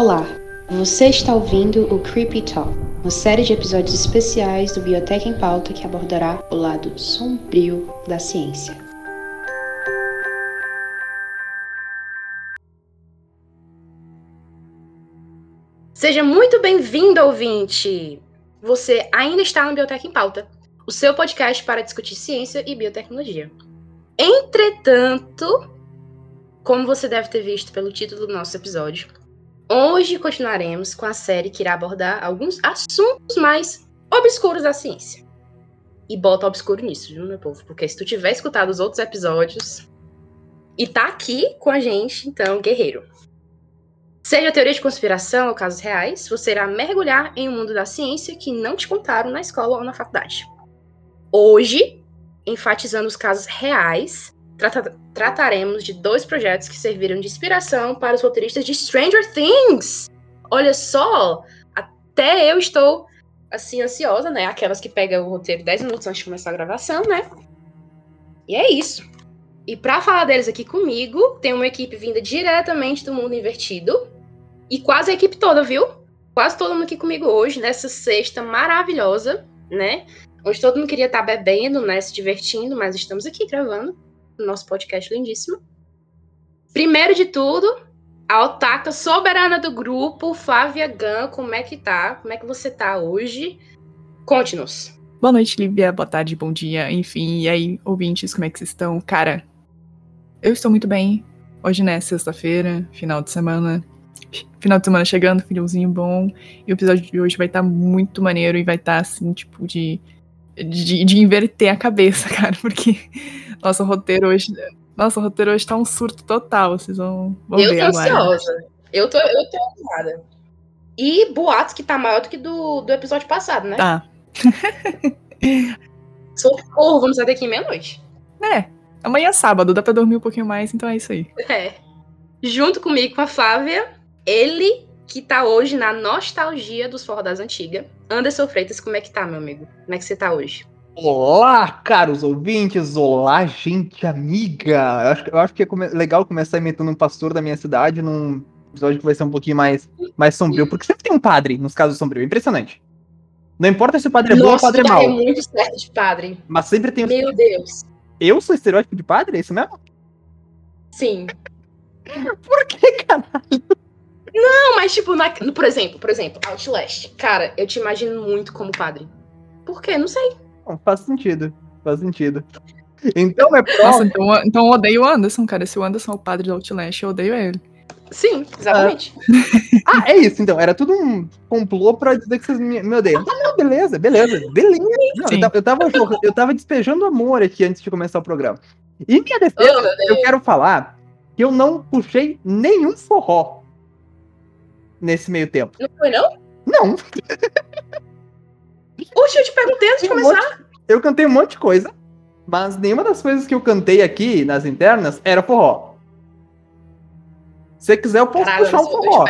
Olá, você está ouvindo o Creepy Talk, uma série de episódios especiais do Biblioteca em Pauta que abordará o lado sombrio da ciência. Seja muito bem-vindo, ouvinte! Você ainda está no Biblioteca em Pauta, o seu podcast para discutir ciência e biotecnologia. Entretanto, como você deve ter visto pelo título do nosso episódio, hoje continuaremos com a série que irá abordar alguns assuntos mais obscuros da ciência. E bota obscuro nisso, viu, meu povo? Porque se tu tiver escutado os outros episódios e tá aqui com a gente, então, guerreiro. Seja teoria de conspiração ou casos reais, você irá mergulhar em um mundo da ciência que não te contaram na escola ou na faculdade. Hoje, enfatizando os casos reais, trata trataremos de dois projetos que serviram de inspiração para os roteiristas de Stranger Things. Olha só, até eu estou assim ansiosa, né? Aquelas que pegam o roteiro 10 minutos antes de começar a gravação, né? E é isso. E para falar deles aqui comigo, tem uma equipe vinda diretamente do mundo invertido. E quase a equipe toda, viu? Quase todo mundo aqui comigo hoje, nessa sexta maravilhosa, né? Onde todo mundo queria estar bebendo, né? Se divertindo, mas estamos aqui gravando nosso podcast lindíssimo. Primeiro de tudo, a otaka soberana do grupo, Flávia Gan, como é que tá? Como é que você tá hoje? Conte-nos. Boa noite, Lívia. Boa tarde, bom dia. Enfim, e aí, ouvintes, como é que vocês estão? Cara, eu estou muito bem. Hoje, né, sexta-feira, final de semana. Final de semana chegando, filhozinho bom. E o episódio de hoje vai estar tá muito maneiro e vai estar, tá, assim, tipo, de, de, de inverter a cabeça, cara. Porque nosso roteiro hoje. Nosso roteiro hoje tá um surto total. Vocês vão, vão eu ver tô ansiosa. Eu tô, eu tô animada. E boatos que tá maior do que do, do episódio passado, né? Tá. Socorro, vamos sair daqui meia-noite. É, amanhã é sábado, dá pra dormir um pouquinho mais, então é isso aí. É. Junto comigo, com a Flávia, ele que tá hoje na nostalgia dos forró das antigas. Anderson Freitas, como é que tá, meu amigo? Como é que você tá hoje? Olá, caros ouvintes! Olá, gente amiga! Eu acho, eu acho que é come legal começar imitando um pastor da minha cidade num episódio que vai ser um pouquinho mais, mais sombrio, porque sempre tem um padre nos casos sombrios, é impressionante. Não importa se o padre é Nossa, bom ou o padre é mau. é muito certo de padre. Mas sempre tem Meu Deus. Eu sou estereótipo de padre? É isso mesmo? Sim. Por que, caralho? Não, mas tipo, na, por exemplo, por exemplo, Outlast. Cara, eu te imagino muito como padre. Por quê? Não sei. Não, faz sentido. Faz sentido. Então é Nossa, então, então eu odeio o Anderson, cara. Se o Anderson é o padre do Outlast, eu odeio ele. Sim, exatamente. Ah, é isso, então. Era tudo um complô pra dizer que vocês me, me odeiam. Ah, não, beleza, beleza, beleza. Não, eu, tava, eu, tava, eu tava despejando amor aqui antes de começar o programa. E minha defesa, Oh, eu quero falar que eu não puxei nenhum forró nesse meio tempo. Não foi, não? Não, Oxe, eu te perguntei antes de Um começar. eu cantei um monte de coisa, mas nenhuma das coisas que eu cantei aqui nas internas era forró. Se você quiser, eu posso Caralho, puxar um eu forró.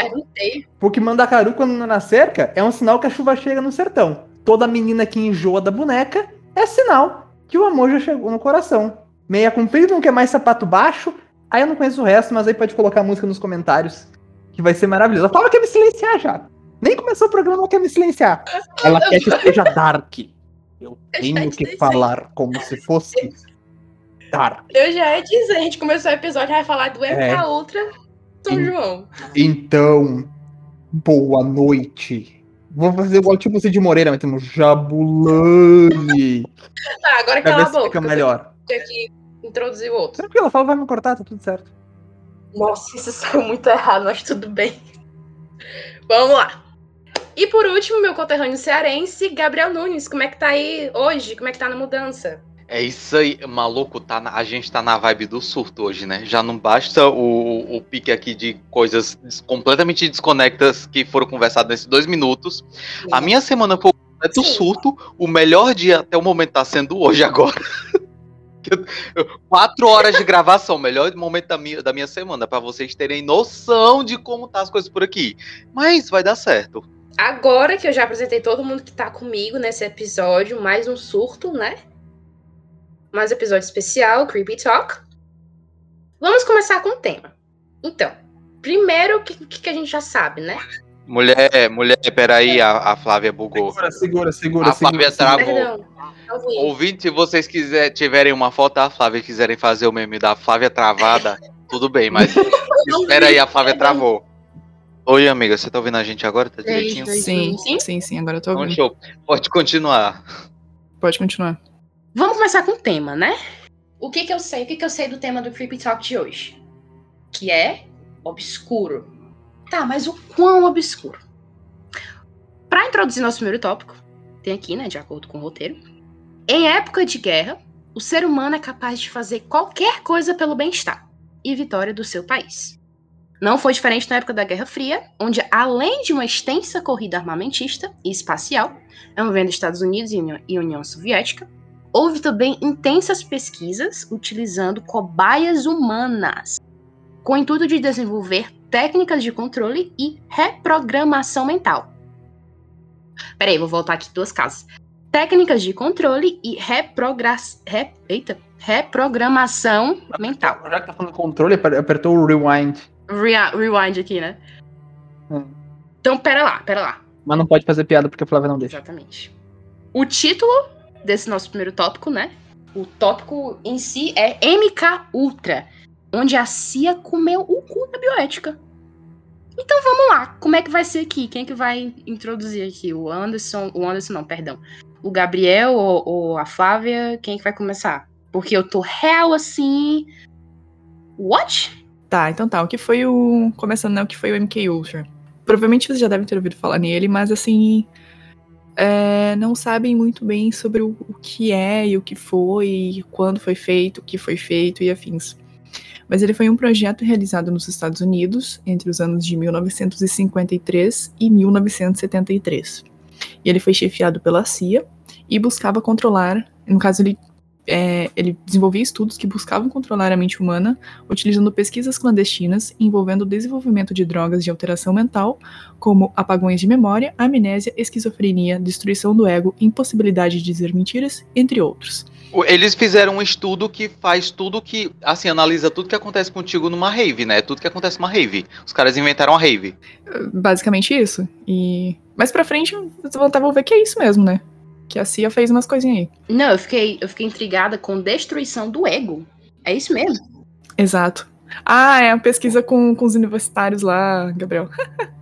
Porque Mandacaru, quando não na cerca, é um sinal que a chuva chega no sertão. Toda menina que enjoa da boneca é sinal que o amor já chegou no coração. Meia comprida, não quer mais sapato baixo. Aí eu não conheço o resto, mas aí pode colocar a música nos comentários, que vai ser maravilhoso. A Paula quer me silenciar já. Nem começou o programa, ela quer me silenciar. Ela quer que seja dark. Eu tenho te que falar como se fosse dark. Eu já ia dizer, a gente começou o episódio, vai falar do É. MK Ultra São Sim. João. Então, boa noite. Vou fazer igual tipo o Cid Moreira, metendo Jabulani. Tá, agora Pra cala a boca. fica que melhor. tenho que introduzir o outro. Tranquilo, fala, vai me cortar, tá tudo certo. Nossa, isso saiu muito errado, mas tudo bem. Vamos lá. E por último, meu conterrâneo cearense, Gabriel Nunes. Como é que tá aí hoje? Como é que tá na mudança? É isso aí, maluco, tá na- a gente tá na vibe do surto hoje, né? Já não basta o, o pique aqui de coisas completamente desconectas que foram conversadas nesses dois minutos. A minha semana foi completo Sim. surto. O melhor dia até o momento tá sendo hoje agora. Quatro horas de gravação, melhor momento da minha, da minha semana, pra vocês terem noção de como tá as coisas por aqui. Mas vai dar certo. Agora que eu já apresentei todo mundo que tá comigo nesse episódio, mais um surto, né? Mais um episódio especial, Creepy Talk. Vamos começar com o tema. Então, Primeiro, o que, que a gente já sabe, né? Mulher, mulher, peraí, a, a Flávia bugou. Segura, segura, segura. A Flávia segura, travou. Perdão. tá ouvi. Ouvinte, se vocês quiser, tiverem uma foto da Flávia e quiserem fazer o meme da Flávia travada, tudo bem, mas espera aí, a Flávia travou. Oi, amiga, você tá ouvindo a gente agora? Tá direitinho? Sim. Sim, Sim? sim, agora eu tô Então, ouvindo. show. Pode continuar. Pode continuar. Vamos começar com o tema, né? O que que eu sei? O que que eu sei do tema do Creepy Talk de hoje? Que é obscuro. Tá, mas o quão obscuro? Pra introduzir nosso primeiro tópico, tem aqui, né, de acordo com o roteiro. Em época de guerra, o ser humano é capaz de fazer qualquer coisa pelo bem-estar e vitória do seu país. Não foi diferente na época da Guerra Fria, onde, além de uma extensa corrida armamentista e espacial, envolvendo Estados Unidos e União Soviética, houve também intensas pesquisas utilizando cobaias humanas, com o intuito de desenvolver técnicas de controle e reprogramação mental. Peraí, vou voltar aqui duas casas. Técnicas de controle e reprogra... re- Eita, reprogramação mental. Já que tá falando controle, aper- apertou o rewind. Rea- rewind aqui, né? Hum. Então, pera lá, pera lá. Mas não pode fazer piada porque a Flávia não deixa. Exatamente. O título desse nosso primeiro tópico, né? O tópico em si é MK Ultra, onde a CIA comeu o cu da bioética. Então vamos lá, como é que vai ser aqui? Quem é que vai introduzir aqui? O Anderson, o Anderson não, perdão. O Gabriel ou, ou a Flávia? Quem é que vai começar? Porque eu tô real assim. What? Tá, então tá. O que foi o. Começando, né? O que foi o MK Ultra? Provavelmente vocês já devem ter ouvido falar nele, mas assim. é, não sabem muito bem sobre o, o que é e o que foi, quando foi feito, o que foi feito e afins. Mas ele foi um projeto realizado nos Estados Unidos entre os anos de 1953 e 1973. E ele foi chefiado pela CIA e buscava controlar, no caso ele, é, ele desenvolvia estudos que buscavam controlar a mente humana utilizando pesquisas clandestinas envolvendo o desenvolvimento de drogas de alteração mental, como apagões de memória, amnésia, esquizofrenia, destruição do ego, impossibilidade de dizer mentiras, entre outros. Eles fizeram um estudo que faz tudo que, assim, analisa tudo que acontece contigo numa rave, né? Tudo que acontece numa rave. Os caras inventaram a rave. Basicamente isso. E mais pra frente, vocês vão vão ver que é isso mesmo, né? Que a CIA fez umas coisinhas aí. Não, eu fiquei, eu fiquei intrigada com destruição do ego. É isso mesmo? Exato. Ah, é a pesquisa com, com os universitários lá, Gabriel.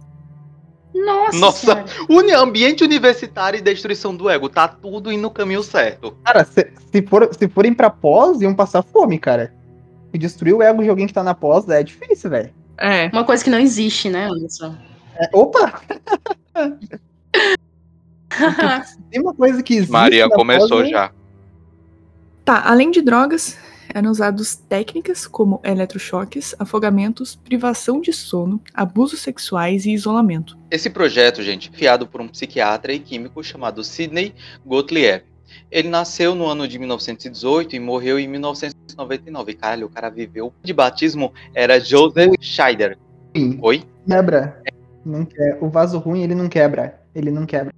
Nossa, Nossa. Uni ambiente universitário e destruição do ego. Tá tudo indo no caminho certo. Cara, se, se, for, se forem pra pós, iam passar fome, cara. E destruir o ego de alguém que tá na pós é difícil, velho. É. Uma coisa que não existe, né, Anderson? É, opa! Tem uma coisa que existe. Maria começou pós, é- já. Tá, além de drogas, eram usados técnicas como eletrochoques, afogamentos, privação de sono, abusos sexuais e isolamento. Esse projeto, gente, criado por um psiquiatra e químico chamado Sidney Gottlieb. Ele nasceu no ano de 1918 e morreu em 1999. Caralho, o cara viveu. De batismo era Joseph Scheider. Sim, Oi? quebra. Não quer. O vaso ruim, ele não quebra. Ele não quebra.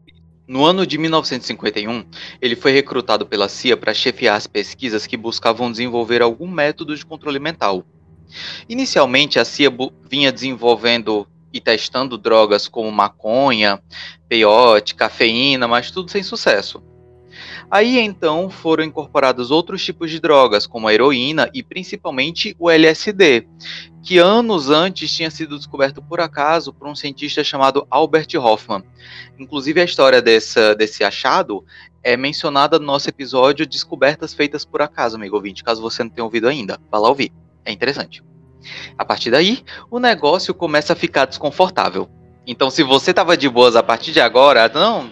No ano de 1951, ele foi recrutado pela CIA para chefiar as pesquisas que buscavam desenvolver algum método de controle mental. Inicialmente, a CIA vinha desenvolvendo e testando drogas como maconha, peiote, cafeína, mas tudo sem sucesso. Aí então foram incorporados outros tipos de drogas, como a heroína e principalmente o LSD, que anos antes tinha sido descoberto por acaso por um cientista chamado Albert Hoffman. Inclusive, a história dessa, desse achado é mencionada no nosso episódio Descobertas Feitas por Acaso, amigo ouvinte, caso você não tenha ouvido ainda. Vá lá ouvir. É interessante. A partir daí, o negócio começa a ficar desconfortável. Então, se você tava de boas a partir de agora, não,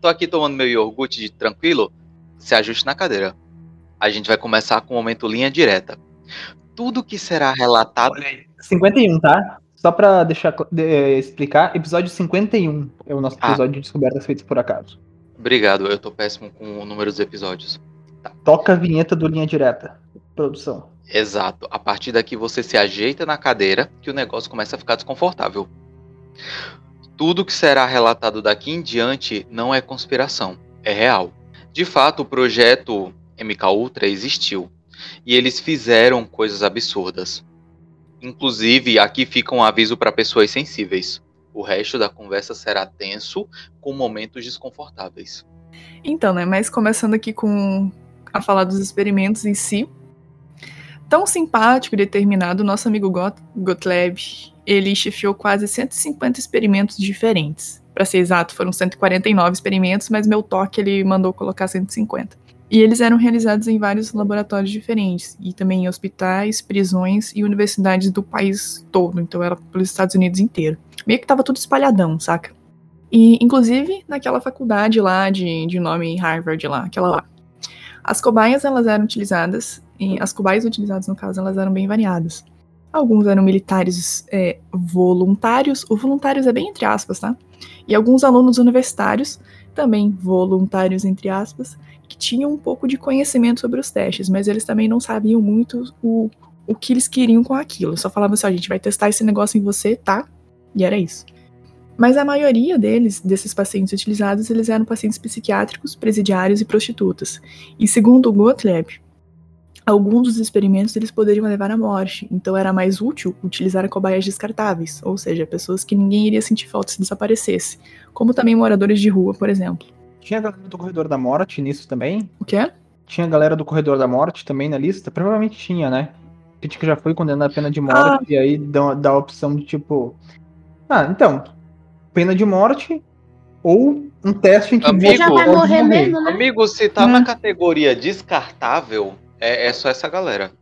tô aqui tomando meu iogurte de tranquilo, se ajuste na cadeira. A gente vai começar com o momento linha direta. Tudo que será relatado 51, tá? Só pra deixar de- explicar, episódio 51 é o nosso Ah. episódio de descobertas feitas por acaso. Obrigado, eu tô péssimo com o número dos episódios. Toca a vinheta do Linha Direta. Produção. Exato. A partir daqui você se ajeita na cadeira que o negócio começa a ficar desconfortável. Tudo que será relatado daqui em diante não é conspiração, é real. De fato, o projeto MK Ultra existiu e eles fizeram coisas absurdas. Inclusive, aqui fica um aviso para pessoas sensíveis. O resto da conversa será tenso, com momentos desconfortáveis. Então, né? Mas começando aqui com a falar dos experimentos em si. Tão simpático e determinado, nosso amigo Got Gottlieb, ele chefiou quase 150 experimentos diferentes. Para ser exato, foram 149 experimentos, mas meu toque ele mandou colocar 150. E eles eram realizados em vários laboratórios diferentes, e também em hospitais, prisões e universidades do país todo, então era pelos Estados Unidos inteiro. Meio que tava tudo espalhadão, saca? E, inclusive, naquela faculdade lá de, de nome Harvard lá, aquela lá. As cobaias, elas eram utilizadas, e as cobaias utilizadas, no caso, elas eram bem variadas. Alguns eram militares é, voluntários, o voluntários é bem entre aspas, tá? E alguns alunos universitários, também voluntários entre aspas, que tinham um pouco de conhecimento sobre os testes, mas eles também não sabiam muito o, o que eles queriam com aquilo. Só falavam assim: a gente vai testar esse negócio em você, tá? E era isso. Mas a maioria deles, desses pacientes utilizados, eles eram pacientes psiquiátricos, presidiários e prostitutas. E segundo Gottlieb, alguns dos experimentos eles poderiam levar à morte, então era mais útil utilizar cobaias descartáveis, ou seja, pessoas que ninguém iria sentir falta se desaparecesse, como também moradores de rua, por exemplo. Tinha a galera do Corredor da Morte nisso também? O quê? Tinha a galera do Corredor da Morte também na lista? Provavelmente tinha, né? Gente que já foi condenado a pena de morte ah. e aí dá, dá a opção de tipo. Ah, então. Pena de morte ou um teste em que amigo, já vai morrer mesmo, né? Amigo, se tá hum. na categoria descartável, é, é só essa galera.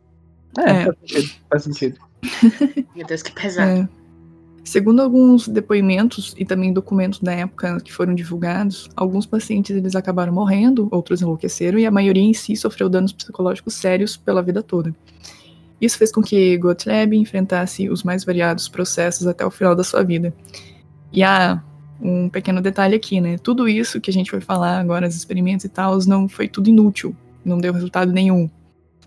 É, é. faz sentido. Faz sentido. Meu Deus, que pesado. É. Segundo alguns depoimentos e também documentos da época que foram divulgados, alguns pacientes eles acabaram morrendo, outros enlouqueceram e a maioria em si sofreu danos psicológicos sérios pela vida toda. Isso fez com que Gottlieb enfrentasse os mais variados processos até o final da sua vida. E há um pequeno detalhe aqui, né? Tudo isso que a gente vai falar agora, os experimentos e tal, não foi tudo inútil, não deu resultado nenhum.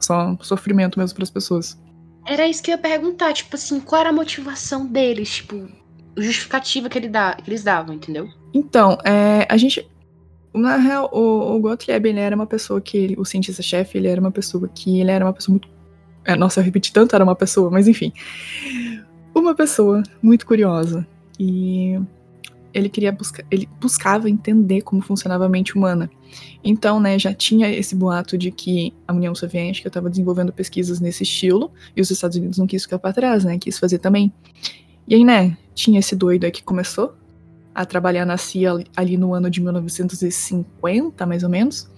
Só sofrimento mesmo para as pessoas. Era isso que eu ia perguntar, tipo assim, qual era a motivação deles, tipo, justificativa que, ele dá, que eles davam, entendeu? Então, é, a gente. Na real, o, o Gottlieb, ele era uma pessoa que. O cientista-chefe, ele era uma pessoa que. Ele era uma pessoa muito. É, nossa, eu repeti tanto, era uma pessoa, mas enfim. Uma pessoa muito curiosa. E ele queria buscar, ele buscava entender como funcionava a mente humana. Então, né, já tinha esse boato de que a União Soviética estava desenvolvendo pesquisas nesse estilo e os Estados Unidos não quis ficar para trás, né, quis fazer também. E aí, né, tinha esse doido aí que começou a trabalhar na CIA ali no ano de 1950, mais ou menos.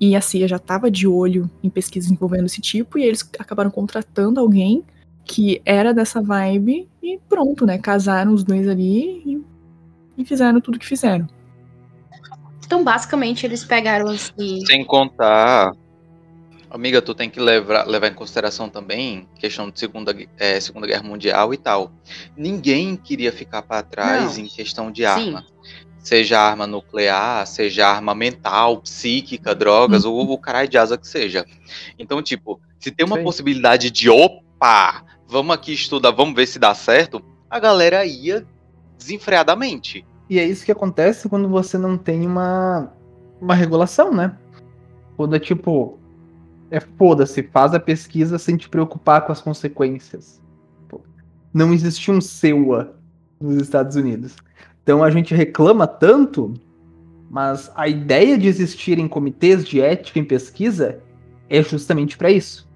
E a CIA já estava de olho em pesquisas envolvendo esse tipo e eles acabaram contratando alguém que era dessa vibe e pronto, né? Casaram os dois ali e e fizeram tudo que fizeram. Então, basicamente, eles pegaram assim. Sem contar. Amiga, tu tem que levar, levar em consideração também questão de Segunda, é, segunda Guerra Mundial e tal. Ninguém queria ficar para trás Não. em questão de arma. Sim. Seja arma nuclear, seja arma mental, psíquica, drogas, ou o caralho de asa que seja. Então, tipo, se tem uma Sim. possibilidade de opa, vamos aqui estudar, vamos ver se dá certo, a galera ia desenfreadamente. E é isso que acontece quando você não tem uma, uma regulação, né? Quando é tipo, é foda-se, faz a pesquisa sem te preocupar com as consequências. Não existe um SEUA nos Estados Unidos. Então a gente reclama tanto, mas a ideia de existirem comitês de ética em pesquisa é justamente para isso.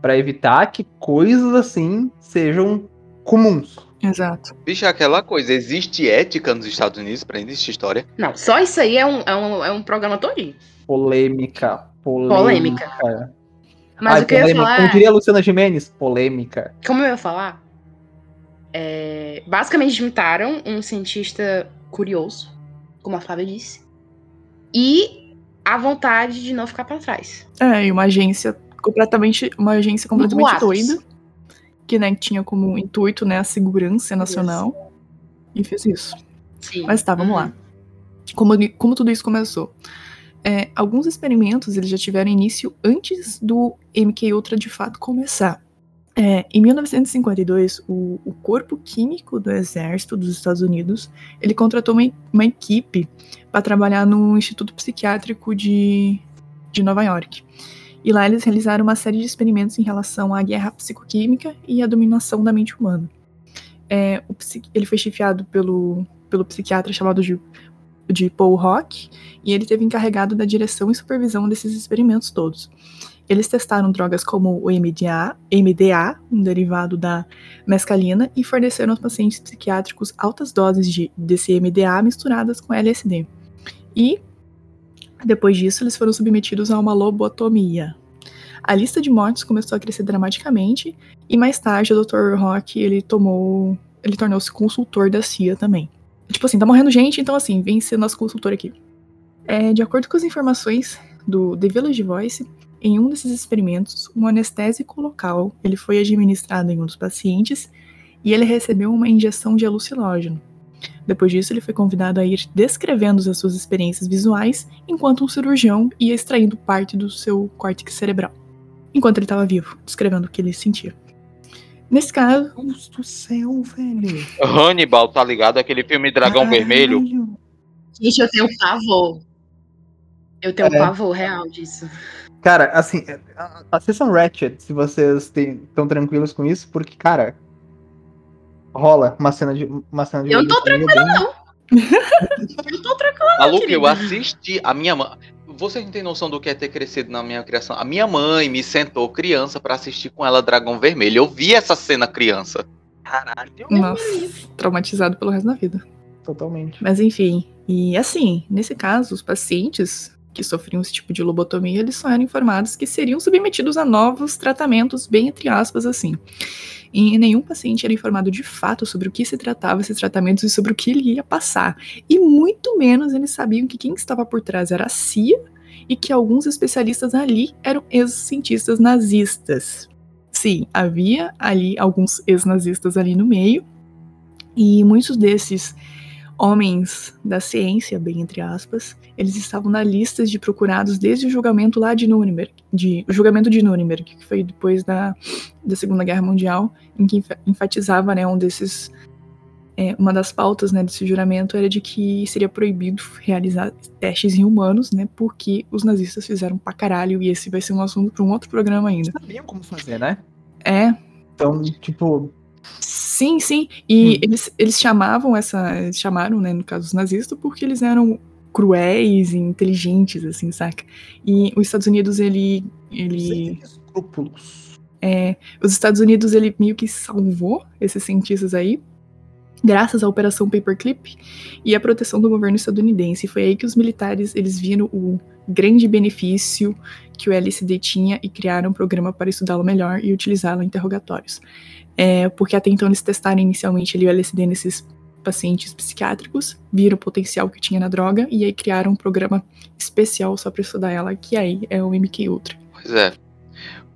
Para evitar que coisas assim sejam comuns. Exato. Bicho, é aquela coisa, existe ética nos Estados Unidos pra existe história? Não, só isso aí é um, é um, é um programa todinho. Polêmica, polêmica. Polêmica. Mas Ai, o que polêmica. eu ia falar. Como diria a Luciana Gimenez, polêmica. Como eu ia falar? É, basicamente imitaram um cientista curioso, como a Flávia disse, e a vontade de não ficar para trás. É, e uma agência completamente, uma agência completamente doida que né, tinha como intuito né, a segurança nacional isso. e fez isso. Sim. Mas tá, vamos uhum. lá. Como, como tudo isso começou? É, alguns experimentos eles já tiveram início antes do MK Ultra de fato começar. É, em 1952, o, o, Corpo Químico do Exército dos Estados Unidos ele contratou uma, uma equipe para trabalhar no Instituto Psiquiátrico de, de Nova York. E lá eles realizaram uma série de experimentos em relação à guerra psicoquímica e à dominação da mente humana. É, ele foi chefiado pelo, pelo psiquiatra chamado de, de Paul Rock, e ele teve encarregado da direção e supervisão desses experimentos todos. Eles testaram drogas como o MDA, MDA, um derivado da mescalina, e forneceram aos pacientes psiquiátricos altas doses de, desse MDA misturadas com LSD. E, depois disso, eles foram submetidos a uma lobotomia. A lista de mortes começou a crescer dramaticamente, e mais tarde o Dr. Rock, ele tomou... Ele tornou-se consultor da CIA também. Tipo assim, tá morrendo gente, então assim, vem ser nosso consultor aqui. É, de acordo com as informações do The Village Voice, em um desses experimentos, um anestésico local ele foi administrado em um dos pacientes e ele recebeu uma injeção de alucinógeno. Depois disso, ele foi convidado a ir descrevendo as suas experiências visuais enquanto um cirurgião ia extraindo parte do seu córtex cerebral, enquanto ele estava vivo, descrevendo o que ele sentia. Nesse caso, Deus do céu, velho. Hannibal, tá ligado? Aquele filme Dragão Caralho. Vermelho. Gente, eu tenho pavor. Eu tenho É. pavor real disso. Cara, assim, a- assistam Ratchet se vocês estão tranquilos com isso, porque, cara, rola uma cena de. Uma cena de Eu tô bem- Eu tô tranquila, Maluco, eu assisti a minha mãe. Vocês não têm noção do que é ter crescido na minha criação. A minha mãe me sentou criança pra assistir com ela Dragão Vermelho. Eu vi essa cena criança. Caralho. nossa, traumatizado pelo resto da vida. Totalmente. Mas enfim, e assim, nesse caso, os pacientes que sofriam esse tipo de lobotomia, eles só eram informados que seriam submetidos a novos tratamentos, bem entre aspas, assim. E nenhum paciente era informado de fato sobre o que se tratava esses tratamentos e sobre o que ele ia passar. E muito menos eles sabiam que quem estava por trás era a CIA e que alguns especialistas ali eram ex-cientistas nazistas. Sim, havia ali alguns ex-nazistas ali no meio, e muitos desses homens da ciência, bem entre aspas, eles estavam na lista de procurados desde o julgamento lá de Nuremberg, de, o julgamento de Nuremberg, que foi depois da, da Segunda Guerra Mundial, em que enfa- enfatizava, né, um desses, é, uma das pautas, né, desse juramento era de que seria proibido realizar testes em humanos, né, porque os nazistas fizeram pra caralho, e esse vai ser um assunto para um outro programa ainda. Sabiam como fazer, né? É, Então, tipo, Sim, sim. E Hum. eles, eles chamavam essa. Eles chamaram, né, no caso, os nazistas, porque eles eram cruéis e inteligentes, assim, saca? E os Estados Unidos, ele. ele escrúpulos. é, os Estados Unidos, ele meio que salvou esses cientistas aí, graças à Operação Paperclip e à proteção do governo estadunidense. E foi aí que os militares, eles viram o grande benefício que o LSD tinha e criaram um programa para estudá-lo melhor e utilizá-lo em interrogatórios. É, porque até então eles testaram inicialmente ali o LSD nesses pacientes psiquiátricos, viram o potencial que tinha na droga e aí criaram um programa especial só para estudar ela, que aí é o MK Ultra. Pois é.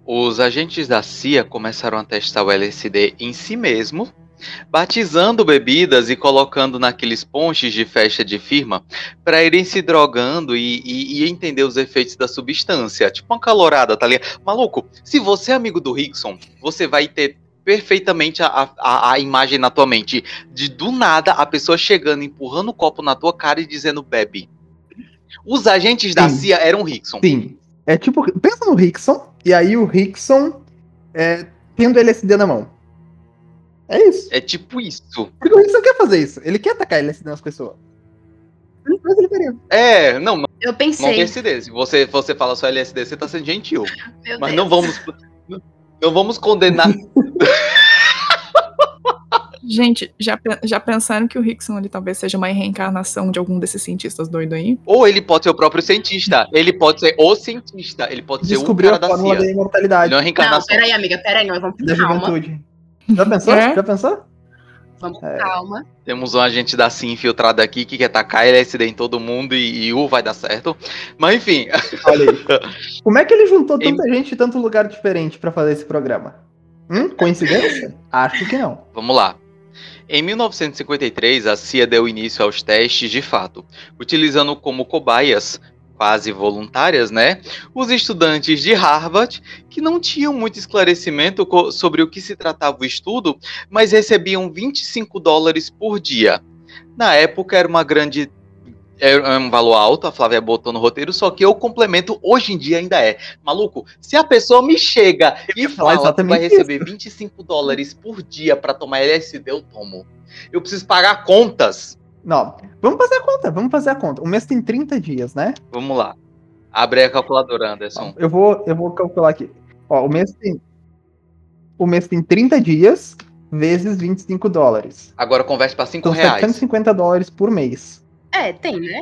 Os agentes da CIA começaram a testar o LSD em si mesmo, batizando bebidas e colocando naqueles ponches de festa de firma para irem se drogando e, e- e entender os efeitos da substância. Tipo uma calorada, tá ligado? Maluco, se você é amigo do Rickson, você vai ter perfeitamente a, a, a imagem na tua mente de do nada a pessoa chegando, empurrando o copo na tua cara e dizendo bebe. Os agentes da Sim. CIA eram Rickson. Sim. É tipo, pensa no Rickson, e aí o Rickson é, tendo LSD na mão. É isso. É tipo isso. Porque o Rickson quer fazer isso. Ele quer atacar LSD nas pessoas. Mas ele faria. É, não, não, Eu não pensei. pense desse. Você, você fala só LSD, você tá sendo gentil. meu Mas Deus. não vamos. Não- Não vamos condenar. Gente, já, já pensaram que o Rickson ele talvez seja uma reencarnação de algum desses cientistas doidos aí? Ou ele pode ser o próprio cientista. Ele pode ser o cientista. Ele pode ser o Descobriu cara a da fórmula CIA. da imortalidade Ele é uma Não, reencarnação. peraí, amiga, peraí, nós vamos da calma. juventude. Já pensou? É? Já pensou? Vamos com É. calma. Temos um agente da CIA infiltrado aqui que quer tacar LSD em todo mundo e, e o vai dar certo. Mas enfim, Olha aí. Como é que ele juntou Em- tanta gente de tanto lugar diferente pra fazer esse programa? Hum? Coincidência? Acho que não. vamos lá. Em 1953, a CIA deu início aos testes de fato, utilizando como cobaias, quase voluntárias, né, os estudantes de Harvard que não tinham muito esclarecimento sobre o que se tratava o estudo, mas recebiam 25 dólares por dia. Na época era uma grande é um valor alto, a Flávia botou no roteiro, só que eu complemento hoje em dia ainda é. Maluco, se a pessoa me chega e fala que vai receber 25 dólares por dia pra tomar LSD, eu tomo. Eu preciso pagar contas. Não, vamos fazer a conta, vamos fazer a conta. O mês tem 30 dias, né? Vamos lá. Abre a calculadora, Anderson. Eu vou, eu vou calcular aqui. Ó, o mês tem. O mês tem 30 dias vezes 25 dólares. Agora converte pra 5 São reais. 750 dólares por mês. É, tem, né?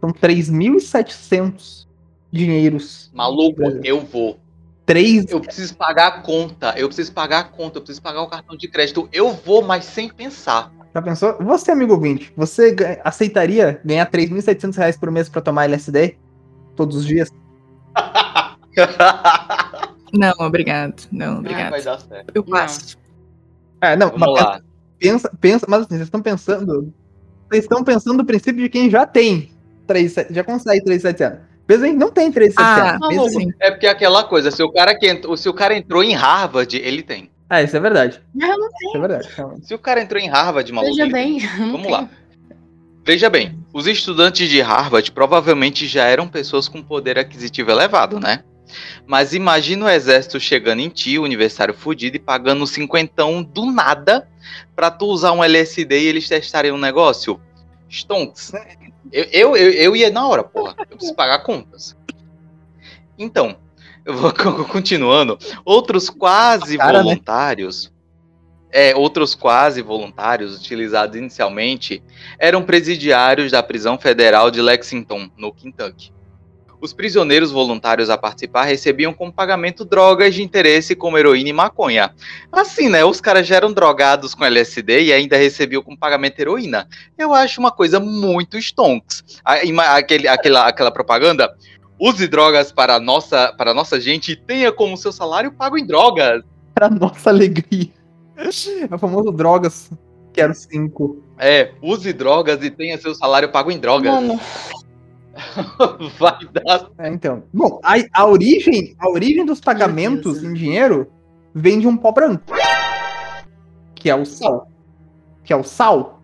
São 3.700 dinheiros. Maluco, eu vou. 3. Eu preciso pagar a conta. Eu preciso pagar a conta. Eu preciso pagar o cartão de crédito. Eu vou, mas sem pensar. Já pensou? Você, amigo ouvinte, você aceitaria ganhar 3.700 reais por mês pra tomar LSD? Todos os dias? Não, obrigado. Não, Ah, obrigado. vai dar certo. Eu passo. É, não, Vamos mas lá. pensa, pensa, mas assim, vocês estão pensando. Vocês estão pensando no princípio de quem já tem 3, já consegue 3.700. Mesmo a gente não tem 3.700. Ah, assim-. É porque é aquela coisa, se o cara que entrou, se o cara entrou em Harvard, ele tem. Ah, isso é verdade. Eu não Isso é verdade. realmente. Se o cara entrou em Harvard, maluco. Veja ele tem. bem. não Vamos tenho. lá. Veja bem, os estudantes de Harvard provavelmente já eram pessoas com poder aquisitivo elevado, né? Mas imagina o exército chegando em ti, o universitário fudido, e pagando cinquentão do nada pra tu usar um LSD e eles testarem um negócio. Stonks. Eu, eu, eu, eu ia na hora, porra. Eu preciso pagar contas. Então, eu vou continuando. Outros quase Cara, né? voluntários. É, outros quase voluntários utilizados inicialmente eram presidiários da prisão federal de Lexington, no Kentucky. Os prisioneiros voluntários a participar recebiam como pagamento drogas de interesse como heroína e maconha. Assim, né? Os caras já eram drogados com LSD e ainda recebiam como pagamento heroína. Eu acho uma coisa muito stonks. Aquele, aquela, aquela propaganda. Use drogas para a nossa, para nossa gente e tenha como seu salário pago em drogas. Pra nossa alegria. É o famoso drogas. Quero 5. É, use drogas e tenha seu salário pago em drogas. Mano, Vai dar. É, então. Bom, a, a origem, a origem dos pagamentos Deus. em dinheiro vem de um pó branco. Que é o sal. Que é o sal.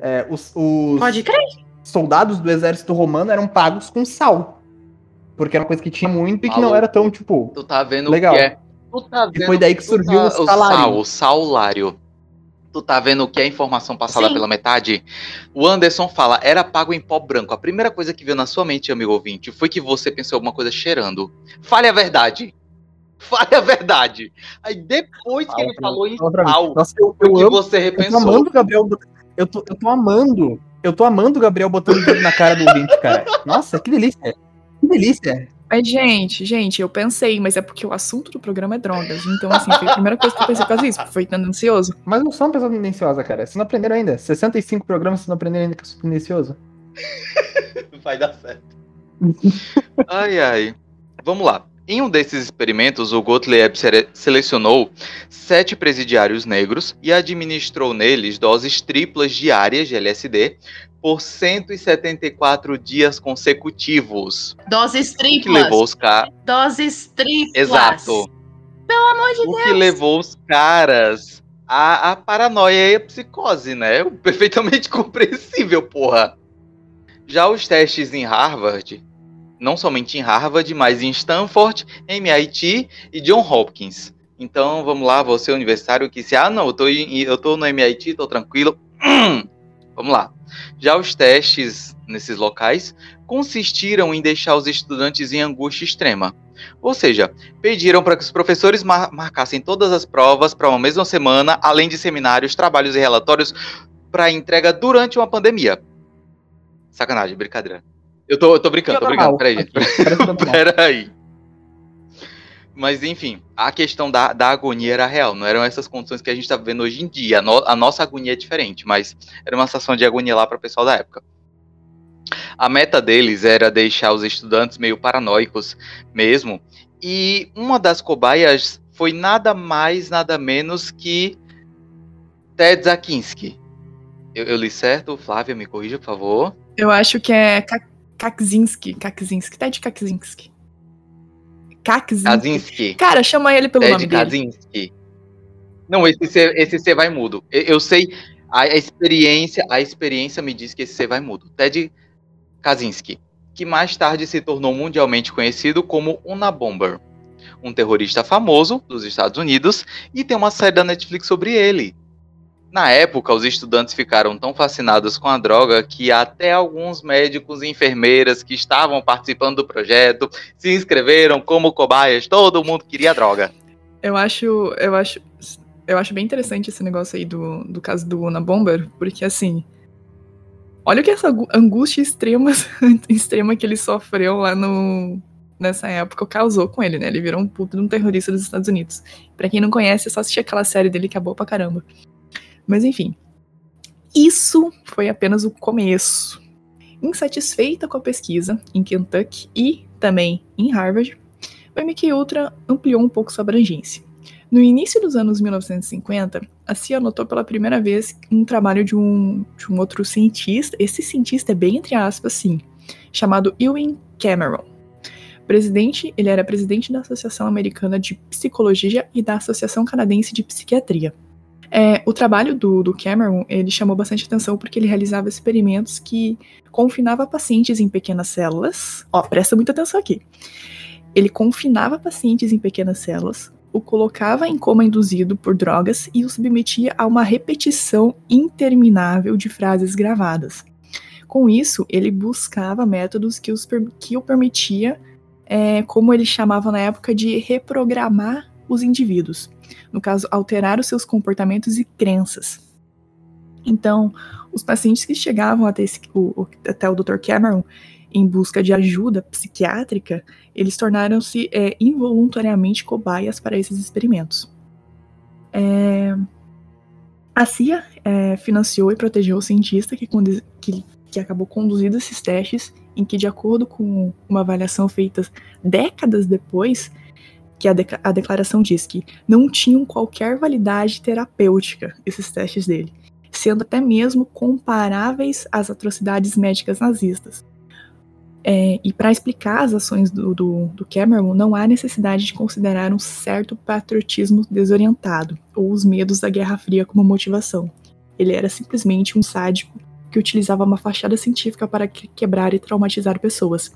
É, os, os pode crer. Soldados do exército romano eram pagos com sal. Porque era uma coisa que tinha muito e que não Maluco. era tão, tipo. Tu tá vendo Legal. o que é. Tu tá E vendo foi daí que surgiu tá- o salário. sal, o salário. Tu tá vendo o que é informação passada Sim. pela metade? O Anderson fala, era pago em pó branco. A primeira coisa que veio na sua mente, amigo ouvinte, foi que você pensou alguma coisa cheirando. Fale a verdade. Fale a verdade. Aí depois que ele falou em Fala sal, Nossa, eu, eu que amo. você Eu tô repensou. amando o Gabriel. Eu tô, eu tô amando. Eu tô amando o Gabriel botando o dedo na cara do ouvinte, cara. Nossa, que delícia. Que delícia. Mas, gente, gente, eu pensei, mas é porque o assunto do programa é drogas. Então, assim, foi a primeira coisa que eu pensei por causa disso. Foi tendencioso. Mas não sou uma pessoa tendenciosa, cara. Vocês não aprenderam ainda. 65 programas, vocês não aprenderam ainda que eu sou tendencioso. Vai dar certo. ai, ai. Vamos lá. Em um desses experimentos, o Gottlieb sele- selecionou sete presidiários negros e administrou neles doses triplas diárias de LSD por 174 dias consecutivos. Doses O que triplas. levou os caras. Doses triplas. Exato. Pelo amor de O que levou os caras à, à paranoia e à psicose, né? Perfeitamente compreensível, porra. Já os testes em Harvard, não somente em Harvard, mas em Stanford, MIT e John Hopkins. Então, vamos lá, você universitário que se, ah, não, eu tô, em- eu tô no MIT, tô tranquilo. vamos lá. Já os testes nesses locais consistiram em deixar os estudantes em angústia extrema. Ou seja, pediram para que os professores mar- marcassem todas as provas para uma mesma semana, além de seminários, trabalhos e relatórios para entrega durante uma pandemia. Sacanagem, brincadeira. Eu tô, eu tô brincando, tô brincando. Peraí, gente. Peraí. Mas enfim, a questão da, da agonia era real, não eram essas condições que a gente tá vivendo hoje em dia. A, no- a nossa agonia é diferente, mas era uma situação de agonia lá para o pessoal da época. A meta deles era deixar os estudantes meio paranoicos mesmo, e uma das cobaias foi nada mais, nada menos que Ted Zakinski. Eu, eu li certo? Flávia, me corrija, por favor. Eu acho que é Ka- Kaczynski. Kaczynski. Ted Kaczynski. Kaczynski. Cara, chama ele pelo Ted nome dele. Kaczynski. Não, esse C, esse C vai mudo. Eu, eu sei. A, a experiência, a experiência me diz que esse C vai mudo. Ted Kaczynski, que mais tarde se tornou mundialmente conhecido como Unabomber, um terrorista famoso dos Estados Unidos, e tem uma série da Netflix sobre ele. Na época, os estudantes ficaram tão fascinados com a droga que até alguns médicos e enfermeiras que estavam participando do projeto se inscreveram como cobaias. Todo mundo queria droga. Eu acho, eu acho, eu acho bem interessante esse negócio aí do, do caso do Una Bomber, porque assim, olha que essa angústia extrema, extrema que ele sofreu lá no nessa época causou com ele, né? Ele virou um puto de um terrorista dos Estados Unidos. Para quem não conhece, é só assistir aquela série dele que é boa pra caramba. Mas enfim, isso foi apenas o começo. Insatisfeita com a pesquisa em Kentucky e também em Harvard, o MK Ultra ampliou um pouco sua abrangência. No início dos anos 1950, a CIA notou pela primeira vez um trabalho de um, de um outro cientista, esse cientista é bem entre aspas, sim, chamado Ewan Cameron. Presidente, ele era presidente da Associação Americana de Psicologia e da Associação Canadense de Psiquiatria. É, o trabalho do, do, Cameron ele chamou bastante atenção porque ele realizava experimentos que confinava pacientes em pequenas células. Ó, presta muita atenção aqui. Ele confinava pacientes em pequenas células, o colocava em coma induzido por drogas e o submetia a uma repetição interminável de frases gravadas. Com isso, ele buscava métodos que, os, que o permitia, é, como ele chamava na época, de reprogramar os indivíduos no caso, alterar os seus comportamentos e crenças. Então, os pacientes que chegavam até, esse, o, até o Dr. Cameron em busca de ajuda psiquiátrica, eles tornaram-se é, involuntariamente cobaias para esses experimentos. É, a CIA é, financiou e protegeu o cientista que, que, que acabou conduzindo esses testes, em que, de acordo com uma avaliação feita décadas depois, que a, de a declaração diz que não tinham qualquer validade terapêutica esses testes dele, sendo até mesmo comparáveis às atrocidades médicas nazistas. É, e para explicar as ações do, do, do, Cameron, não há necessidade de considerar um certo patriotismo desorientado ou os medos da Guerra Fria como motivação. Ele era simplesmente um sádico que utilizava uma fachada científica para quebrar e traumatizar pessoas.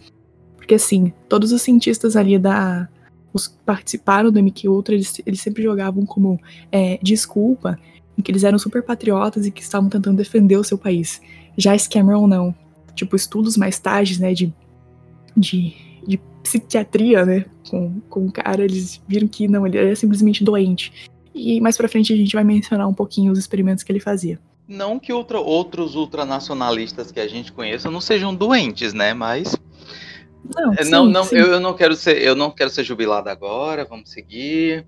Porque, assim, todos os cientistas ali da, os que participaram do MK Ultra, eles, eles sempre jogavam como é, desculpa em que eles eram super patriotas e que estavam tentando defender o seu país. Já esse Cameron não. Tipo, estudos mais tarde, né, de, de, de psiquiatria, né, com, com o cara, eles viram que não, ele era simplesmente doente. E mais pra frente a gente vai mencionar um pouquinho os experimentos que ele fazia. Não que outra, outros ultranacionalistas que a gente conheça não sejam doentes, né, mas não, é, sim, não, não eu, eu, não quero ser, eu não quero ser jubilado agora. Vamos seguir.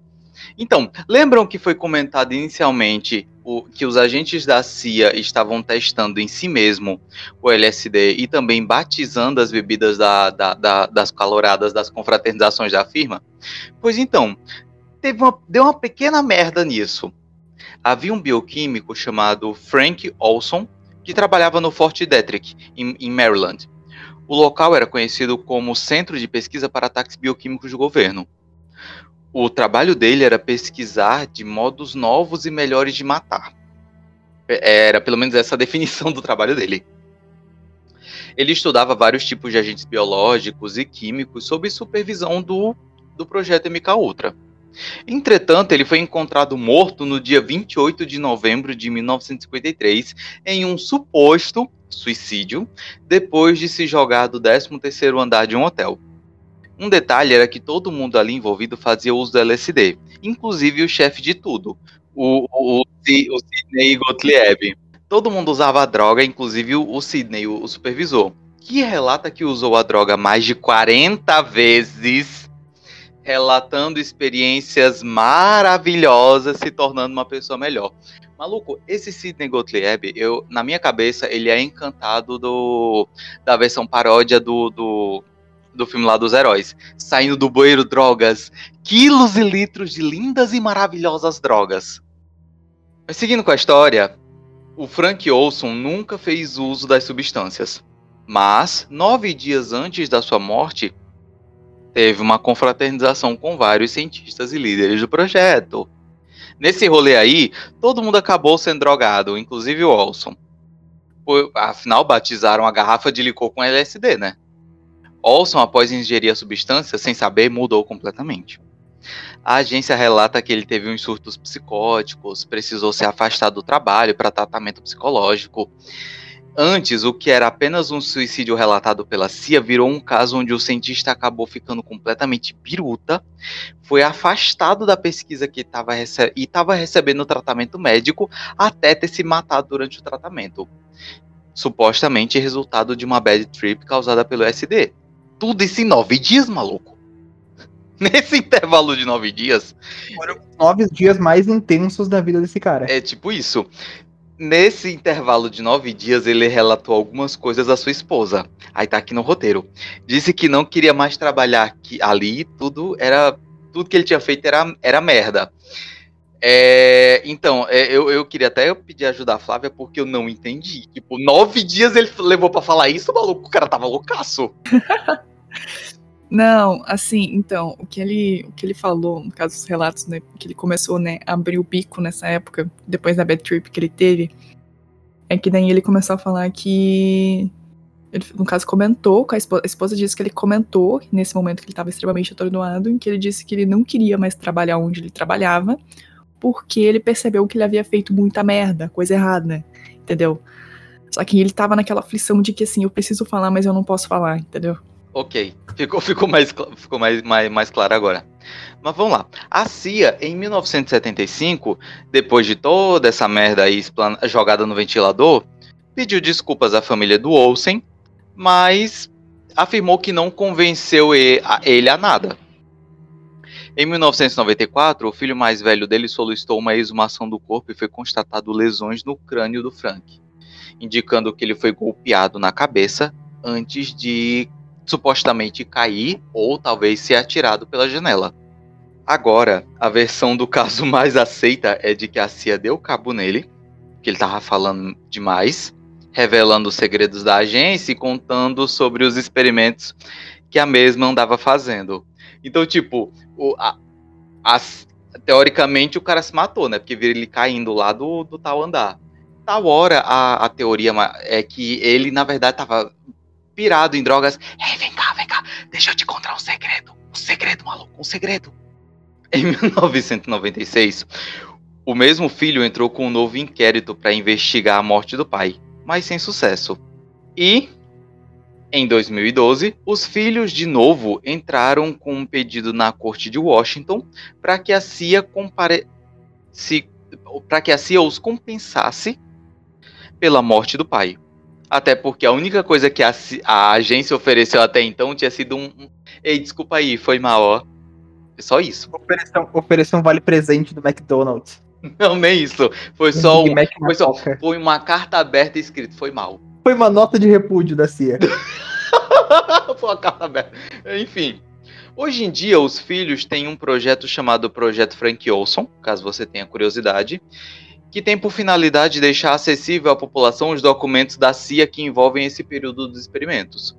Então, lembram que foi comentado inicialmente o, que os agentes da CIA estavam testando em si mesmo o LSD e também batizando as bebidas da, da, da, das caloradas das confraternizações da firma? Pois então, teve uma, deu uma pequena merda nisso. Havia um bioquímico chamado Frank Olson que trabalhava no Fort Detrick, em, em Maryland. O local era conhecido como Centro de Pesquisa para Ataques Bioquímicos do Governo. O trabalho dele era pesquisar de modos novos e melhores de matar. É, era pelo menos essa a definição do trabalho dele. Ele estudava vários tipos de agentes biológicos e químicos sob supervisão do, do projeto MK Ultra. Entretanto, ele foi encontrado morto no dia 28 de novembro de 1953 em um suposto suicídio depois de se jogar do 13º andar de um hotel. Um detalhe era que todo mundo ali envolvido fazia uso do LSD, inclusive o chefe de tudo, o, o, o, Sidney Gottlieb. Todo mundo usava a droga, inclusive o, o Sidney, o, o supervisor, que relata que usou a droga mais de 40 vezes relatando experiências maravilhosas, se tornando uma pessoa melhor. Maluco, esse Sidney Gottlieb, eu, na minha cabeça, ele é encantado do, da versão paródia do, do, do filme lá dos heróis. Saindo do bueiro drogas, quilos e litros de lindas e maravilhosas drogas. Mas seguindo com a história, o Frank Olson nunca fez uso das substâncias. Mas, nove dias antes da sua morte, teve uma confraternização com vários cientistas e líderes do projeto. Nesse rolê aí, todo mundo acabou sendo drogado, inclusive o Olson. Afinal, batizaram a garrafa de licor com LSD, né? Olson, após ingerir a substância, sem saber, mudou completamente. A agência relata que ele teve uns surtos psicóticos, precisou ser afastado do trabalho para tratamento psicológico. Antes, o que era apenas um suicídio relatado pela CIA virou um caso onde o cientista acabou ficando completamente biruta, foi afastado da pesquisa que tava e estava recebendo tratamento médico até ter se matado durante o tratamento. Supostamente resultado de uma bad trip causada pelo SD. Tudo isso em nove dias, maluco. Nesse intervalo de nove dias, Nove dias mais intensos da vida desse cara. é tipo isso. Nesse intervalo de nove dias, ele relatou algumas coisas à sua esposa. Aí tá aqui no roteiro. Disse que não queria mais trabalhar ali, tudo era. Tudo que ele tinha feito era, era merda. É, então, é, eu, eu queria até pedir ajuda à Flávia porque eu não entendi. Tipo, nove dias ele levou pra falar isso, maluco. O cara tava loucaço. Não, assim, então, o que ele, o que ele falou, no caso dos relatos, né, que ele começou, né, a abrir o bico nessa época, depois da bad trip que ele teve, é que daí ele começou a falar que, ele, no caso, comentou, com a esposa, a esposa disse que ele comentou, nesse momento que ele estava extremamente atordoado, em que ele disse que ele não queria mais trabalhar onde ele trabalhava, porque ele percebeu que ele havia feito muita merda, coisa errada, entendeu? Só que ele tava naquela aflição de que, assim, eu preciso falar, mas eu não posso falar, entendeu? Ok, ficou, ficou, mais, ficou mais, mais, mais claro agora. Mas vamos lá. A CIA, em 1975, depois de toda essa merda aí jogada no ventilador, pediu desculpas à família do Olsen, mas afirmou que não convenceu ele a nada. Em 1994, o filho mais velho dele solicitou uma exumação do corpo e foi constatado lesões no crânio do Frank, indicando que ele foi golpeado na cabeça antes de supostamente cair ou talvez ser atirado pela janela. Agora, a versão do caso mais aceita é de que a CIA deu cabo nele, que ele tava falando demais, revelando os segredos da agência e contando sobre os experimentos que a mesma andava fazendo. Então, tipo, o, a- as- teoricamente o cara se matou, né? Porque viram ele caindo lá do, do tal andar. Tal hora, a, a teoria é que ele, na verdade, tava pirado em drogas. Ei, vem cá, vem cá, deixa eu te contar um segredo. Um segredo, maluco, um segredo. Em 1996, o mesmo filho entrou com um novo inquérito para investigar a morte do pai, mas sem sucesso. E, em 2012, os filhos de novo entraram com um pedido na corte de Washington para que a CIA compare... se... para que a CIA os compensasse pela morte do pai. Até porque a única coisa que a, a agência ofereceu até então tinha sido um. um, Ei, desculpa aí, foi mal, ó. É só isso. Ofereção, ofereção vale presente do McDonald's. Não, nem isso. Foi só, um, foi só- foi uma carta aberta escrito, foi mal. Foi uma nota de repúdio da CIA. Foi uma carta aberta. Enfim. Hoje em dia, os filhos têm um projeto chamado Projeto Frank Olson, caso você tenha curiosidade, que tem por finalidade deixar acessível à população os documentos da CIA que envolvem esse período dos experimentos.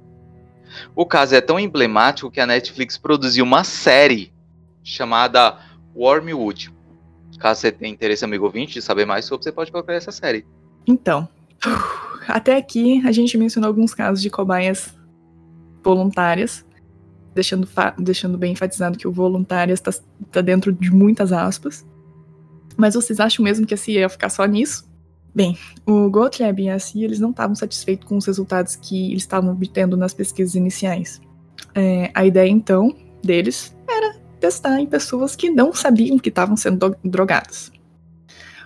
O caso é tão emblemático que a Netflix produziu uma série chamada Wormwood. Caso você tenha interesse, amigo ouvinte, de saber mais sobre, você pode procurar essa série. Então, até aqui a gente mencionou alguns casos de cobaias voluntárias, deixando, deixando bem enfatizado que o voluntárias está dentro de muitas aspas. Mas vocês acham mesmo que a CIA ia ficar só nisso? Bem, o Gottlieb e a CIA eles não estavam satisfeitos com os resultados que eles estavam obtendo nas pesquisas iniciais. É, a ideia então deles era testar em pessoas que não sabiam que estavam sendo do- drogadas.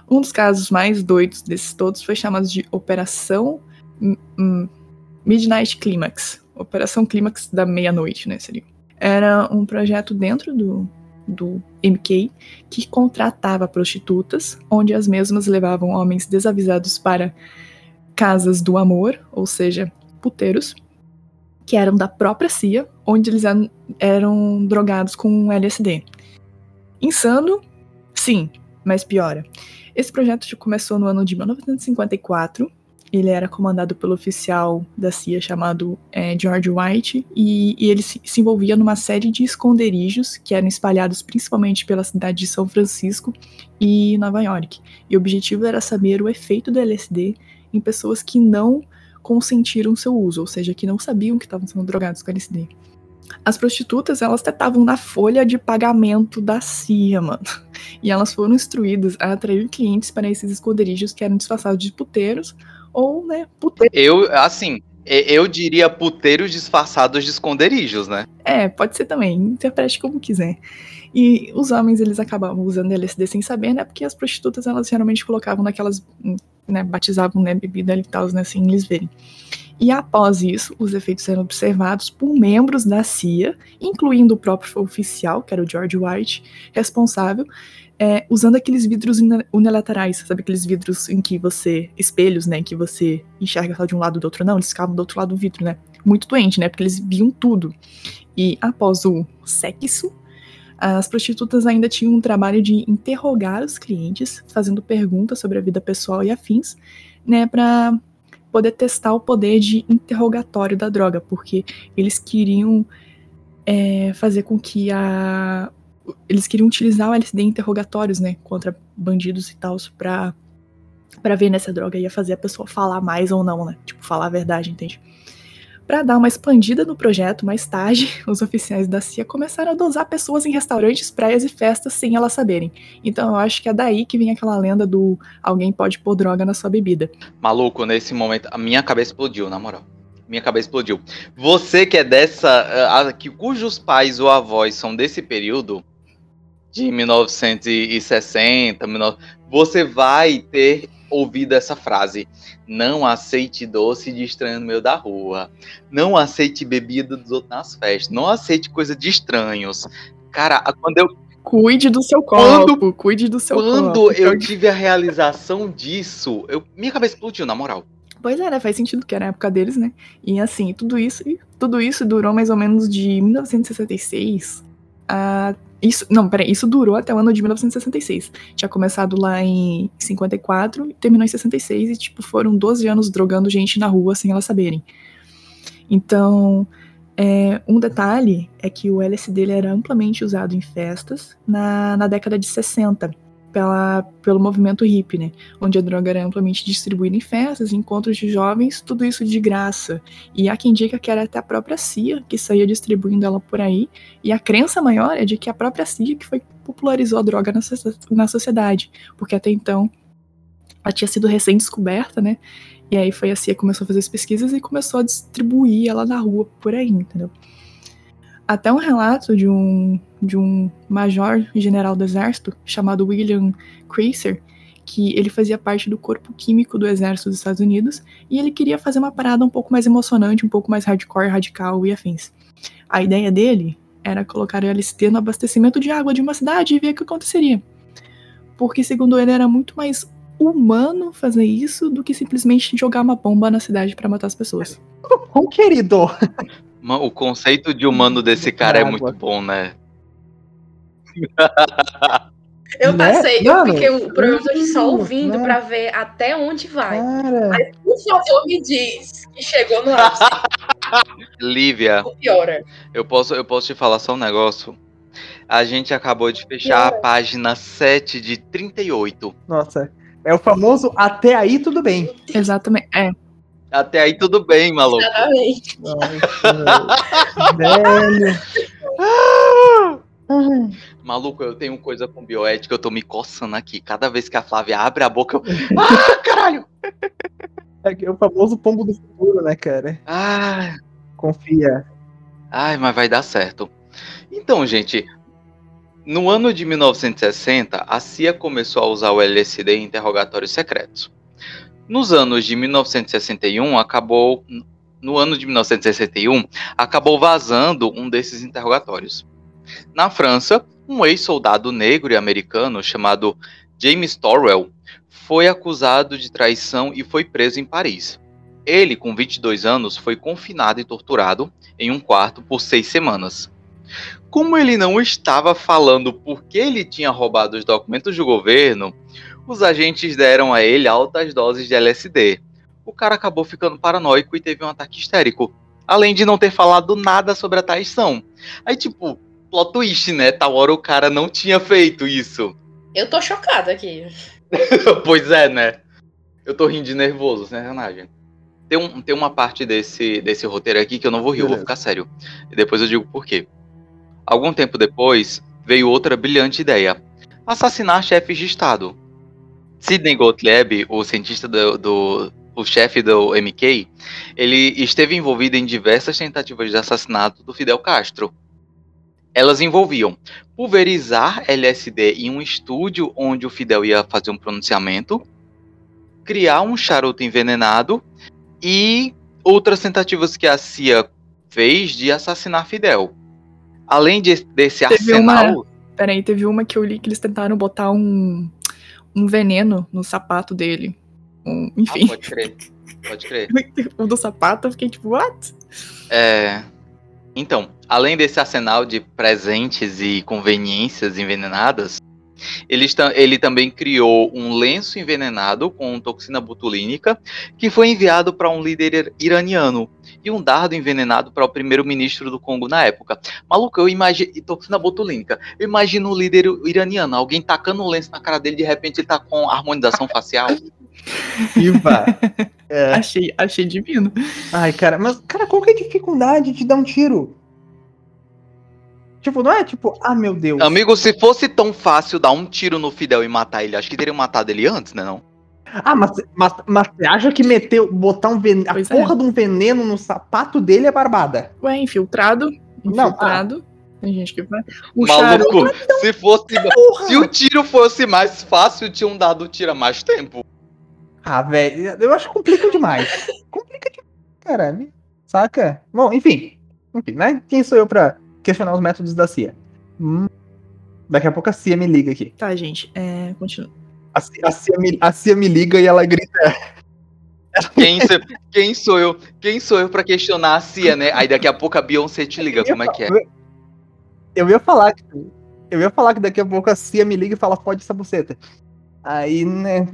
Um dos casos mais doidos desses todos foi chamado de Operação Midnight Climax. Operação Clímax da meia-noite, né? Seria. Era um projeto dentro do, do MK que contratava prostitutas, onde as mesmas levavam homens desavisados para casas do amor, ou seja, puteiros, que eram da própria CIA, onde eles eram, drogados com LSD. Insano? Sim, mas piora. Esse projeto já começou no ano de 1954 ele era comandado pelo oficial da CIA chamado é, George White, e, e ele se, se, envolvia numa série de esconderijos que eram espalhados principalmente pela cidade de São Francisco e Nova York. E o objetivo era saber o efeito do LSD em pessoas que não consentiram seu uso, ou seja, que não sabiam que estavam sendo drogados com LSD. As prostitutas, elas estavam na folha de pagamento da CIA, mano. E elas foram instruídas a atrair clientes para esses esconderijos que eram disfarçados de puteiros ou, né, puteiros. Eu, assim, eu diria puteiros disfarçados de esconderijos, né? É, pode ser também. Interprete como quiser. E os homens, eles acabavam usando LSD sem saber, né? Porque as prostitutas, elas geralmente colocavam naquelas, né? Batizavam, né? Bebida e tal, né? Sem eles verem. E após isso, os efeitos eram observados por membros da CIA, incluindo o próprio oficial, que era o George White, responsável, é, usando aqueles vidros unilaterais, sabe aqueles vidros em que você, espelhos, né, que você enxerga só de um lado do outro, não, eles ficavam do outro lado do vidro, né, muito doente, né, porque eles viam tudo. E após o sexo, as prostitutas ainda tinham um trabalho de interrogar os clientes, fazendo perguntas sobre a vida pessoal e afins, né, para poder testar o poder de interrogatório da droga, porque eles queriam é, fazer com que a. Eles queriam utilizar o LSD em interrogatórios, né, contra bandidos e tal, pra, pra ver nessa droga ia fazer a pessoa falar mais ou não, né? Tipo, falar a verdade, entende? Para dar uma expandida no projeto, mais tarde, os oficiais da CIA começaram a dosar pessoas em restaurantes, praias e festas sem elas saberem. Então eu acho que é daí que vem aquela lenda do alguém pode pôr droga na sua bebida. Maluco, nesse momento, a minha cabeça explodiu, na moral. Minha cabeça explodiu. Você que é dessa. que cujos pais ou avós são desse período, de 1960, 19, você vai ter ouvido essa frase. Não aceite doce de estranho no meio da rua. Não aceite bebida dos outros nas festas. Não aceite coisa de estranhos. Cara, quando eu. Cuide do seu corpo, quando, cuide do seu quando corpo. Quando eu tive a realização disso, eu, minha cabeça explodiu, na moral. Pois é, né? Faz sentido que era a época deles, né? E assim, tudo isso, tudo isso durou mais ou menos de 1966 isso, não, peraí, isso durou até o ano de 1966. Tinha começado lá em 54 e terminou em 66 e, tipo, foram 12 anos drogando gente na rua sem elas saberem. Então, é, um detalhe é que o LSD era amplamente usado em festas na, na década de 60 pela, pelo movimento hippie, né? Onde a droga era amplamente distribuída em festas, encontros de jovens, tudo isso de graça. E há quem diga que era até a própria CIA que saía distribuindo ela por aí. E a crença maior é de que a própria CIA que foi popularizou a droga na, na sociedade, porque até então ela tinha sido recém-descoberta, né? E aí foi a CIA que começou a fazer as pesquisas e começou a distribuir ela na rua por aí, entendeu? até um relato de um, de um major general do exército chamado William Cracer, que ele fazia parte do corpo químico do exército dos Estados Unidos e ele queria fazer uma parada um pouco mais emocionante, um pouco mais hardcore, radical e afins. A ideia dele era colocar o LSD no abastecimento de água de uma cidade e ver o que aconteceria. Porque, segundo ele, era muito mais humano fazer isso do que simplesmente jogar uma bomba na cidade para matar as pessoas. Um querido, o conceito de humano desse cara é muito bom, né? Eu né? passei, né? eu fiquei o programa hoje só ouvindo né? pra ver até onde vai. Cara. Aí, por favor, me diz que chegou no ápice. Lívia, eu posso, eu posso te falar só um negócio? A gente acabou de fechar a página 7 de 38. Nossa, é o famoso até aí tudo bem. Exatamente, é. Até aí tudo bem, maluco. Exatamente. velho. Maluco, eu tenho coisa com bioética, eu tô me coçando aqui. Cada vez que a Flávia abre a boca, eu. Ah, caralho! É o famoso pombo do futuro, né, cara? Ah. Confia. Ai, mas vai dar certo. Então, gente, no ano de 1960, a CIA começou a usar o LSD em interrogatórios secretos. Nos anos de 1961, acabou. No ano de 1961, acabou vazando um desses interrogatórios. Na França, um ex-soldado negro e americano chamado James Torwell foi acusado de traição e foi preso em Paris. Ele, com 22 anos, foi confinado e torturado em um quarto por seis semanas. Como ele não estava falando por que ele tinha roubado os documentos do governo, os agentes deram a ele altas doses de LSD, o cara acabou ficando paranoico e teve um ataque histérico. Além de não ter falado nada sobre a traição. Aí, tipo, plot twist, né? Tal hora o cara não tinha feito isso. Eu tô chocada aqui. pois é, né? Eu tô rindo de nervoso, né, Renagem? Tem, um, tem uma parte desse, desse roteiro aqui que eu não vou rir, eu vou ficar sério. E depois eu digo por quê. Algum tempo depois, veio outra brilhante ideia: assassinar chefes de Estado. Sidney Gottlieb, o cientista do, do o chefe do MK, ele esteve envolvido em diversas tentativas de assassinato do Fidel Castro. Elas envolviam pulverizar LSD em um estúdio onde o Fidel ia fazer um pronunciamento, criar um charuto envenenado e outras tentativas que a CIA fez de assassinar Fidel. Além de, desse Teve arsenal. uma- Peraí, teve uma que eu li que eles tentaram botar um, um veneno no sapato dele. Um- Ah, enfim, pode crer. Pode crer. o do sapato eu fiquei tipo, what? É, Então, além desse arsenal de presentes e conveniências envenenadas, ele, ele também criou um lenço envenenado com toxina botulínica que foi enviado para um líder ir- iraniano e um dardo envenenado para o primeiro-ministro do Congo na época. Maluco, eu imagino. Toxina botulínica. Eu imagino o líder iraniano, alguém tacando um lenço na cara dele de repente ele tá com harmonização facial. Iva. É. Achei, achei divino. Ai, cara, mas, cara, qual que é a dificuldade de dar um tiro? Tipo, não é tipo, ah, meu Deus. Amigo, se fosse tão fácil dar um tiro no Fidel e matar ele, acho que teriam matado ele antes, né? Não? Ah, mas, mas, mas você acha que meteu, botar um veneno, a é. porra de um veneno no sapato dele é barbada? Ué, infiltrado. Não, Infiltrado. Tem gente que vai. O Maluco, charuto. se fosse. Porra! Se o tiro fosse mais fácil, tinham dado o tiro há mais tempo. Ah, velho, eu acho que complica demais. complica demais, caralho. Saca? Bom, enfim. Enfim, né? Quem sou eu pra questionar os métodos da CIA? Hum, daqui a pouco a CIA me liga aqui. Tá, gente. É, continua. A CIA, a CIA me, a CIA me liga e ela grita. Quem, sou- quem sou eu? Quem sou eu pra questionar a CIA, né? Aí daqui a pouco a Beyoncé te liga, como é que é? Eu ia falar que. Eu ia falar que daqui a pouco a CIA me liga e fala, fode essa buceta. Aí, né?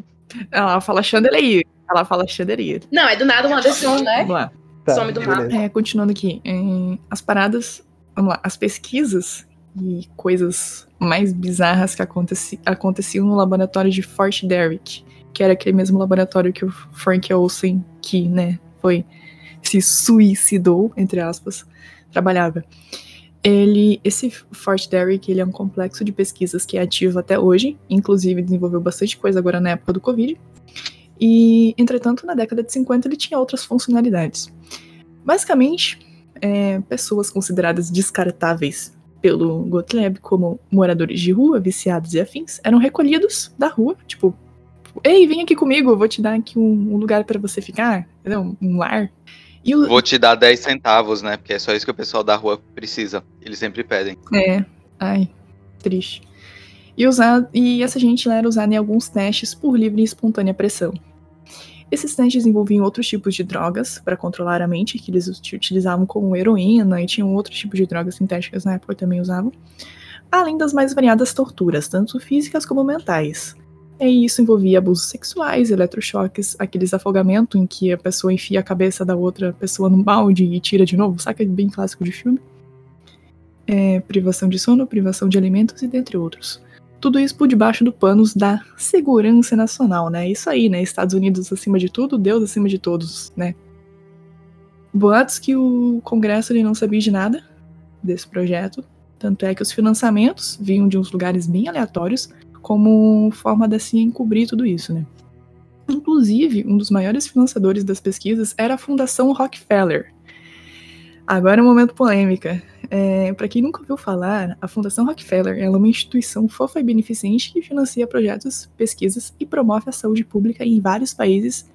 Ela fala chandelier. Ela fala chandelier. Não, é do nada o Anderson, né? Vamos lá. Tá, Some do mapa. beleza. É, continuando aqui. é, as paradas. Vamos lá. As pesquisas e coisas mais bizarras que aconteci, aconteciam no laboratório de Fort Derrick, que era aquele mesmo laboratório que o Frank Olsen, que, né, foi. se suicidou, entre aspas, trabalhava. Ele, esse Fort Derrick, ele é um complexo de pesquisas que é ativo até hoje, inclusive desenvolveu bastante coisa agora na época do Covid. E, entretanto, na década de 50 ele tinha outras funcionalidades. Basicamente, é, pessoas consideradas descartáveis pelo Gottlieb como moradores de rua, viciados e afins, eram recolhidos da rua, tipo, ei, vem aqui comigo, eu vou te dar aqui um, um lugar para você ficar? Um lar. O, Vou te dar 10 centavos, né? Porque é só isso que o pessoal da rua precisa. Eles sempre pedem. É, ai, triste. E, usado, e essa gente lá era usada em alguns testes por livre e espontânea pressão. Esses testes envolviam outros tipos de drogas para controlar a mente, que eles ut- utilizavam como heroína e tinham outros tipos de drogas sintéticas na época também usavam, além das mais variadas torturas, tanto físicas como mentais. E isso envolvia abusos sexuais, eletrochoques, aqueles afogamentos em que a pessoa enfia a cabeça da outra pessoa num balde e tira de novo, saca? Bem clássico de filme é, privação de sono, privação de alimentos e dentre outros. Tudo isso por debaixo do panos da segurança nacional, né? Isso aí, né? Estados Unidos acima de tudo, Deus acima de todos, né? Boatos que o Congresso ele não sabia de nada desse projeto, tanto é que os financiamentos vinham de uns lugares bem aleatórios, como forma da CIA encobrir tudo isso, né? Inclusive, um dos maiores financiadores das pesquisas era a Fundação Rockefeller. Agora é um momento polêmica. É, para quem nunca ouviu falar, a Fundação Rockefeller é uma instituição fofa e beneficente que financia projetos, pesquisas e promove a saúde pública em vários países,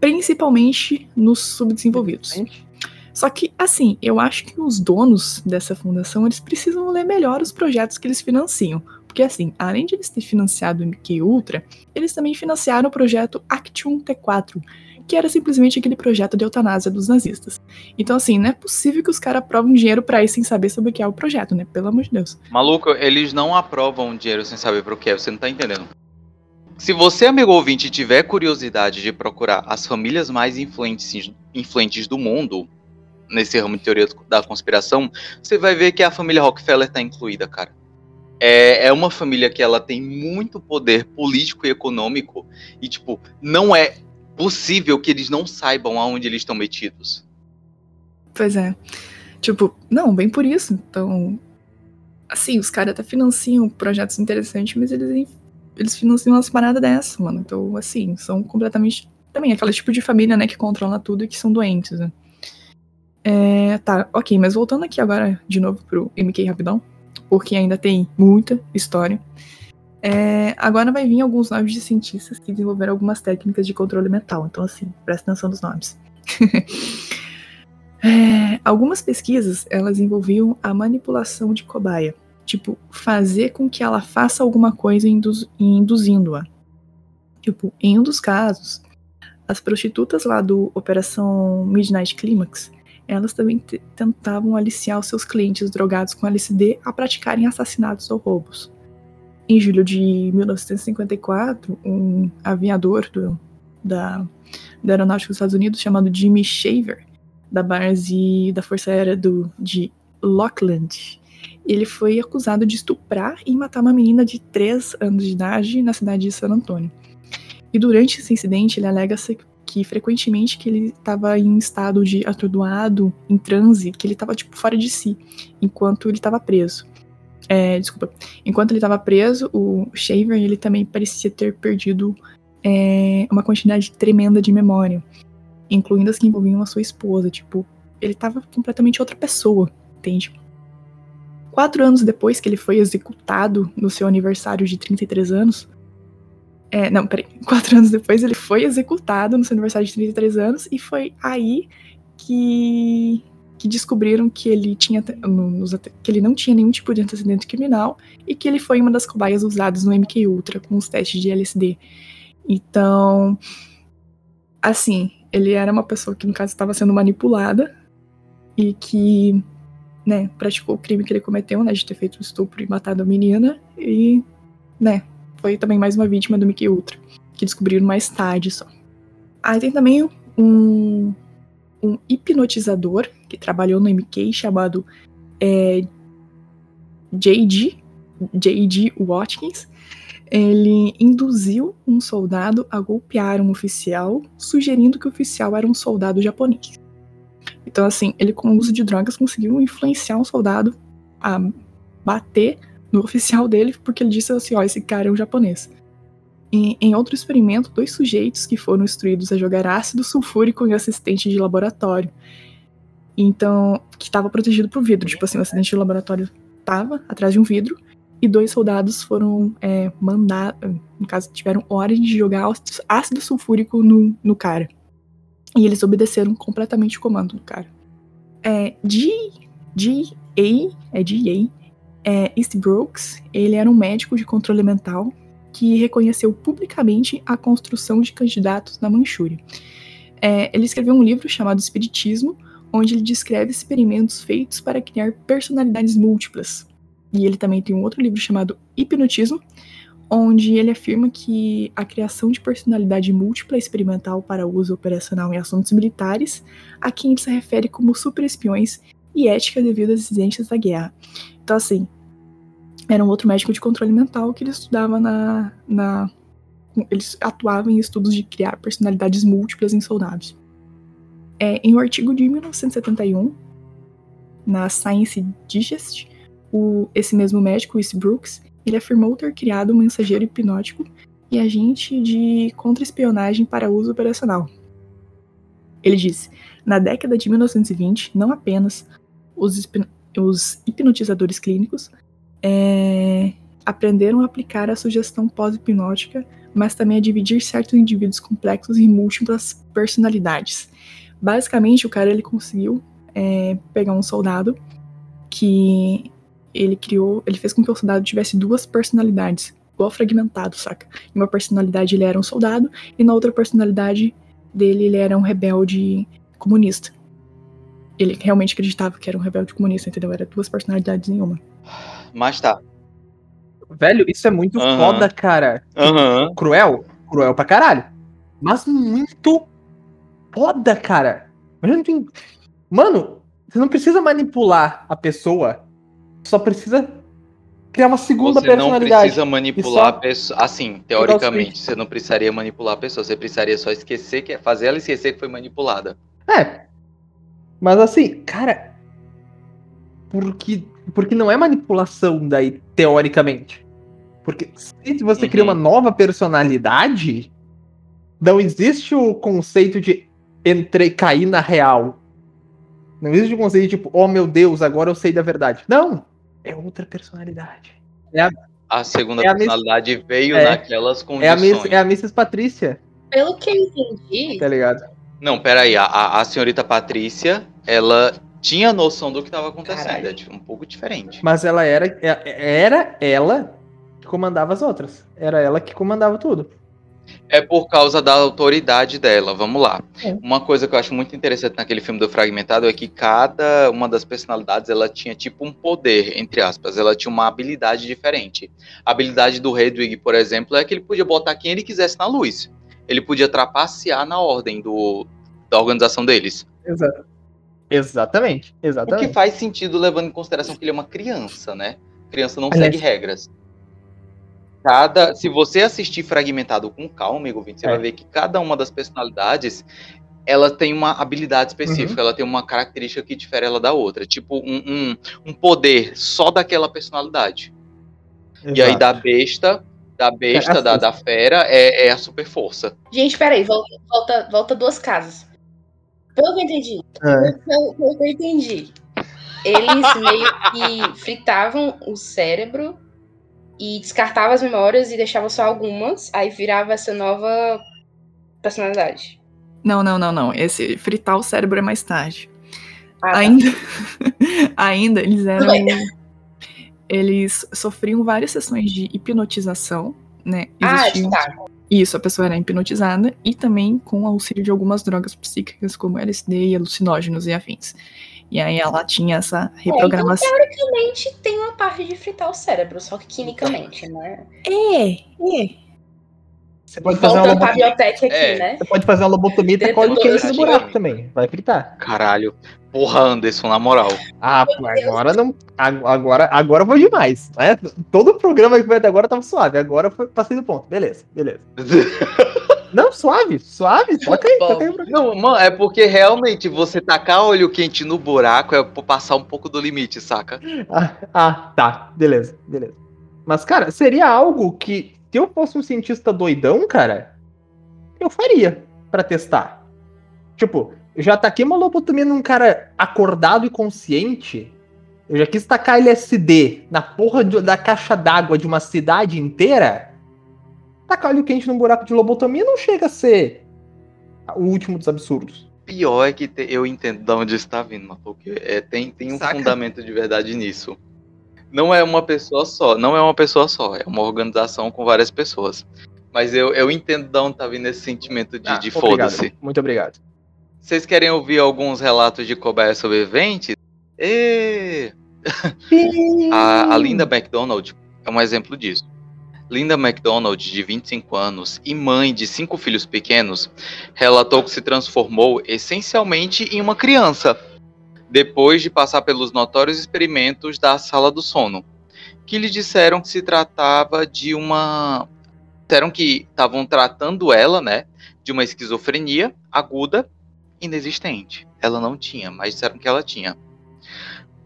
principalmente nos subdesenvolvidos. Só que, assim, eu acho que os donos dessa fundação, eles precisam ler melhor os projetos que eles financiam. Porque, assim, além de eles terem financiado o MK Ultra, eles também financiaram o projeto Actium T4, que era simplesmente aquele projeto de eutanásia dos nazistas. Então, assim, não é possível que os caras aprovem dinheiro pra isso sem saber sobre o que é o projeto, né? Pelo amor de Deus. Maluco, eles não aprovam dinheiro sem saber pro que é, você não tá entendendo. Se você, amigo ouvinte, tiver curiosidade de procurar as famílias mais influentes, influentes do mundo, nesse ramo de teoria da conspiração, você vai ver que a família Rockefeller está incluída, cara. É, é uma família que ela tem muito poder político e econômico e, tipo, não é possível que eles não saibam aonde eles estão metidos. Pois é. Tipo, não, bem por isso. Então, assim, os caras até financiam projetos interessantes, mas eles, eles financiam umas paradas dessa, mano. Então, assim, são completamente. Também aquele tipo de família, né, que controla tudo e que são doentes, né? É, tá, ok, mas voltando aqui agora de novo pro MK rapidão, porque ainda tem muita história. É, agora vai vir alguns nomes de cientistas que desenvolveram algumas técnicas de controle mental. Então, assim, presta atenção nos nomes. é, algumas pesquisas elas envolviam a manipulação de cobaia, tipo fazer com que ela faça alguma coisa induz, induzindo-a. Tipo, em um dos casos, as prostitutas lá do Operação Midnight Climax, elas também tentavam aliciar os seus clientes drogados com LSD a praticarem assassinatos ou roubos. Em julho de 1954, um aviador do, da, da Aeronáutica dos Estados Unidos chamado Jimmy Shaver, da base da Força Aérea do, de Lockland, ele foi acusado de estuprar e matar uma menina de 3 anos de idade na cidade de San Antônio. E durante esse incidente, ele alega que frequentemente que ele estava em estado de atordoado, em transe, que ele estava tipo fora de si, enquanto ele estava preso. É, desculpa. Enquanto ele estava preso, o Shaver ele também parecia ter perdido é, uma quantidade tremenda de memória, incluindo as que envolviam a sua esposa. Tipo, ele estava completamente outra pessoa, entende? Quatro anos depois que ele foi executado no seu aniversário de 33 anos. É, não, peraí. Quatro anos depois ele foi executado no seu aniversário de 33 anos e foi aí que que descobriram que ele tinha que ele não tinha nenhum tipo de antecedente criminal e que ele foi uma das cobaias usadas no MK Ultra com os testes de LSD. Então, assim, ele era uma pessoa que no caso estava sendo manipulada e que, né, praticou o crime que ele cometeu, né, de ter feito o estupro e matado a menina e, né, foi também mais uma vítima do MK Ultra, que descobriram mais tarde só. Aí tem também um um hipnotizador que trabalhou no MK chamado é, J.D. J.D. Watkins. Ele induziu um soldado a golpear um oficial, sugerindo que o oficial era um soldado japonês. Então, assim, ele com o uso de drogas conseguiu influenciar um soldado a bater no oficial dele, porque ele disse assim: ó, esse cara é um japonês. Em, outro experimento, dois sujeitos que foram instruídos a jogar ácido sulfúrico em assistente de laboratório. Então, que estava protegido por vidro. Tipo assim, o assistente de laboratório estava atrás de um vidro e dois soldados foram é, mandados, no caso, tiveram ordem de jogar ácido sulfúrico no, no cara. E eles obedeceram completamente o comando do cara. É, G.A. é G.A. É, ele era um médico de controle mental que reconheceu publicamente a construção de candidatos na Manchúria. É, ele escreveu um livro chamado Espiritismo, onde ele descreve experimentos feitos para criar personalidades múltiplas. E ele também tem um outro livro chamado Hipnotismo, onde ele afirma que a criação de personalidade múltipla experimental para uso operacional em assuntos militares, a quem ele se refere como super-espiões e ética devido às exigências da guerra. Então, assim, era um outro médico de controle mental que ele estudava na, na eles atuavam em estudos de criar personalidades múltiplas em soldados. É, em um artigo de 1971, na Science Digest, o, esse mesmo médico, Wyss Brooks, ele afirmou ter criado um mensageiro hipnótico e agente de contra-espionagem para uso operacional. Ele disse: na década de 1920, não apenas os, os hipnotizadores clínicos, é, aprenderam a aplicar a sugestão pós-hipnótica, mas também a dividir certos indivíduos complexos em múltiplas personalidades. Basicamente, o cara ele conseguiu é, pegar um soldado que ele criou, ele fez com que o soldado tivesse duas personalidades, igual fragmentado, saca? Em uma personalidade ele era um soldado e na outra personalidade dele ele era um rebelde comunista. Ele realmente acreditava que era um rebelde comunista, entendeu? Era duas personalidades em uma. Mas tá. velho, isso é muito Aham. foda, cara. Aham. Cruel? Cruel pra caralho. Mas muito foda, cara. Imagina Mano, você não precisa manipular a pessoa. Só precisa criar uma segunda Você não personalidade. precisa manipular só- a pessoa. Assim, teoricamente, você não precisaria manipular a pessoa. Você precisaria só esquecer que fazer ela esquecer que foi manipulada. É. Mas assim, cara. Porque, porque não é manipulação daí, teoricamente. Porque se você cria Uhum. uma nova personalidade, não existe o conceito de entrei, cair na real. Não existe o conceito de tipo, oh meu Deus, agora eu sei da verdade. Não! É outra personalidade. A segunda É a Miss- personalidade veio É. naquelas É a, condições. Miss, é a Mrs. Patrícia, Pelo que eu entendi, tá ligado? Não, peraí. A, a, a senhorita Patrícia, ela tinha noção do que estava acontecendo. Caralho. É tipo, um pouco diferente. Mas ela era, é- era ela que comandava as outras. Era ela que comandava tudo. É por causa da autoridade dela. Vamos lá. É. Uma coisa que eu acho muito interessante naquele filme do Fragmentado é que cada uma das personalidades ela tinha tipo um poder, entre aspas. Ela tinha uma habilidade diferente. A habilidade do Hedwig, por exemplo, é que ele podia botar quem ele quisesse na luz. Ele podia trapacear na ordem do, da organização deles. Exato. Exatamente. O que Exatamente. faz sentido levando em consideração que ele é uma criança, né? Criança não Aliás- segue regras. Cada, se você assistir fragmentado com calma, amigo ouvinte, você É. vai ver que cada uma das personalidades ela tem uma habilidade específica, Uhum. ela tem uma característica que difere ela da outra. Tipo, um, um, um poder só daquela personalidade. E aí Exato. da besta, da besta, É, da, assim. da fera, é, é a super força. Gente, peraí, volta, volta, volta duas casas. Pelo que eu entendi, É. pelo, pelo que eu entendi, eles meio que fritavam o cérebro e descartavam as memórias e deixavam só algumas, aí virava essa nova personalidade. Não, não, não, não. Esse fritar o cérebro é mais tarde. Ah, tá. Ainda, ainda eles eram. Eles sofriam várias sessões de hipnotização, né? Ah, Existiam- tá. Isso, a pessoa era hipnotizada e também com o auxílio de algumas drogas psíquicas, como LSD, alucinógenos e afins. E aí ela tinha essa reprogramação. Teoricamente tem uma parte de fritar o cérebro, só que quimicamente, né? É, é. Você pode fazer uma lobotomia. aqui, É. né? Você pode fazer uma lobotomia e Dentro colhe o do quente no doce. buraco também. Vai fritar. Caralho. Porra, Anderson, na moral. Ah, pô, agora não. ag- Agora, agora foi demais. Né? Todo o programa que foi até agora tava suave. Agora foi, passei do ponto. Beleza, beleza. Não, suave, suave. Toca aí, toca aí. Não, mano, é porque realmente você tacar óleo quente no buraco é passar um pouco do limite, saca? Ah, ah, tá. Beleza, beleza. Mas, cara, seria algo que, se eu fosse um cientista doidão, cara, eu faria pra testar. Tipo, eu já taquei uma lobotomia num cara acordado e consciente. Eu já quis tacar LSD na porra de- da caixa d'água de uma cidade inteira. Tacar óleo quente num buraco de lobotomia não chega a ser o último dos absurdos. Pior é que te- eu entendo de onde está vindo, mas porque é, tem, tem um Saca? fundamento de verdade nisso. Não é uma pessoa só, não é uma pessoa só, é uma organização com várias pessoas. Mas eu, eu entendo de onde tá vindo esse sentimento de, Ah, de foda-se. Muito obrigado. Vocês querem ouvir alguns relatos de cobaia sobreviventes? Ê! A, a Linda McDonald é um exemplo disso. Linda McDonald, de 25 anos e mãe de cinco filhos pequenos, relatou que se transformou essencialmente em uma criança, depois de passar pelos notórios experimentos da sala do sono, que lhe disseram que se tratava de uma. Disseram que estavam tratando ela, né, de uma esquizofrenia aguda inexistente. Ela não tinha, mas disseram que ela tinha.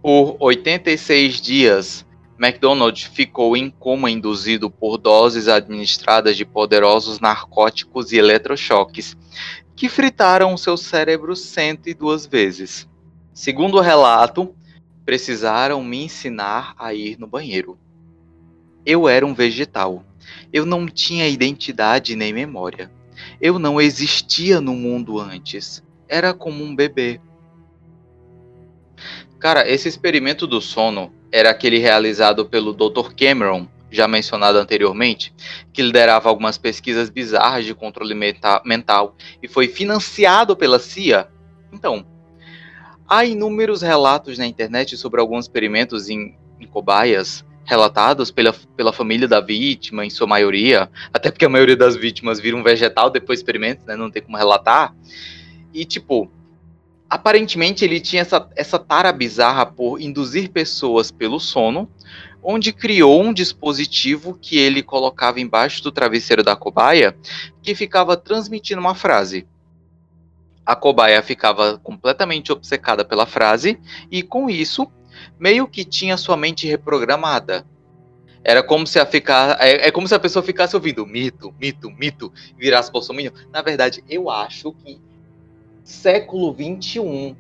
Por 86 dias, McDonald ficou em coma induzido por doses administradas de poderosos narcóticos e eletrochoques, que fritaram seu cérebro 102 vezes. Segundo o relato, precisaram me ensinar a ir no banheiro. Eu era um vegetal. Eu não tinha identidade nem memória. Eu não existia no mundo antes. Era como um bebê. Cara, esse experimento do sono era aquele realizado pelo Dr. Cameron, já mencionado anteriormente, que liderava algumas pesquisas bizarras de controle mental e foi financiado pela CIA. Então, há inúmeros relatos na internet sobre alguns experimentos em, em cobaias relatados pela, pela família da vítima, em sua maioria, até porque a maioria das vítimas vira um vegetal depois do experimento, né? Não tem como relatar. E, tipo, aparentemente ele tinha essa, essa tara bizarra por induzir pessoas pelo sono, onde criou um dispositivo que ele colocava embaixo do travesseiro da cobaia, que ficava transmitindo uma frase. A cobaia ficava completamente obcecada pela frase, e com isso meio que tinha sua mente reprogramada. Era como se a ficar, é, é como se a pessoa ficasse ouvindo mito, mito, mito, virasse bolsominion. Na verdade, eu acho que século 21,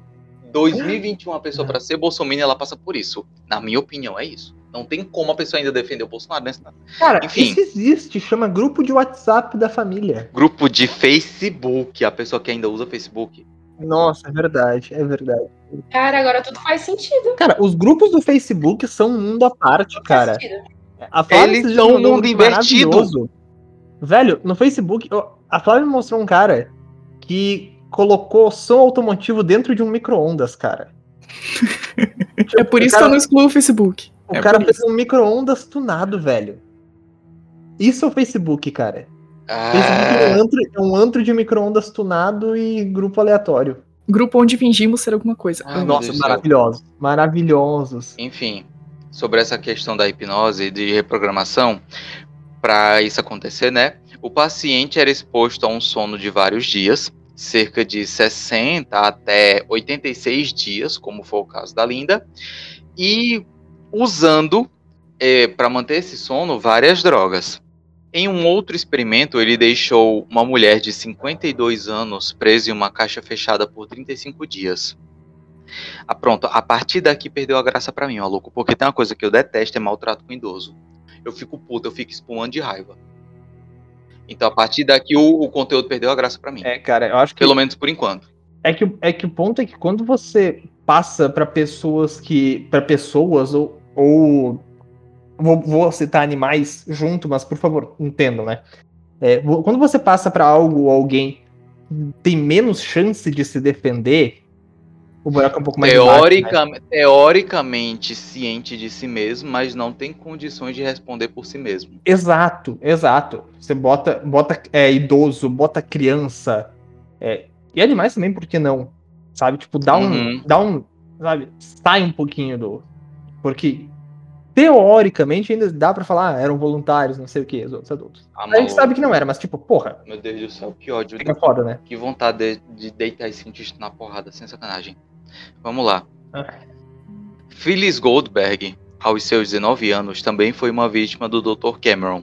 2021, a pessoa para ser bolsominion, ela passa por isso. Na minha opinião, é isso. Não tem como a pessoa ainda defender o Bolsonaro, né? Cara, Enfim, isso existe, chama grupo de WhatsApp da família. Grupo de Facebook, a pessoa que ainda usa Facebook. Nossa, é verdade, é verdade. Cara, agora tudo faz sentido. Cara, os grupos do Facebook são um mundo à parte, tudo cara. A Flávia Eles são um mundo invertido. Velho, no Facebook, a Flávia me mostrou um cara que colocou som automotivo dentro de um micro-ondas, cara. é por isso cara, que eu não excluo o Facebook. O é cara fez um micro-ondas tunado, velho. Isso é o Facebook, cara. Ah. Facebook é um antro, é um antro de micro-ondas tunado e grupo aleatório. Grupo onde fingimos ser alguma coisa. Ah, Nossa, maravilhosos. Maravilhosos. Enfim, sobre essa questão da hipnose e de reprogramação, para isso acontecer, né? O paciente era exposto a um sono de vários dias, cerca de 60 até 86 dias, como foi o caso da Linda, e usando é, para manter esse sono várias drogas. Em um outro experimento, ele deixou uma mulher de 52 anos presa em uma caixa fechada por 35 dias. Ah, pronto, a partir daqui perdeu a graça para mim, ó, louco, porque tem uma coisa que eu detesto, é maltrato com idoso. Eu fico puto, eu fico espumando de raiva. Então, a partir daqui, o, o conteúdo perdeu a graça para mim. É, cara, eu acho que... Pelo menos por enquanto. É que, é que o ponto é que quando você passa para pessoas que... para pessoas ou... ou vou, vou, citar animais junto, mas por favor, entendam, né? É, quando você passa para algo ou alguém tem menos chance de se defender, o buraco é um pouco mais Teorica, né? Teoricamente ciente de si mesmo, mas não tem condições de responder por si mesmo. Exato, exato. Você bota, bota é, idoso, bota criança. É, e animais também, por que não? Sabe? Tipo, dá um. Uhum. Dá um. Sabe? Sai um pouquinho do. Porque teoricamente ainda dá para falar, ah, eram voluntários, não sei o que, os outros adultos. Ah, a gente sabe que não era, mas tipo, porra. Meu Deus do céu, que ódio. Fica foda, né? Que vontade de, de deitar esse cientista na porrada, sem sacanagem. Vamos lá. Ah. Phyllis Goldberg, aos seus 19 anos, também foi uma vítima do Dr. Cameron.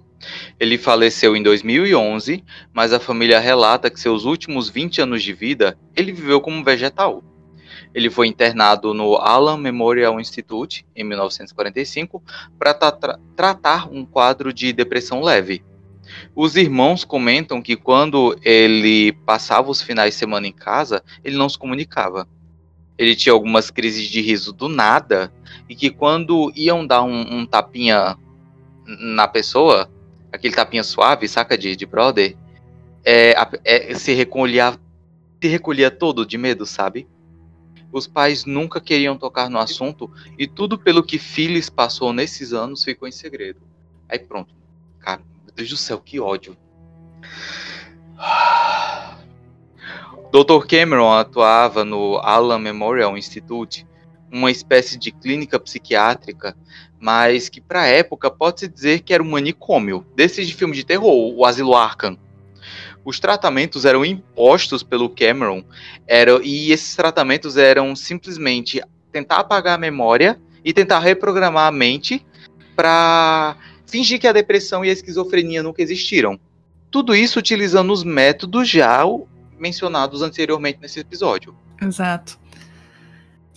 Ele faleceu em 2011, mas a família relata que seus últimos 20 anos de vida ele viveu como vegetal. Ele foi internado no Allen Memorial Institute em 1945 para tra tratar um quadro de depressão leve. Os irmãos comentam que quando ele passava os finais de semana em casa, ele não se comunicava. Ele tinha algumas crises de riso do nada e que quando iam dar um, um tapinha na pessoa, aquele tapinha suave, saca de, de brother, é, é, se recolhia se recolhia todo de medo, sabe? Os pais nunca queriam tocar no assunto e tudo pelo que Phyllis passou nesses anos ficou em segredo. Aí pronto. Cara, meu Deus do céu, que ódio. Dr. Cameron atuava no Allen Memorial Institute, uma espécie de clínica psiquiátrica, mas que para época pode-se dizer que era um manicômio, desses de filme de terror, o Asilo Arkham os tratamentos eram impostos pelo Cameron era, e esses tratamentos eram simplesmente tentar apagar a memória e tentar reprogramar a mente para fingir que a depressão e a esquizofrenia nunca existiram. Tudo isso utilizando os métodos já mencionados anteriormente nesse episódio. Exato.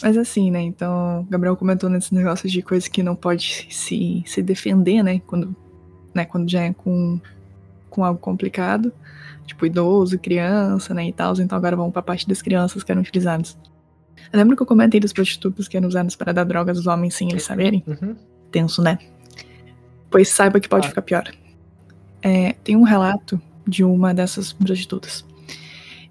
Mas assim, né? Então, Gabriel comentou nesses negócios de coisa que não pode se, se defender, né? Quando, né? Quando já é com, com algo complicado tipo, idoso, criança, né, e tal. Então agora vamos pra parte das crianças que eram utilizadas. Eu lembro que eu comentei dos prostitutos que eram usados para dar drogas aos homens sem eles saberem? Uhum. Tenso, né? Pois saiba que pode ah. ficar pior. É, tem um relato de uma dessas prostitutas.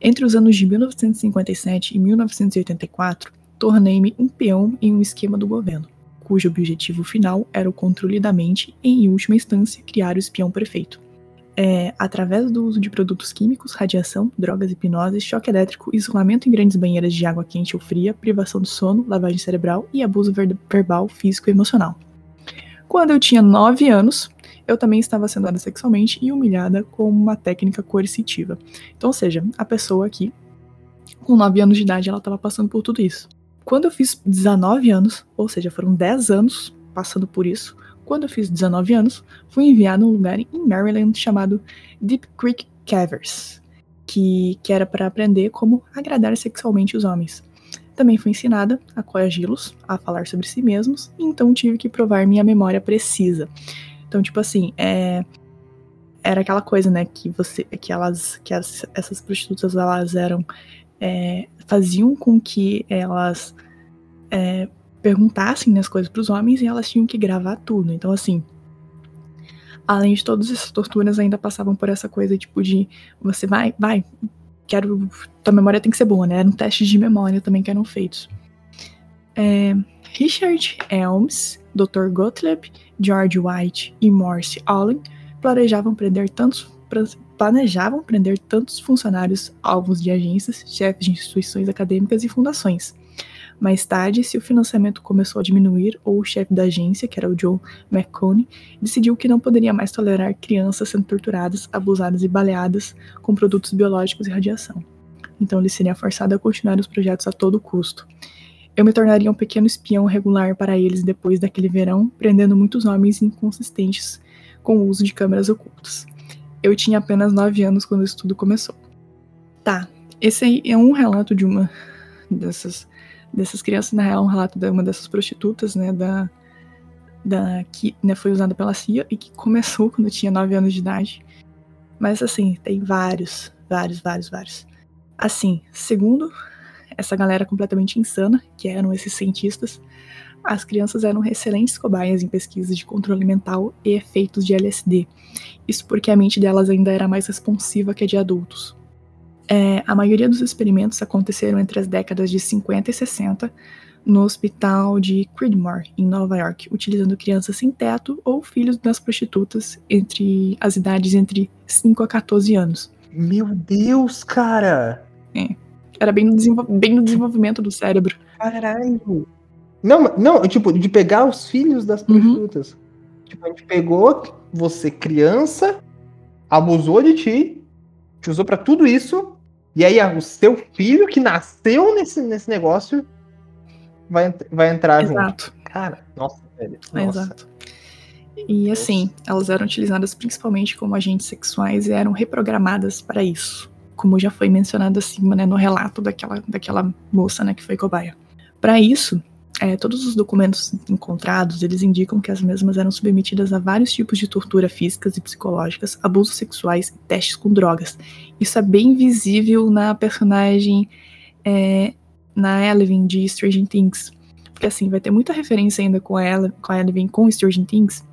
Entre os anos de 1957 e 1984, tornei-me um peão em um esquema do governo, cujo objetivo final era o controle da mente e, em última instância, criar o espião perfeito. É, através do uso de produtos químicos, radiação, drogas, hipnose, choque elétrico, isolamento em grandes banheiras de água quente ou fria, privação do sono, lavagem cerebral e abuso ver verbal, físico e emocional. Quando eu tinha 9 anos, eu também estava sendo sexualmente e humilhada com uma técnica coercitiva. Então, ou seja, a pessoa aqui, com 9 anos de idade, ela estava passando por tudo isso. Quando eu fiz 19 anos, ou seja, foram 10 anos passando por isso, quando eu fiz 19 anos, fui enviado a um lugar em Maryland chamado Deep Creek Caverns, que, que era para aprender como agradar sexualmente os homens. Também fui ensinada a coagi-los, a falar sobre si mesmos, então tive que provar minha memória precisa. Então, tipo assim, é, era aquela coisa, né, que você, que elas, que as, essas prostitutas, elas eram, é, faziam com que elas é, perguntassem as coisas para os homens e elas tinham que gravar tudo. Então, assim, além de todas essas torturas, ainda passavam por essa coisa, tipo, de você vai, vai, quero. Tua memória tem que ser boa, né? Eram testes de memória também que eram feitos. É, Richard Elms, Dr. Gottlieb, George White e Morse Allen planejavam prender tantos planejavam prender tantos funcionários alvos de agências, chefes de instituições acadêmicas e fundações, mais tarde, se o financiamento começou a diminuir, ou o chefe da agência, que era o John McCone, decidiu que não poderia mais tolerar crianças sendo torturadas, abusadas e baleadas com produtos biológicos e radiação. Então ele seria forçado a continuar os projetos a todo custo. Eu me tornaria um pequeno espião regular para eles depois daquele verão, prendendo muitos homens inconsistentes com o uso de câmeras ocultas. Eu tinha apenas 9 anos quando isso tudo começou. Tá, esse aí é um relato de uma dessas dessas crianças, na real, um relato de uma dessas prostitutas, né, da, da que né, foi usada pela CIA e que começou quando tinha 9 anos de idade. Mas assim, tem vários, vários, vários, vários. Assim, segundo essa galera completamente insana, que eram esses cientistas, as crianças eram excelentes cobaias em pesquisas de controle mental e efeitos de LSD. Isso porque a mente delas ainda era mais responsiva que a de adultos. É, a maioria dos experimentos aconteceram entre as décadas de 50 e 60 no hospital de Creedmoor, em Nova York, utilizando crianças sem teto ou filhos das prostitutas entre as idades entre 5 a 14 anos. Meu Deus, cara! É. Era bem no, bem no desenvolvimento do cérebro. Caralho! Não, não, tipo, de pegar os filhos das uhum. prostitutas. Uhum. Tipo, a gente pegou você criança, abusou de ti, te usou para tudo isso, e aí o seu filho que nasceu nesse, nesse negócio vai, vai entrar Exato. junto. Cara, nossa, velho. Nossa. Exato. E assim, elas eram utilizadas principalmente como agentes sexuais e eram reprogramadas para isso. Como já foi mencionado acima, né, no relato daquela, daquela moça, né, que foi cobaia. Para isso, é, todos os documentos encontrados, eles indicam que as mesmas eram submetidas a vários tipos de tortura físicas e psicológicas, abusos sexuais e testes com drogas. Isso é bem visível na personagem, é, na Eleven de Stranger Things. Porque assim, vai ter muita referência ainda com ela, com a Eleven com Stranger Things,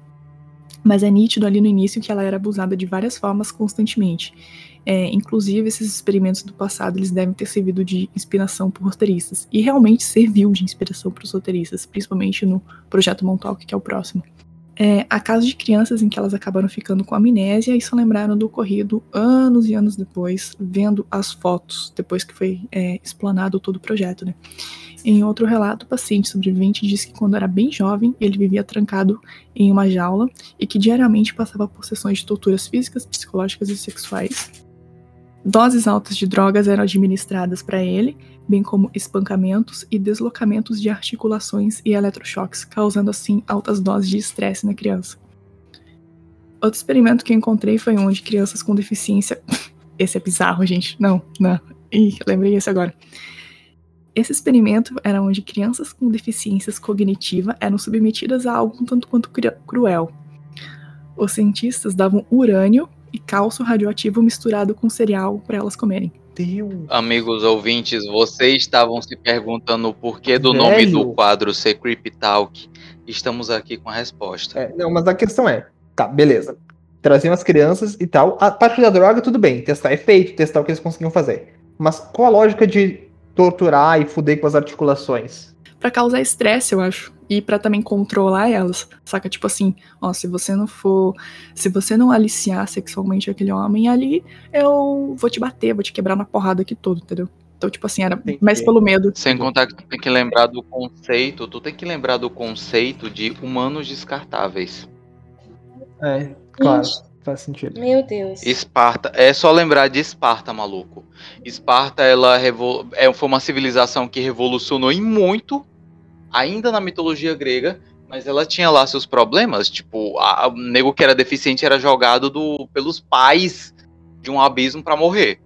mas é nítido ali no início que ela era abusada de várias formas constantemente. É, inclusive, esses experimentos do passado eles devem ter servido de inspiração para roteiristas. E realmente serviu de inspiração para os roteiristas, principalmente no projeto Montauk, que é o próximo. É, há casos de crianças em que elas acabaram ficando com amnésia e se lembraram do ocorrido anos e anos depois, vendo as fotos, depois que foi é, explanado todo o projeto. Né? Em outro relato, o paciente sobrevivente disse que quando era bem jovem, ele vivia trancado em uma jaula e que diariamente passava por sessões de torturas físicas, psicológicas e sexuais Doses altas de drogas eram administradas para ele, bem como espancamentos e deslocamentos de articulações e eletrochoques, causando assim altas doses de estresse na criança. Outro experimento que encontrei foi onde crianças com deficiência. Esse é bizarro, gente. Não, não. Ih, lembrei esse agora. Esse experimento era onde crianças com deficiências cognitiva eram submetidas a algo um tanto quanto cruel. Os cientistas davam urânio e cálcio radioativo misturado com cereal para elas comerem. Deus. Amigos ouvintes, vocês estavam se perguntando o porquê do Velho. nome do quadro ser Creepy Talk. Estamos aqui com a resposta. É, não, mas a questão é, tá, beleza. Traziam as crianças e tal. A parte da droga, tudo bem. Testar efeito, testar o que eles conseguiam fazer. Mas qual a lógica de torturar e fuder com as articulações? Para causar estresse, eu acho. E para também controlar elas, saca? Tipo assim, ó, se você não for, se você não aliciar sexualmente aquele homem ali, eu vou te bater, vou te quebrar na porrada aqui todo, entendeu? Então, tipo assim, era mais pelo medo. Sem contar que tu tem que lembrar do conceito, tu tem que lembrar do conceito de humanos descartáveis. É, claro, Gente, faz sentido. Meu Deus. Esparta, é só lembrar de Esparta, maluco. Esparta, ela revol... é, foi uma civilização que revolucionou em muito, ainda na mitologia grega, mas ela tinha lá seus problemas. Tipo, a- o nego que era deficiente era jogado do, pelos pais de um abismo pra morrer.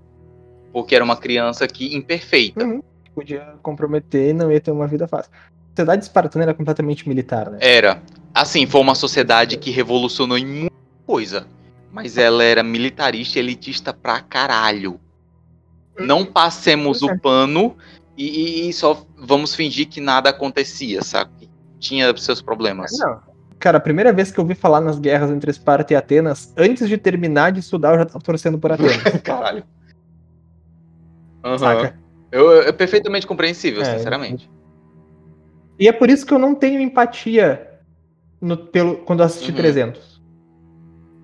Porque era uma criança que imperfeita. Uhum. Podia comprometer e não ia ter uma vida fácil. A sociedade espartana era completamente militar, né? Era. Assim, foi uma sociedade que revolucionou em muita coisa. Mas ela era militarista e elitista pra caralho. Não passemos Pois é. o pano e, e- só vamos fingir que nada acontecia, sabe? Tinha seus problemas. Não. Cara, a primeira vez que eu ouvi falar nas guerras entre Esparta e Atenas, antes de terminar de estudar, eu já tava torcendo por Atenas. Caralho. Aham. saca? Eu, eu- é perfeitamente compreensível, É, sinceramente. E é por isso que eu não tenho empatia no- pelo, quando eu assisti Uhum. 300.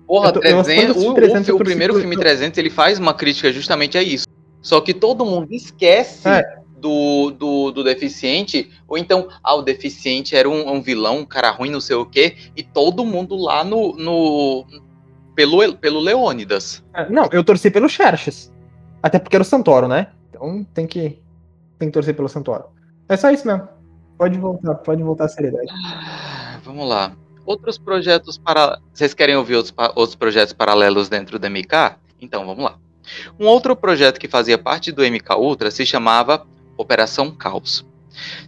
Porra, Eu tô- eu- 300, quando eu assisti o, o 300, o primeiro filme 300 ele faz uma crítica justamente a isso. Só que todo mundo esquece É. do, do, do deficiente, ou então, ah, o deficiente era um, um vilão, um cara ruim, não sei o quê, e todo mundo lá no. no pelo, pelo Leônidas. É, Não, eu torci pelo Xerxes. Até porque era o Santoro, né? Então tem que, tem que torcer pelo Santoro. É só isso mesmo. Pode voltar, pode voltar à seriedade. Ah, Vamos lá. Outros projetos para. Vocês querem ouvir outros, outros projetos paralelos dentro do MK? Então vamos lá. Um outro projeto que fazia parte do MK Ultra se chamava Operação Caos.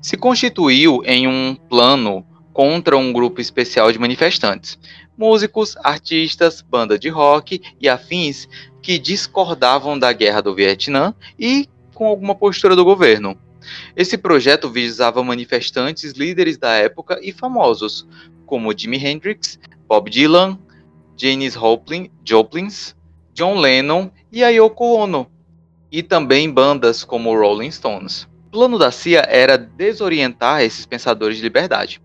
Se constituiu em um plano contra um grupo especial de manifestantes, músicos, artistas, banda de rock e afins que discordavam da guerra do Vietnã e com alguma postura do governo. Esse projeto visava manifestantes, líderes da época e famosos, como Jimi Hendrix, Bob Dylan, Janis Joplin, John Lennon e a Yoko Ono, e também bandas como Rolling Stones. O plano da CIA era desorientar esses pensadores de liberdade,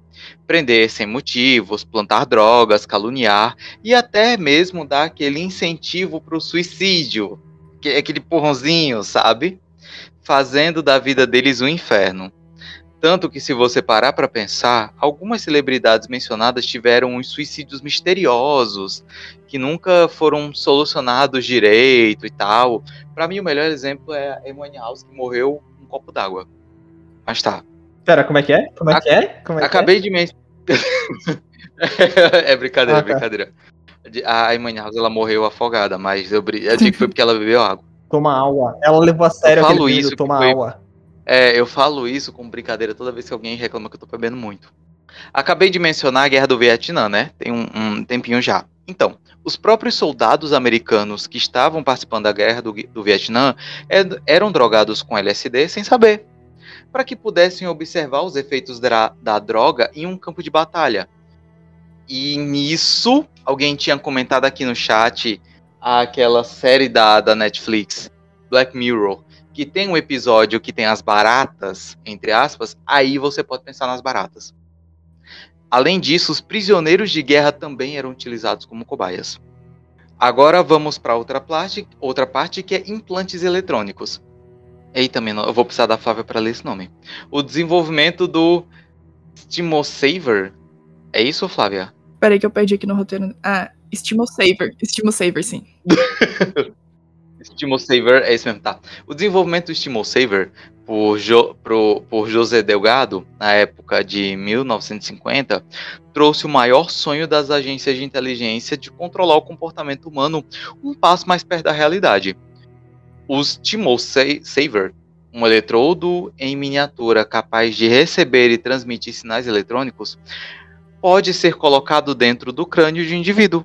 prender sem motivos, plantar drogas, caluniar e até mesmo dar aquele incentivo para o suicídio, que aquele porrãozinho, sabe? Fazendo da vida deles um inferno. Tanto que, se você parar para pensar, algumas celebridades mencionadas tiveram uns suicídios misteriosos que nunca foram solucionados direito e tal. Para mim, o melhor exemplo é a Amy House que morreu com um copo d'água. Mas tá. Pera, como é que é? Como é que é? Como é que Acabei de mencionar. é brincadeira, Ah, tá. brincadeira. A Amy House ela morreu afogada, mas eu, bri- eu digo que foi porque ela bebeu água. é? Toma água. Ela levou a sério Eu falo isso toma foi- água. É, eu falo isso com brincadeira toda vez que alguém reclama que eu tô bebendo muito. Acabei de mencionar a guerra do Vietnã, né? Tem um, um tempinho já. Então, os próprios soldados americanos que estavam participando da guerra do, do Vietnã ed- eram drogados com LSD sem saber, para que pudessem observar os efeitos dra- da droga em um campo de batalha. E nisso, alguém tinha comentado aqui no chat aquela série da, da Netflix, Black Mirror, que tem um episódio que tem as baratas, entre aspas, aí você pode pensar nas baratas. Além disso, os prisioneiros de guerra também eram utilizados como cobaias. Agora vamos para outra parte, outra parte que é implantes eletrônicos. Eita, menino, eu vou precisar da Flávia para ler esse nome. O desenvolvimento do Stimosaver. É isso, Flávia? Peraí que eu perdi aqui no roteiro. Ah, Stimo Saver. Stimo Saver, é isso mesmo, tá. O desenvolvimento do Stimosaver por, jo, pro, por José Delgado, na época de 1950, trouxe o maior sonho das agências de inteligência de controlar o comportamento humano um passo mais perto da realidade. O Stimosaver, um eletrodo em miniatura capaz de receber e transmitir sinais eletrônicos, pode ser colocado dentro do crânio de um indivíduo.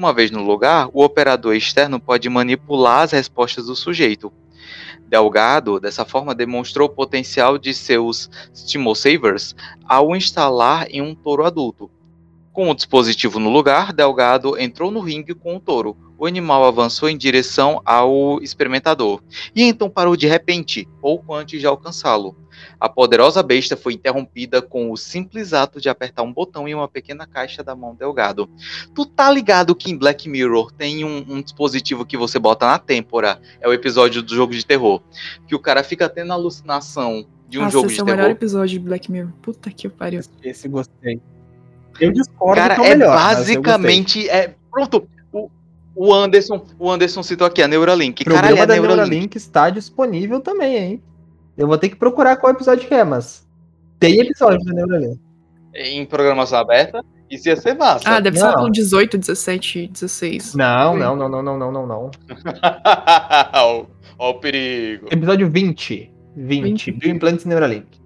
Uma vez no lugar, o operador externo pode manipular as respostas do sujeito. Delgado, dessa forma, demonstrou o potencial de seus Stimosavers ao instalar em um touro adulto. Com o dispositivo no lugar, Delgado entrou no ringue com o touro, o animal avançou em direção ao experimentador e então parou de repente, pouco antes de alcançá-lo. A poderosa besta foi interrompida com o simples ato de apertar um botão em uma pequena caixa da mão delgado. Tu tá ligado que em Black Mirror tem um, um dispositivo que você bota na têmpora? É o episódio do jogo de terror. Que o cara fica tendo alucinação de um Nossa, jogo esse de é o terror. melhor episódio de Black Mirror. Puta que pariu. Esse gostei. Eu discordo Cara, que é o é melhor. mas eu gostei. basicamente. É, pronto. O, Anderson, o Anderson citou aqui a Neuralink. O programa Caralho, é a da Neuralink. Neuralink está disponível também, hein? Eu vou ter que procurar qual episódio que é, mas tem episódio da Neuralink. Em programação aberta, isso ia ser massa. Ah, deve ser Não. pelo 18, 17, 16. Não, não, não, não, não, não, não, não. Ó o perigo. Episódio 20. 20, 20. Bioimplantes Neuralink.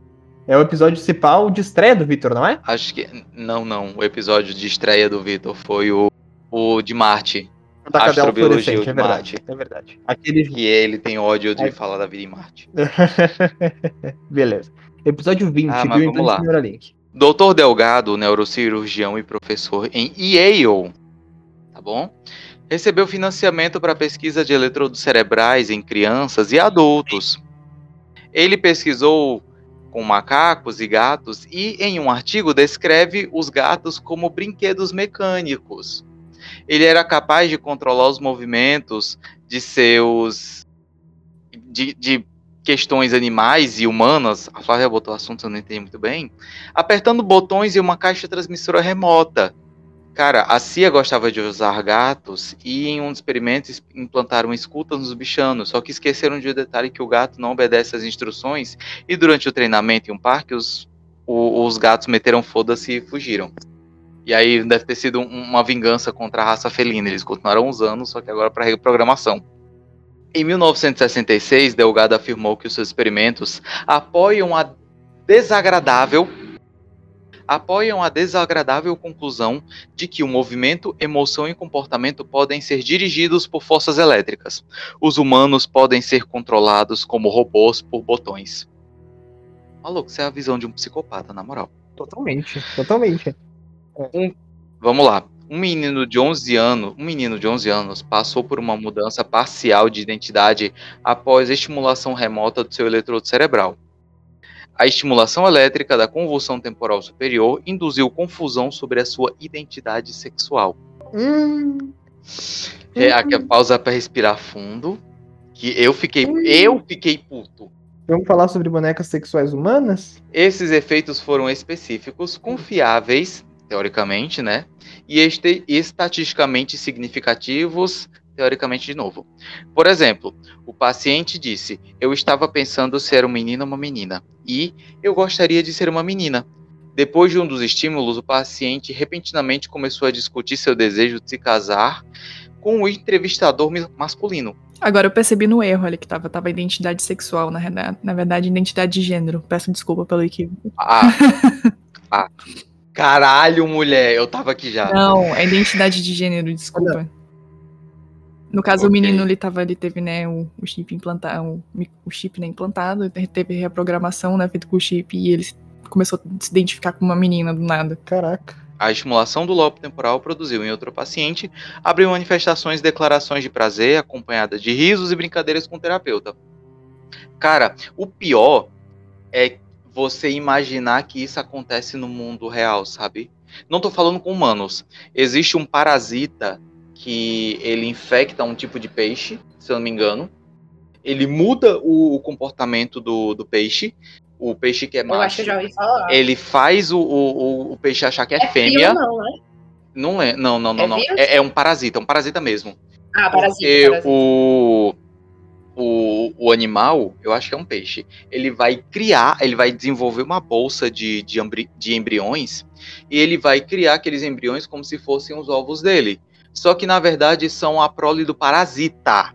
É o episódio principal de estreia do Vitor, não é? Acho que. Não, não. O episódio de estreia do Vitor foi o, o de Marte. Da cadela Astrobiologia fluorescente, é de verdade. Marte. É verdade. Aquele. Que ele tem ódio de Ai. falar da vida em Marte. Beleza. Episódio 20, Ah, mas vamos Bioimplantes lá. Neuralink. Dr. Delgado, neurocirurgião e professor em Yale, tá bom? Recebeu financiamento para pesquisa de eletrodos cerebrais em crianças e adultos. Ele pesquisou com macacos e gatos e, em um artigo, descreve os gatos como brinquedos mecânicos. Ele era capaz de controlar os movimentos de seus. de, de questões animais e humanas. A Flávia botou o assunto, eu não entendi muito bem apertando botões e uma caixa transmissora remota. Cara, a CIA gostava de usar gatos e em um dos experimentos implantaram escuta nos bichanos, só que esqueceram de um detalhe que o gato não obedece às instruções e durante o treinamento em um parque os, os gatos meteram foda-se e fugiram. E aí deve ter sido um- uma vingança contra a raça felina, eles continuaram usando, só que agora para reprogramação. Em 1966, Delgado afirmou que os seus experimentos apoiam a desagradável apoiam a desagradável conclusão de que o movimento, emoção e comportamento podem ser dirigidos por forças elétricas. Os humanos podem ser controlados como robôs por botões. Maluco, isso é a visão de um psicopata, na moral. Totalmente, totalmente. Vamos lá. Um menino de 11 anos, um menino de 11 anos passou por uma mudança parcial de identidade após a estimulação remota do seu eletrodo cerebral. A estimulação elétrica da convulsão temporal superior induziu confusão sobre a sua identidade sexual. Hum, É, a pausa para respirar fundo. Que eu fiquei, eu fiquei puto. vamos falar sobre bonecas sexuais humanas? Esses efeitos foram específicos, confiáveis, teoricamente, né? E este, estatisticamente significativos, teoricamente de novo. Por exemplo, o paciente disse: Eu estava pensando se era um menino ou uma menina. E eu gostaria de ser uma menina. Depois de um dos estímulos, o paciente repentinamente começou a discutir seu desejo de se casar com o entrevistador masculino. Agora eu percebi no erro ali que tava, tava identidade sexual, na, reda- na verdade, identidade de gênero. Peço desculpa pelo equívoco. Ah, ah, caralho, mulher, eu tava aqui já. Não, é identidade de gênero, desculpa. No caso, o Ok. menino ele tava, ele teve, né, o, o chip implantado, o, o chip né, implantado, teve reprogramação, né, feito com o chip, e ele começou a se identificar como uma menina do nada. Caraca. A estimulação do lobo temporal produziu em outro paciente abriu manifestações e declarações de prazer acompanhadas de risos e brincadeiras com o terapeuta. Cara, o pior é você imaginar que isso acontece no mundo real, sabe? Não tô falando com humanos. Existe um parasita que ele infecta um tipo de peixe, se eu não me engano. Ele muda o, o comportamento do, do peixe. O peixe que é Eu macho. acho que já ouvi falar. Ele faz o, o, o- peixe achar que é, é fêmea. não, né? Não é, não, não, não, É não. É, é um parasita, é um parasita mesmo. Ah, parasita. Porque parasita. o, o o animal, eu acho que é um peixe, ele vai criar, ele vai desenvolver uma bolsa de, de, embri- de embriões e ele vai criar aqueles embriões como se fossem os ovos dele. Só que na verdade são a prole do parasita.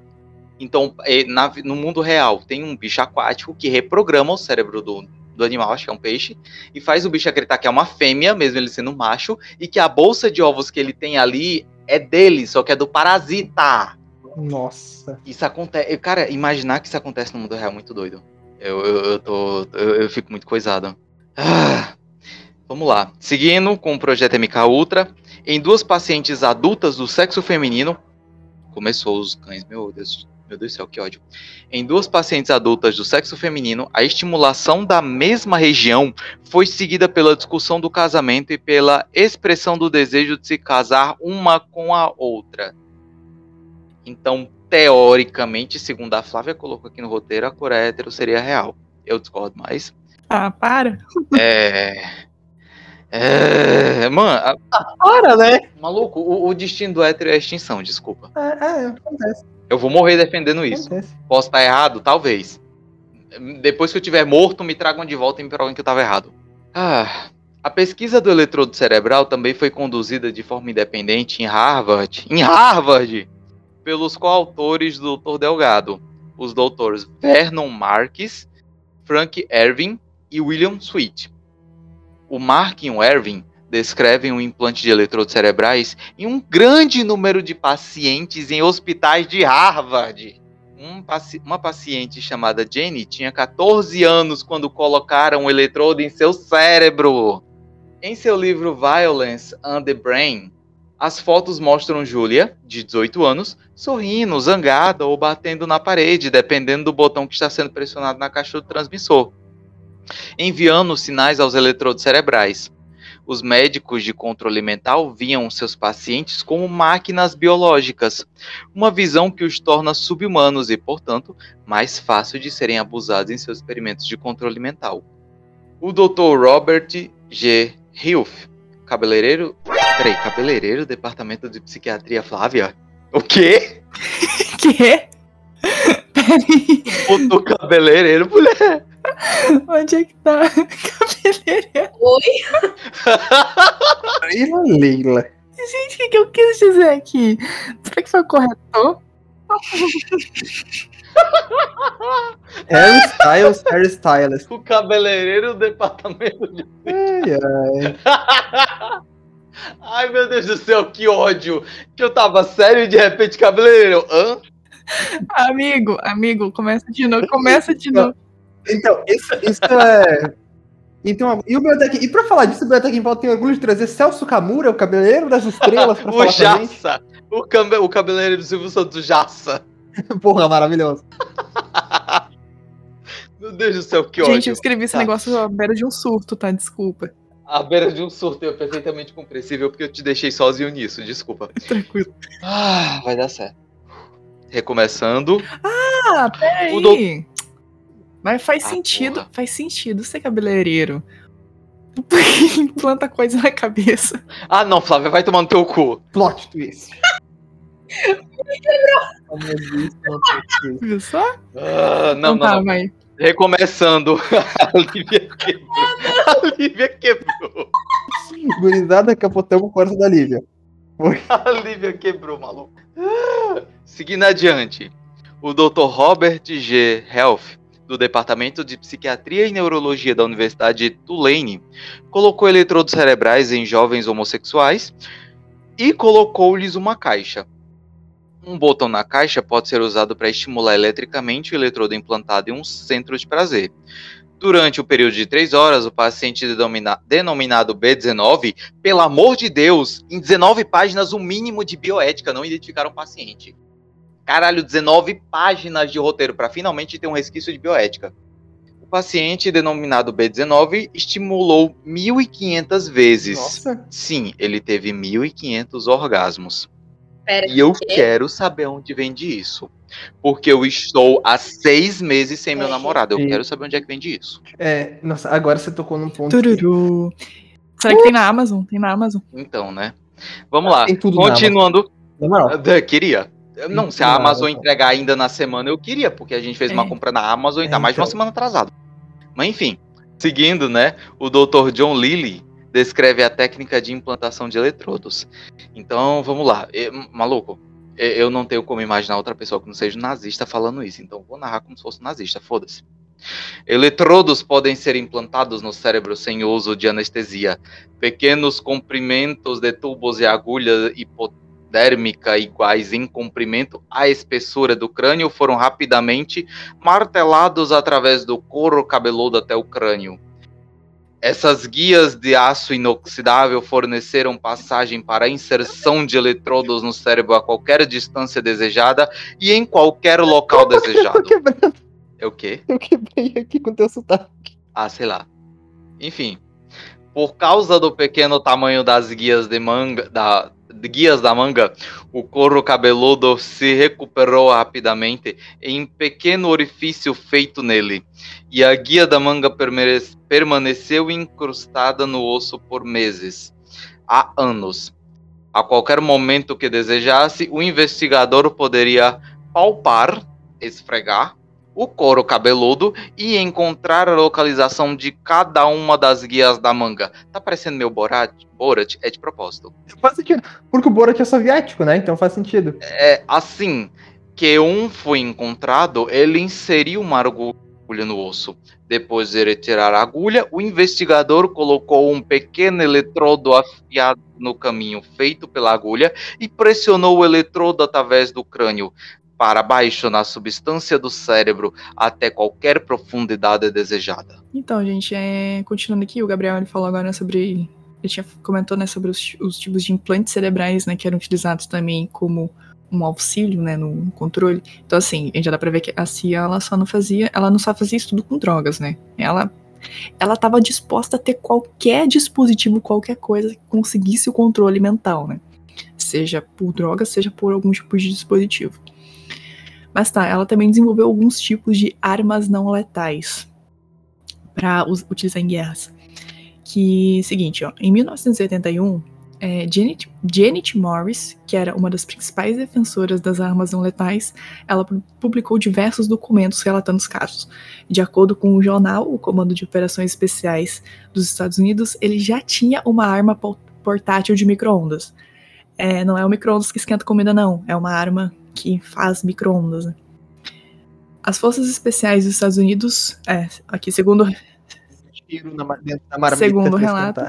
Então, é, na- no mundo real, tem um bicho aquático que reprograma o cérebro do, do animal, acho que é um peixe, e faz o bicho acreditar que é uma fêmea, mesmo ele sendo macho, e que a bolsa de ovos que ele tem ali é dele, só que é do parasita. Nossa. Isso acontece. Cara, imaginar que isso acontece no mundo real é muito doido. Eu, eu, eu tô. Eu, eu fico muito coisado. Ah, vamos lá. Seguindo com o projeto MK Ultra, em duas pacientes adultas do sexo feminino, começou os cães. Meu Deus, meu Deus do céu, que ódio. Em duas pacientes adultas do sexo feminino, a estimulação da mesma região foi seguida pela discussão do casamento e pela expressão do desejo de se casar uma com a outra. Então, teoricamente, segundo a Flávia colocou aqui no roteiro, a cor hétero seria real. Eu discordo mais. Ah, para. É. É. Mano, Ah, para, né? maluco, o, o destino do hétero é a extinção, desculpa. É, é, acontece, Eu vou morrer defendendo isso. acontece. Posso estar errado? Talvez. Depois que eu tiver morto, me tragam de volta e me provem que eu estava errado. Ah, a pesquisa do eletrodo cerebral também foi conduzida de forma independente em Harvard, em Harvard, pelos coautores do Dr. Delgado, os doutores Vernon Marques, Frank Ervin e William Sweet. O Mark e o Ervin descrevem um implante de eletrodos cerebrais em um grande número de pacientes em hospitais de Harvard. Um paci- uma paciente chamada Jenny tinha 14 anos quando colocaram um eletrodo em seu cérebro. Em seu livro Violence and the Brain, as fotos mostram Julia, de 18 anos, sorrindo, zangada ou batendo na parede, dependendo do botão que está sendo pressionado na caixa do transmissor, enviando sinais aos eletrodos cerebrais. Os médicos de controle mental viam seus pacientes como máquinas biológicas, uma visão que os torna subhumanos e, portanto, mais fácil de serem abusados em seus experimentos de controle mental. O Dr. Robert G. Hilf, cabeleireiro. Peraí, cabeleireiro, departamento de psiquiatria Flávia? O quê? Quê? Peraí, O cabeleireiro, mulher. onde é que tá? Cabeleireiro. Leila, Leila. Gente, o que, que eu quis dizer aqui? Será que foi o corretor? Harry Styles, Harry Styles. O cabeleireiro do departamento de. Ai, ai. Ai, meu Deus do céu, que ódio. Que eu tava sério e de repente cabeleireiro. Hã? Amigo, amigo, começa de novo, começa de novo. Então, isso, isso é. Então, e o Biotech, e pra falar disso, o Biotech em Pauta tem orgulho de trazer Celso Camura, o cabeleireiro das estrelas, pra O falar pra gente. Jaça. O, cambe... o cabeleireiro do Silvio Santos Jaça. Porra, maravilhoso. Meu Deus do céu, que Gente, eu ódio. escrevi esse Tá. negócio à beira de um surto, tá? Desculpa. À beira de um surto é perfeitamente compreensível porque eu te deixei sozinho nisso, desculpa. Tranquilo. Ah, vai dar certo. Recomeçando. Ah, peraí. O dou- Mas faz Ah, sentido, porra. faz sentido ser cabeleireiro. Porque implanta coisa na cabeça. Ah, não, Flávia, vai tomar no teu cu. Plot twist. Plot twist. Viu só? Ah, não, então não, tá, não. vai. Recomeçando. A Lívia quebrou. A Lívia quebrou. Gurizada, capotamos o coração da Lívia. A Lívia quebrou, maluco. Seguindo adiante. O Dr. Robert G. Health, do Departamento de Psiquiatria e Neurologia da Universidade de Tulane, colocou eletrodos cerebrais em jovens homossexuais e colocou-lhes uma caixa. Um botão na caixa pode ser usado para estimular eletricamente o eletrodo implantado em um centro de prazer. Durante o período de 3 horas, o paciente denomina- denominado B19, pelo amor de Deus, em 19 páginas o mínimo de bioética, não identificaram o paciente. Caralho, 19 páginas de roteiro para finalmente ter um resquício de bioética. O paciente denominado B19 estimulou 1.500 vezes. Nossa. Sim, ele teve 1.500 orgasmos. Pera, E eu quê? quero saber onde vende isso. Porque eu estou há seis meses sem meu É. namorado. Eu Sim. quero saber onde é que vende isso. É, nossa, agora você tocou num ponto. que Tururu. Será que tem na Amazon? Tem na Amazon. Então, né? Vamos lá. Tem tudo na Continuando. Eu queria. Não, se a Amazon não. entregar ainda na semana, eu queria, porque a gente fez uma É. compra na Amazon e tá É, mais de uma então. semana atrasado. Mas enfim, seguindo, né? O Dr. John Lilly descreve a técnica de implantação de eletrodos. Então, vamos lá. E, maluco, eu não tenho como imaginar outra pessoa que não seja nazista falando isso. Então, vou narrar como se fosse nazista, foda-se. Eletrodos podem ser implantados no cérebro sem uso de anestesia. Pequenos comprimentos de tubos e agulhas hipodérmica iguais em comprimento à espessura do crânio foram rapidamente martelados através do couro cabeludo até o crânio. Essas guias de aço inoxidável forneceram passagem para a inserção de eletrodos no cérebro a qualquer distância desejada e em qualquer local desejado. quebrando. É o quê? Eu quebrei aqui com teu sotaque. Ah, sei lá. Enfim, por causa do pequeno tamanho das guias de manga, da, guias da manga, o couro cabeludo se recuperou rapidamente em um pequeno orifício feito nele, e a guia da manga permane- permaneceu incrustada no osso por meses, há anos. A qualquer momento que desejasse, o investigador poderia palpar, esfregar, o couro cabeludo e encontrar a localização de cada uma das guias da manga. Tá parecendo meu Borat? Borat é de propósito. Faz sentido. Porque o Borat é soviético, né? Então faz sentido. É assim que um foi encontrado, ele inseriu uma agulha no osso. Depois de retirar a agulha, o investigador colocou um pequeno eletrodo afiado no caminho feito pela agulha e pressionou o eletrodo através do crânio para baixo na substância do cérebro até qualquer profundidade desejada. Então, gente, é, continuando aqui, o Gabriel ele falou agora sobre. Ele tinha comentou né, sobre os, os tipos de implantes cerebrais né, que eram utilizados também como um auxílio né, no controle. Então, assim, a gente já dá pra ver que a CIA ela só não fazia, ela não só fazia isso tudo com drogas, né? Ela ela estava disposta a ter qualquer dispositivo, qualquer coisa que conseguisse o controle mental, né? Seja por drogas, seja por algum tipo de dispositivo. Mas tá, ela também desenvolveu alguns tipos de armas não letais para utilizar em guerras. Que, seguinte, ó, em 1981, é, Janet, Janet Morris, que era uma das principais defensoras das armas não letais, ela publicou diversos documentos relatando os casos. De acordo com o jornal, o Comando de Operações Especiais dos Estados Unidos, ele já tinha uma arma portátil de micro-ondas. É, não é o micro-ondas que esquenta comida, não. É uma arma que faz micro-ondas. Né? As Forças Especiais dos Estados Unidos, é, aqui segundo, na, segundo relato,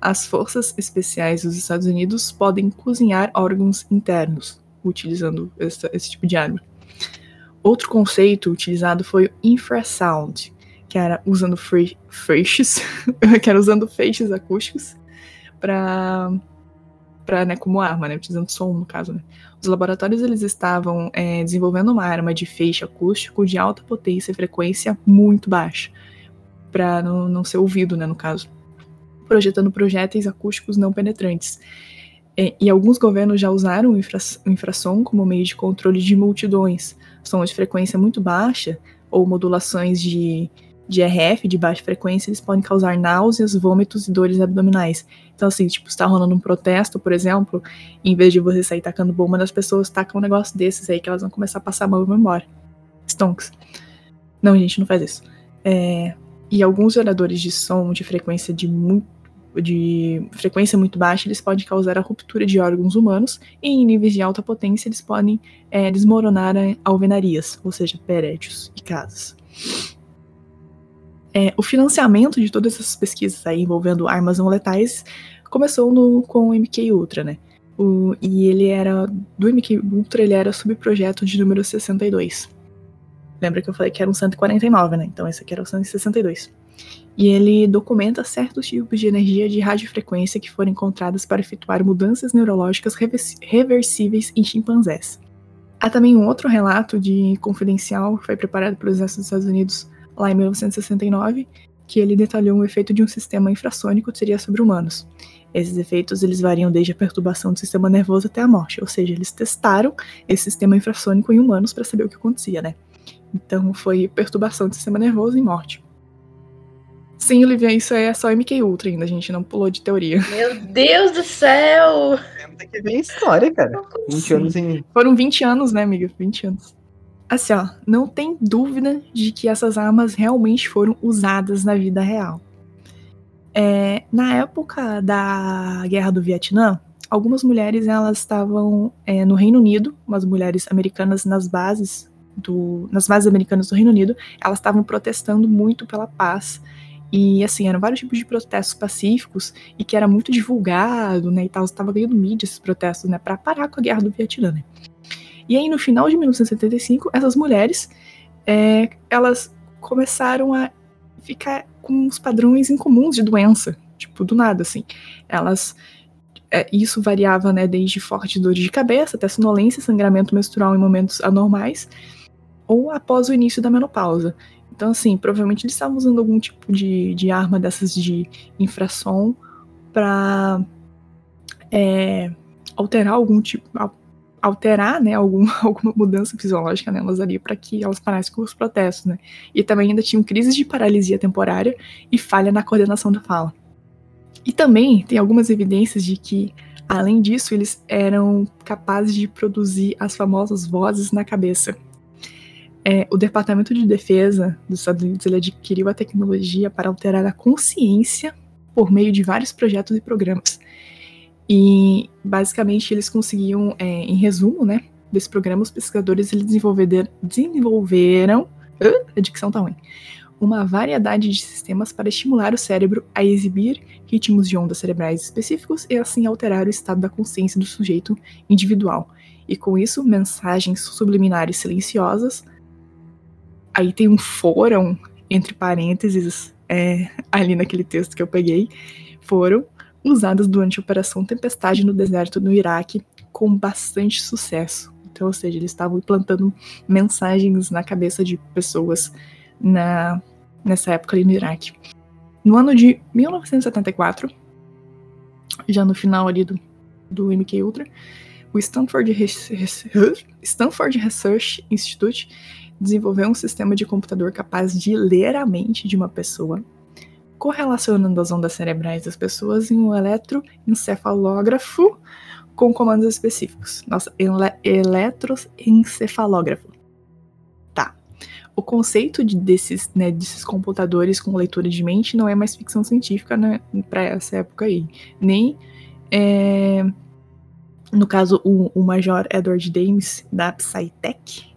as Forças Especiais dos Estados Unidos podem cozinhar órgãos internos utilizando essa- esse tipo de arma. Outro conceito utilizado foi o infrasound, que era usando fre- feixes, que era usando feixes acústicos para para né, como arma, né, utilizando som no caso, né. Os laboratórios eles estavam é, desenvolvendo uma arma de feixe acústico de alta potência e frequência muito baixa, para não, não ser ouvido, né, no caso, projetando projéteis acústicos não penetrantes. É, e alguns governos já usaram o, infra, infrassom como meio de controle de multidões, sons de frequência muito baixa ou modulações de, de RF de baixa frequência, eles podem causar náuseas, vômitos e dores abdominais. Então, assim, tipo, está rolando um protesto, por exemplo, em vez de você sair tacando bomba nas pessoas, taca um negócio desses aí que elas vão começar a passar mal e vão embora. Stonks. Não, gente, não faz isso. É, e alguns geradores de som de frequência de, mu de frequência muito baixa, eles podem causar a ruptura de órgãos humanos e em níveis de alta potência eles podem é, desmoronar alvenarias, ou seja, prédios e casas. É, o financiamento de todas essas pesquisas aí envolvendo armas não letais começou no, com o MK Ultra, né? O, e ele era do MK Ultra ele era subprojeto de número 62. Lembra que eu falei que era um 149, né? Então esse aqui era o 162. E ele documenta certos tipos de energia de radiofrequência que foram encontradas para efetuar mudanças neurológicas reversíveis em chimpanzés. Há também um outro relato de confidencial que foi preparado pelo Exército dos Estados Unidos lá em 1969, que ele detalhou o efeito de um sistema infrassônico que seria sobre humanos. Esses efeitos eles variam desde a perturbação do sistema nervoso até a morte, ou seja, eles testaram esse sistema infrassônico em humanos para saber o que acontecia, né? Então foi perturbação do sistema nervoso e morte. Sim, Olivia, isso aí é só MK Ultra ainda, a gente não pulou de teoria. Meu Deus do céu! Tem que ver história, cara. 20 Sim. anos em. Foram 20 anos, né, amiga? 20 anos. Assim, ó, não tem dúvida de que essas armas realmente foram usadas na vida real. É, na época da Guerra do Vietnã, algumas mulheres elas estavam é, no Reino Unido, umas mulheres americanas nas bases do, nas bases americanas do Reino Unido, elas estavam protestando muito pela paz e assim eram vários tipos de protestos pacíficos e que era muito divulgado, né, e tal, estava ganhando mídia esses protestos, né, para parar com a Guerra do Vietnã. Né? E aí no final de 1975, essas mulheres, é, elas começaram a ficar com os padrões incomuns de doença, tipo, do nada, assim. Elas. É, isso variava, né, desde forte dor de cabeça até sonolência, sangramento menstrual em momentos anormais, ou após o início da menopausa. Então, assim, provavelmente eles estavam usando algum tipo de, de arma dessas de infração para é, alterar algum tipo, alterar, né, algum, alguma mudança fisiológica nelas ali para que elas parassem com os protestos, né? E também ainda tinham crises de paralisia temporária e falha na coordenação da fala. E também tem algumas evidências de que, além disso, eles eram capazes de produzir as famosas vozes na cabeça. É, o Departamento de Defesa dos Estados Unidos adquiriu a tecnologia para alterar a consciência por meio de vários projetos e programas. E basicamente eles conseguiam, é, em resumo, né, desse programa, os pesquisadores eles desenvolveram, desenvolveram uh, a dicção tá ruim, uma variedade de sistemas para estimular o cérebro a exibir ritmos de ondas cerebrais específicos e assim alterar o estado da consciência do sujeito individual. E com isso, mensagens subliminares silenciosas. Aí tem um fórum, entre parênteses, é, ali naquele texto que eu peguei, foram usadas durante a Operação Tempestade no deserto no Iraque com bastante sucesso. Então, ou seja, eles estavam implantando mensagens na cabeça de pessoas na, nessa época ali no Iraque. No ano de 1974, já no final ali do, do MK Ultra, o Stanford, Stanford Research Institute desenvolveu um sistema de computador capaz de ler a mente de uma pessoa correlacionando as ondas cerebrais das pessoas em um eletroencefalógrafo com comandos específicos. Nossa, ele eletroencefalógrafo. Tá. O conceito de, desses, né, desses computadores com leitura de mente não é mais ficção científica né, para essa época aí. Nem, é, no caso, o, o Major Edward Dames, da Psytech,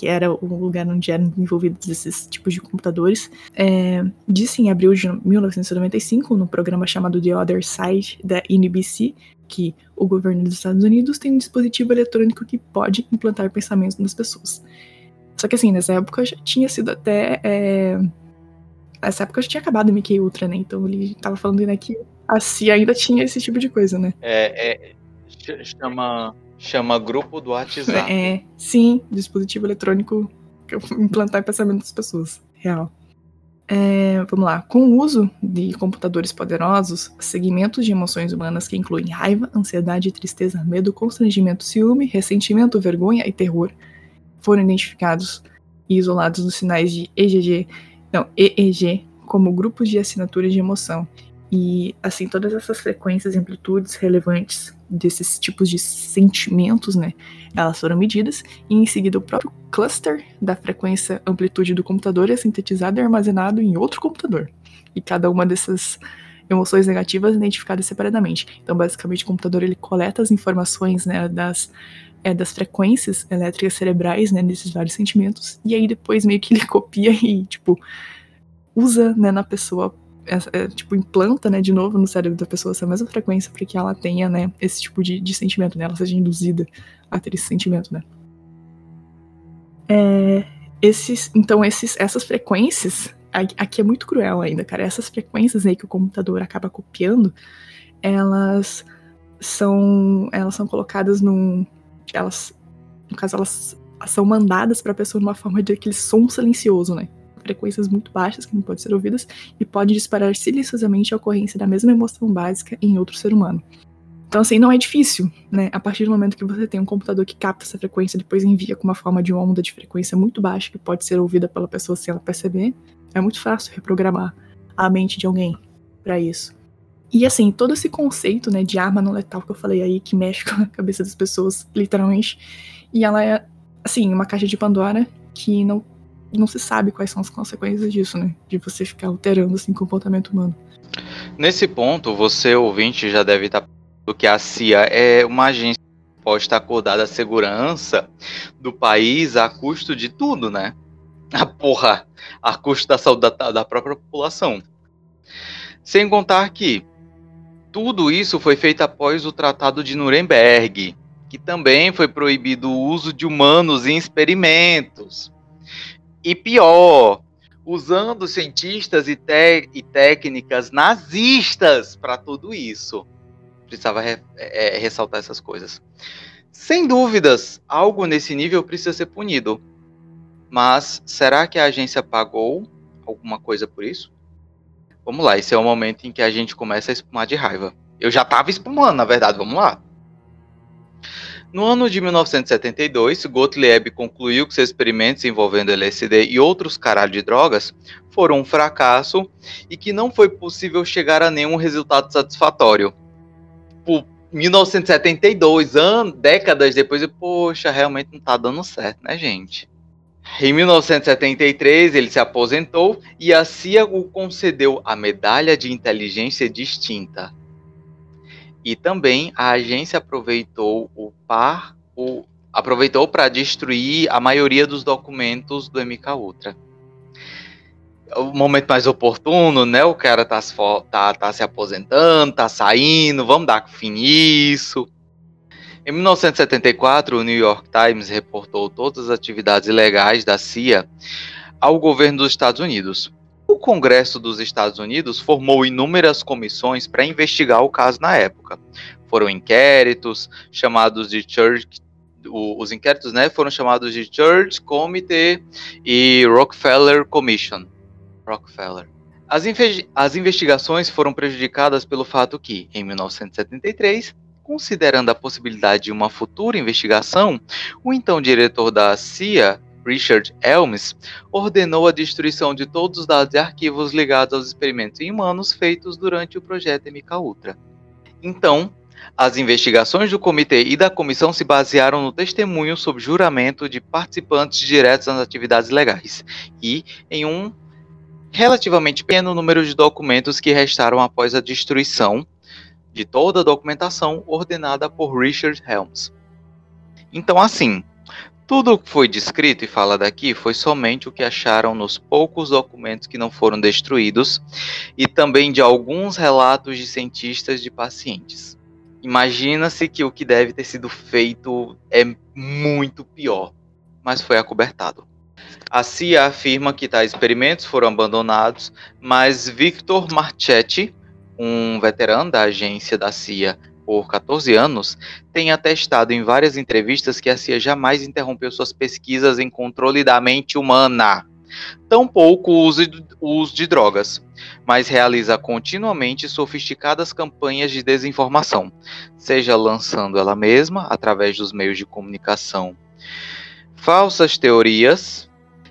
que era o lugar onde eram envolvidos esses tipos de computadores, é, disse em abril de 1995, no programa chamado The Other Side da NBC, que o governo dos Estados Unidos tem um dispositivo eletrônico que pode implantar pensamentos nas pessoas. Só que assim, nessa época já tinha sido até. É... Nessa época já tinha acabado o Mickey Ultra, né? Então ele tava falando né, que a CIA ainda tinha esse tipo de coisa, né? É, é chama Chama grupo do WhatsApp. É, sim, dispositivo eletrônico que implantar pensamento das pessoas. Real. É, vamos lá. Com o uso de computadores poderosos, segmentos de emoções humanas que incluem raiva, ansiedade, tristeza, medo, constrangimento, ciúme, ressentimento, vergonha e terror foram identificados e isolados nos sinais de EGG, não, EEG, como grupos de assinatura de emoção. E assim, todas essas frequências e amplitudes relevantes desses tipos de sentimentos, né? Elas foram medidas e em seguida o próprio cluster da frequência amplitude do computador é sintetizado e armazenado em outro computador. E cada uma dessas emoções negativas é identificada separadamente. Então, basicamente, o computador ele coleta as informações né, das, é, das frequências elétricas cerebrais, né, desses vários sentimentos, e aí depois meio que ele copia e, tipo, usa né, na pessoa é, tipo, implanta, né, de novo no cérebro da pessoa essa mesma frequência para que ela tenha, né, esse tipo de, de sentimento, né, ela seja induzida a ter esse sentimento, né. É, esses, então, esses, essas frequências, aqui é muito cruel ainda, cara, essas frequências aí que o computador acaba copiando, elas são, elas são colocadas num, elas, no caso, elas são mandadas para a pessoa numa forma de aquele som silencioso, né, frequências muito baixas que não podem ser ouvidas e pode disparar silenciosamente a ocorrência da mesma emoção básica em outro ser humano. Então, assim, não é difícil, né? A partir do momento que você tem um computador que capta essa frequência, depois envia com uma forma de onda de frequência muito baixa que pode ser ouvida pela pessoa sem ela perceber, é muito fácil reprogramar a mente de alguém para isso. E assim, todo esse conceito, né, de arma não letal que eu falei aí, que mexe com a cabeça das pessoas, literalmente, e ela é, assim, uma caixa de Pandora que não não se sabe quais são as consequências disso, né? De você ficar alterando assim o comportamento humano. Nesse ponto, você ouvinte já deve estar do que a CIA é uma agência que pode estar acordada a segurança do país a custo de tudo, né? A porra, a custo da saúde da, da própria população. Sem contar que tudo isso foi feito após o Tratado de Nuremberg, que também foi proibido o uso de humanos em experimentos. E pior, usando cientistas e, e técnicas nazistas para tudo isso. Precisava re é, ressaltar essas coisas. Sem dúvidas, algo nesse nível precisa ser punido. Mas será que a agência pagou alguma coisa por isso? Vamos lá, esse é o momento em que a gente começa a espumar de raiva. Eu já estava espumando, na verdade, vamos lá. No ano de 1972, Gottlieb concluiu que seus experimentos envolvendo LSD e outros caralho de drogas foram um fracasso e que não foi possível chegar a nenhum resultado satisfatório. Por 1972, anos, décadas depois, eu, poxa, realmente não está dando certo, né, gente? Em 1973, ele se aposentou e a CIA o concedeu a Medalha de Inteligência Distinta, e também a agência aproveitou o par, o, aproveitou para destruir a maioria dos documentos do MK Ultra. O momento mais oportuno, né? O cara tá, tá, tá se aposentando, tá saindo, vamos dar fim nisso. Em 1974, o New York Times reportou todas as atividades ilegais da CIA ao governo dos Estados Unidos. O Congresso dos Estados Unidos formou inúmeras comissões para investigar o caso na época. Foram inquéritos chamados de Church os inquéritos né, foram chamados de Church Committee e Rockefeller Commission. Rockefeller. As, as, investigações foram prejudicadas pelo fato que, em 1973, considerando a possibilidade de uma futura investigação, o então diretor da CIA, Richard Elms, ordenou a destruição de todos os dados e arquivos ligados aos experimentos em humanos feitos durante o projeto MK-Ultra. Então, as investigações do comitê e da comissão se basearam no testemunho sob juramento de participantes diretos nas atividades legais e em um relativamente pequeno número de documentos que restaram após a destruição de toda a documentação ordenada por Richard Helms. Então, assim, tudo o que foi descrito e falado aqui foi somente o que acharam nos poucos documentos que não foram destruídos e também de alguns relatos de cientistas de pacientes. Imagina-se que o que deve ter sido feito é muito pior, mas foi acobertado. A CIA afirma que tais experimentos foram abandonados, mas Victor Marchetti, um veterano da agência da CIA por 14 anos, tem atestado em várias entrevistas que a CIA jamais interrompeu suas pesquisas em controle da mente humana, tampouco o uso, de drogas, mas realiza continuamente sofisticadas campanhas de desinformação, seja lançando ela mesma através dos meios de comunicação. Falsas teorias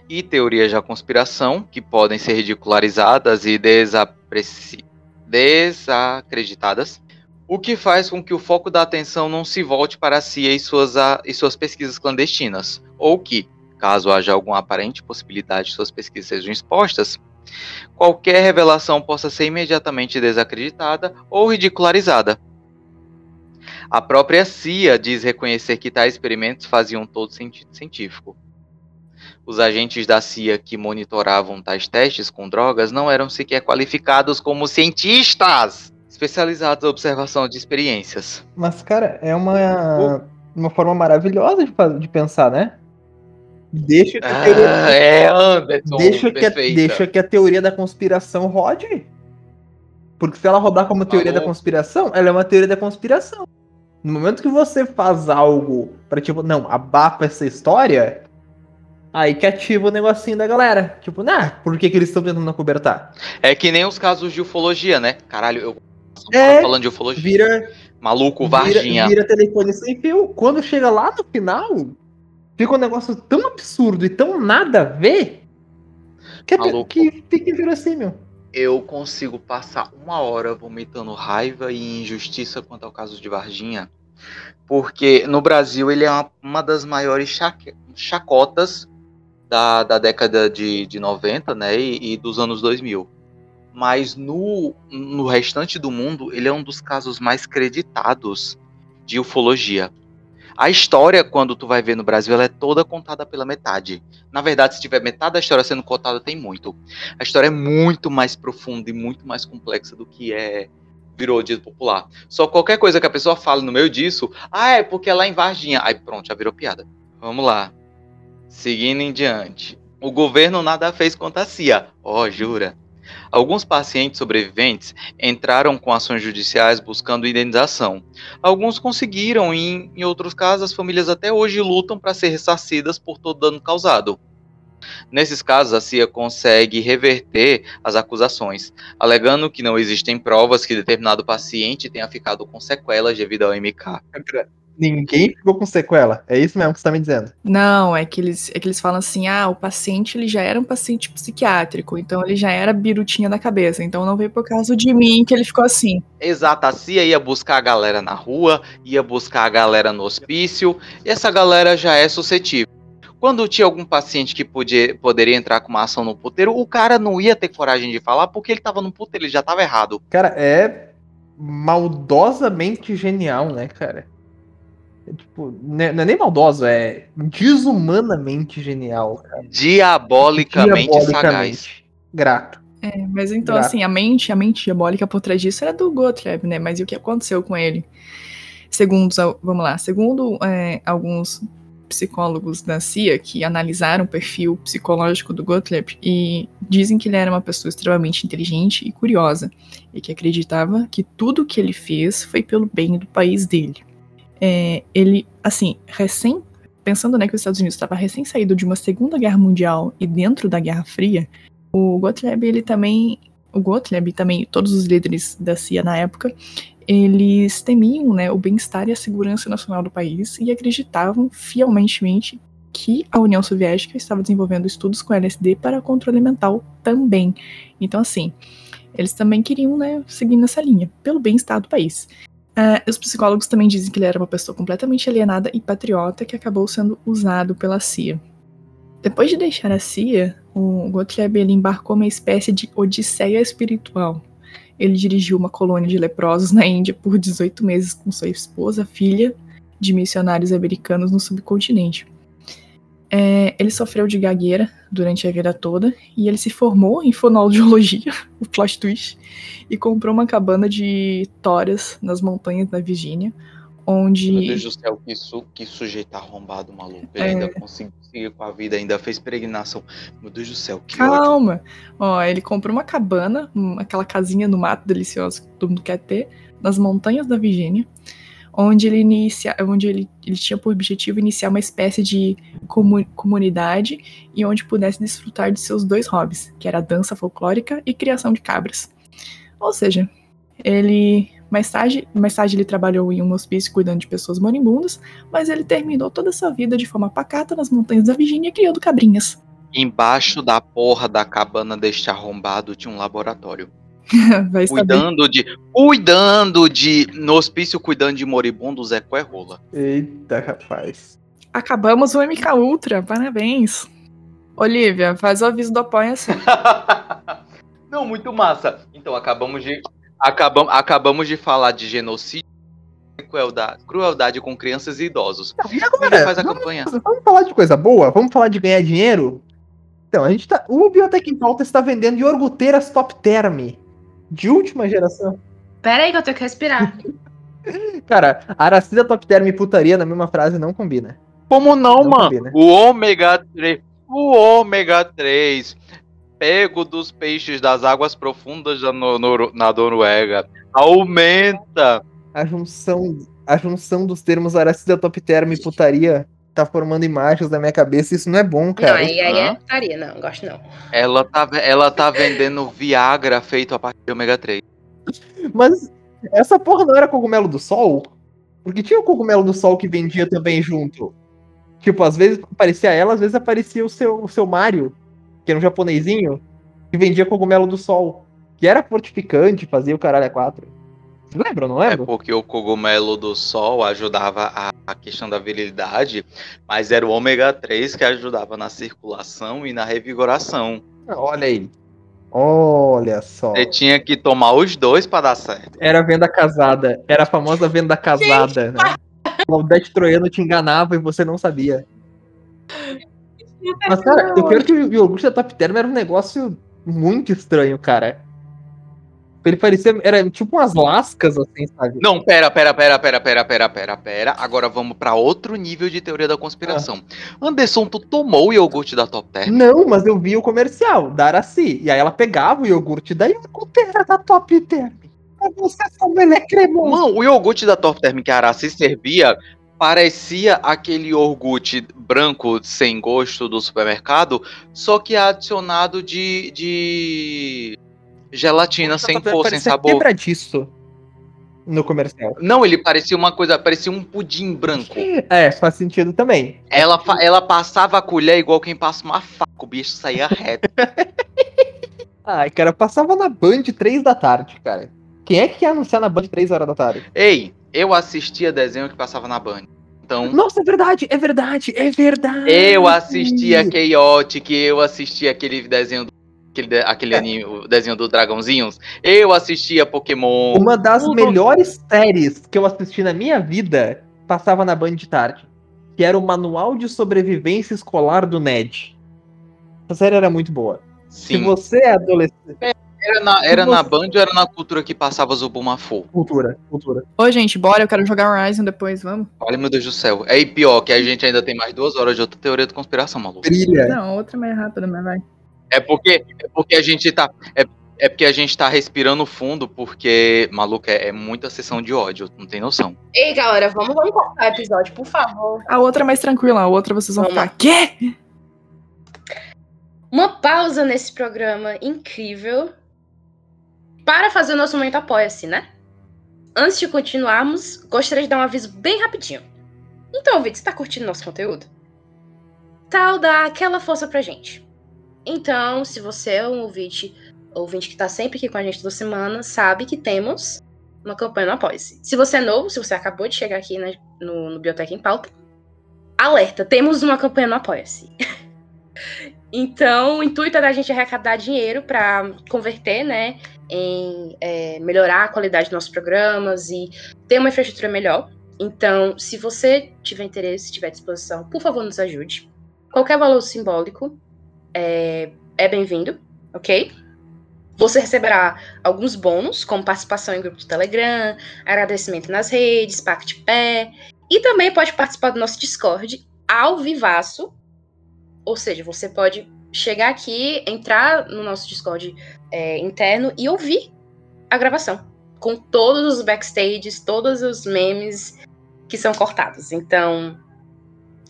e teorias da conspiração que podem ser ridicularizadas e desacreditadas o que faz com que o foco da atenção não se volte para si e suas, e suas pesquisas clandestinas, ou que, caso haja alguma aparente possibilidade de suas pesquisas sejam expostas, qualquer revelação possa ser imediatamente desacreditada ou ridicularizada. A própria CIA diz reconhecer que tais experimentos faziam todo sentido científico. Os agentes da CIA que monitoravam tais testes com drogas não eram sequer qualificados como cientistas especializados na observação de experiências. Mas, cara, é uma, uma forma maravilhosa de, de pensar, né? Deixa que a teoria, ah, é, Anderson, deixa que, a, deixa que a teoria da conspiração rode. Porque se ela rodar como Falou. teoria da conspiração, ela é uma teoria da conspiração. No momento que você faz algo para tipo, não, abafa essa história, aí que ativa o negocinho da galera. Tipo, né? Por que, que eles estão tentando cobertar? É que nem os casos de ufologia, né? Caralho, eu é, falando de ufologia. Vira. Maluco, Varginha. Vira, vira telefone sem fio. Quando chega lá no final, fica um negócio tão absurdo e tão nada a ver que, é, que fica inverossímil. Eu consigo passar uma hora vomitando raiva e injustiça quanto ao caso de Varginha, porque no Brasil ele é uma, uma das maiores chacotas da, da década de, de 90 né, e, e dos anos 2000 mas no, no restante do mundo ele é um dos casos mais creditados de ufologia. A história, quando tu vai ver no Brasil, ela é toda contada pela metade. Na verdade, se tiver metade da história sendo contada, tem muito. A história é muito mais profunda e muito mais complexa do que é virou dito popular. Só qualquer coisa que a pessoa fale no meio disso, ah, é porque é lá em Varginha. Aí pronto, já virou piada. Vamos lá. Seguindo em diante. O governo nada fez contra a CIA. Oh, jura? Alguns pacientes sobreviventes entraram com ações judiciais buscando indenização. Alguns conseguiram e, em outros casos, as famílias até hoje lutam para ser ressarcidas por todo dano causado. Nesses casos, a CIA consegue reverter as acusações, alegando que não existem provas que determinado paciente tenha ficado com sequelas devido ao MK. Ninguém ficou com sequela. É isso mesmo que você tá me dizendo. Não, é que eles, é que eles falam assim: ah, o paciente ele já era um paciente psiquiátrico, então ele já era birutinha da cabeça. Então não veio por causa de mim que ele ficou assim. Exato, a CIA ia buscar a galera na rua, ia buscar a galera no hospício, e essa galera já é suscetível. Quando tinha algum paciente que podia, poderia entrar com uma ação no puteiro, o cara não ia ter coragem de falar porque ele tava no puteiro, ele já tava errado. Cara, é maldosamente genial, né, cara? É, tipo, né, não é nem maldoso, é desumanamente genial, cara. Diabolicamente, sagaz. Grato. É, mas então, Grato. assim, a mente, a mente diabólica por trás disso era do Gottlieb, né? Mas e o que aconteceu com ele? Segundo, os- vamos lá, segundo é, alguns psicólogos da CIA que analisaram o perfil psicológico do Gottlieb e dizem que ele era uma pessoa extremamente inteligente e curiosa e que acreditava que tudo que ele fez foi pelo bem do país dele. É, ele, assim, recém pensando né, que os Estados Unidos estava recém saído de uma Segunda Guerra Mundial e dentro da Guerra Fria, o Gottlieb ele também, o Gottlieb também todos os líderes da CIA na época, eles temiam né, o bem-estar e a segurança nacional do país e acreditavam fielmente que a União Soviética estava desenvolvendo estudos com LSD para controle mental também. Então, assim, eles também queriam né, seguir nessa linha, pelo bem-estar do país. Ah, os psicólogos também dizem que ele era uma pessoa completamente alienada e patriota que acabou sendo usado pela CIA. Depois de deixar a CIA, o Gottlieb ele embarcou uma espécie de odisseia espiritual. Ele dirigiu uma colônia de leprosos na Índia por 18 meses com sua esposa, filha, de missionários americanos no subcontinente. É, ele sofreu de gagueira durante a vida toda e ele se formou em fonoaudiologia, o plot twist, e comprou uma cabana de toras nas montanhas da Virgínia, onde Meu Deus do céu, que, su que sujeito arrombado, maluco. Ele É. ainda conseguiu seguir com a vida, ainda fez peregrinação. Meu Deus do céu, que ódio. Calma! Ó, ele comprou uma cabana, um- aquela casinha no mato deliciosa que todo mundo quer ter, nas montanhas da Virgínia, onde ele inicia, onde ele, ele tinha por objetivo iniciar uma espécie de comu- comunidade e onde pudesse desfrutar de seus dois hobbies, que era dança folclórica e criação de cabras. Ou seja, ele mais tarde, mais tarde ele trabalhou em um hospício cuidando de pessoas moribundas, mas ele terminou toda a sua vida de forma pacata nas montanhas da Virgínia criando cabrinhas. Embaixo da porra da cabana deste arrombado tinha um laboratório. Vai saber. Cuidando de. Cuidando de. No hospício, cuidando de moribundos é é rola. Eita, rapaz. Acabamos o MK Ultra, parabéns. Olivia, faz o aviso do apoia-se. Não, muito massa. Então, acabamos de. Acabam, acabamos de falar de genocídio e crueldade, crueldade com crianças e idosos. E agora, faz a vamos, campanha. vamos falar de coisa boa? Vamos falar de ganhar dinheiro? Então, a gente tá. O Biotech em Pauta está vendendo iogurteiras top term. De última geração. Pera aí que eu tenho que respirar. Cara, Aracida top term e putaria na mesma frase não combina. Como não, Não mano? combina. O ômega 3. O ômega 3. Pego dos peixes das águas profundas da no- Noro- na Noruega. Aumenta. A junção, a junção dos termos Aracida top term e putaria tá formando imagens na minha cabeça. Isso não é bom, não, cara. aí, aí é putaria, não, gosto não. Ela tá, ela tá vendendo Viagra feito a partir de ômega 3. Mas essa porra não era cogumelo do sol? Porque tinha o cogumelo do sol que vendia também junto. Tipo, às vezes aparecia ela, às vezes aparecia o seu, o seu Mario, que era um japonesinho, que vendia cogumelo do sol. Que era fortificante, fazia o caralho a quatro. Vocês lembram, não É lembro? porque o cogumelo do sol ajudava a, a questão da virilidade, mas era o ômega 3 que ajudava na circulação e na revigoração. Olha aí. Olha só. Você tinha que tomar os dois pra dar certo. Era venda casada. Era a famosa venda casada, né? O Odete Troiano te enganava e você não sabia. Mas, cara, eu quero que o iogurte da Top Term era um negócio muito estranho, cara. Ele parecia. Era tipo umas lascas, assim, sabe? Não, pera, pera, pera, pera, pera, pera, pera, pera. Agora vamos pra outro nível de teoria da conspiração. Anderson, tu tomou o iogurte da Top Term? Não, mas eu vi o comercial da Araci. E aí ela pegava o iogurte da iogurte era da Top Term. Pra você saber, ele é cremoso. Mano, o iogurte da Top Term que a Araci servia parecia aquele iogurte branco sem gosto do supermercado, só que adicionado de, de gelatina sem cor, sem sabor. quebradiço no comercial. Não, ele parecia uma coisa, parecia um pudim branco. É, faz sentido também. Ela, ela passava a colher igual quem passa uma faca, o bicho saía reto. Ai, cara, passava na Band 3 da tarde, cara. Quem é que ia anunciar na Band 3 horas da tarde? Ei, eu assistia desenho que passava na Band. Então, Nossa, é verdade, é verdade, é verdade. eu assistia Chaotic, eu assistia aquele desenho do. Aquele, de- aquele É. anime, o desenho dos dragãozinhos. Eu assistia Pokémon. Uma das Tudo. melhores séries que eu assisti na minha vida passava na Band de tarde. Que era o Manual de Sobrevivência Escolar do Ned. Essa série era muito boa. Se Sim. você é adolescente. Era na, era se na Band ou era na cultura que passava Zubumafu? Cultura, cultura. Ô, gente, bora, eu quero jogar Horizon depois, vamos? Olha, meu Deus do céu. É e pior, que a gente ainda tem mais duas horas de outra teoria da conspiração, maluco. Trilha. Não, outra mais rápida, mas vai. É porque, é porque a gente tá. É, é porque a gente tá respirando fundo, porque, maluco, é, é muita sessão de ódio, não tem noção. Ei, galera, vamos, vamos cortar o episódio, por favor. A outra é mais tranquila, a outra vocês vão Vamos ficar. Quê? Uma pausa nesse programa incrível para fazer o nosso momento apoia-se, né? Antes de continuarmos, gostaria de dar um aviso bem rapidinho. Então, ouvinte, você tá curtindo nosso conteúdo? Tal, dá aquela força pra gente. Então, se você é um ouvinte, ouvinte que tá sempre aqui com a gente toda semana, sabe que temos uma campanha no Apoia-se. Se você é novo, se você acabou de chegar aqui né, no, no Biblioteca em Pauta, alerta, temos uma campanha no Apoia-se. Então, o intuito é da gente arrecadar dinheiro para converter, né, em é, melhorar a qualidade dos nossos programas e ter uma infraestrutura melhor. Então, se você tiver interesse, tiver disposição, por favor, nos ajude. Qualquer valor simbólico é, é bem-vindo, ok? Você receberá alguns bônus, como participação em grupo do Telegram, agradecimento nas redes, pack de pé, e também pode participar do nosso Discord ao vivaço, ou seja, você pode chegar aqui, entrar no nosso Discord é, interno e ouvir a gravação. Com todos os backstages, todos os memes que são cortados. Então,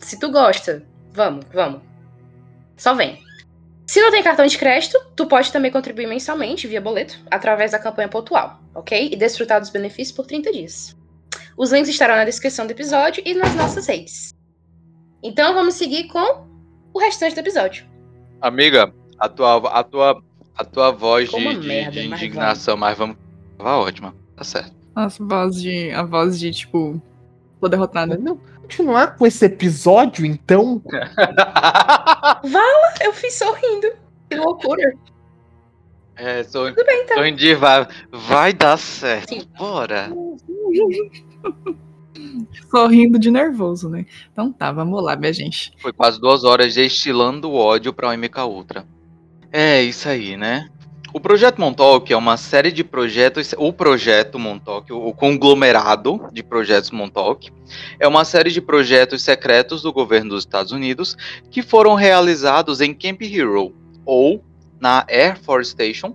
se tu gosta, vamos, vamos. Só vem. Se não tem cartão de crédito, tu pode também contribuir mensalmente via boleto, através da campanha pontual, ok? E desfrutar dos benefícios por 30 dias. Os links estarão na descrição do episódio e nas nossas redes. Então vamos seguir com o restante do episódio. Amiga, a tua, a tua, a tua voz de, merda, de indignação, mas vamos. Tava ótima. Tá certo. Nossa, voz de. A voz de, tipo. Tô derrotada. Não, continuar com esse episódio, então. Eu fiz sorrindo. Que loucura. é, sou, Tudo bem, então. indiva. Vai dar certo. Sim. Bora. Sorrindo de nervoso, né? Então tá, vamos lá, minha gente. Foi quase duas horas destilando ódio pra MK Ultra. É isso aí, né? O Projeto Montauk é uma série de projetos. O Projeto Montauk, o conglomerado de projetos Montauk, é uma série de projetos secretos do governo dos Estados Unidos que foram realizados em Camp Hero ou na Air Force Station,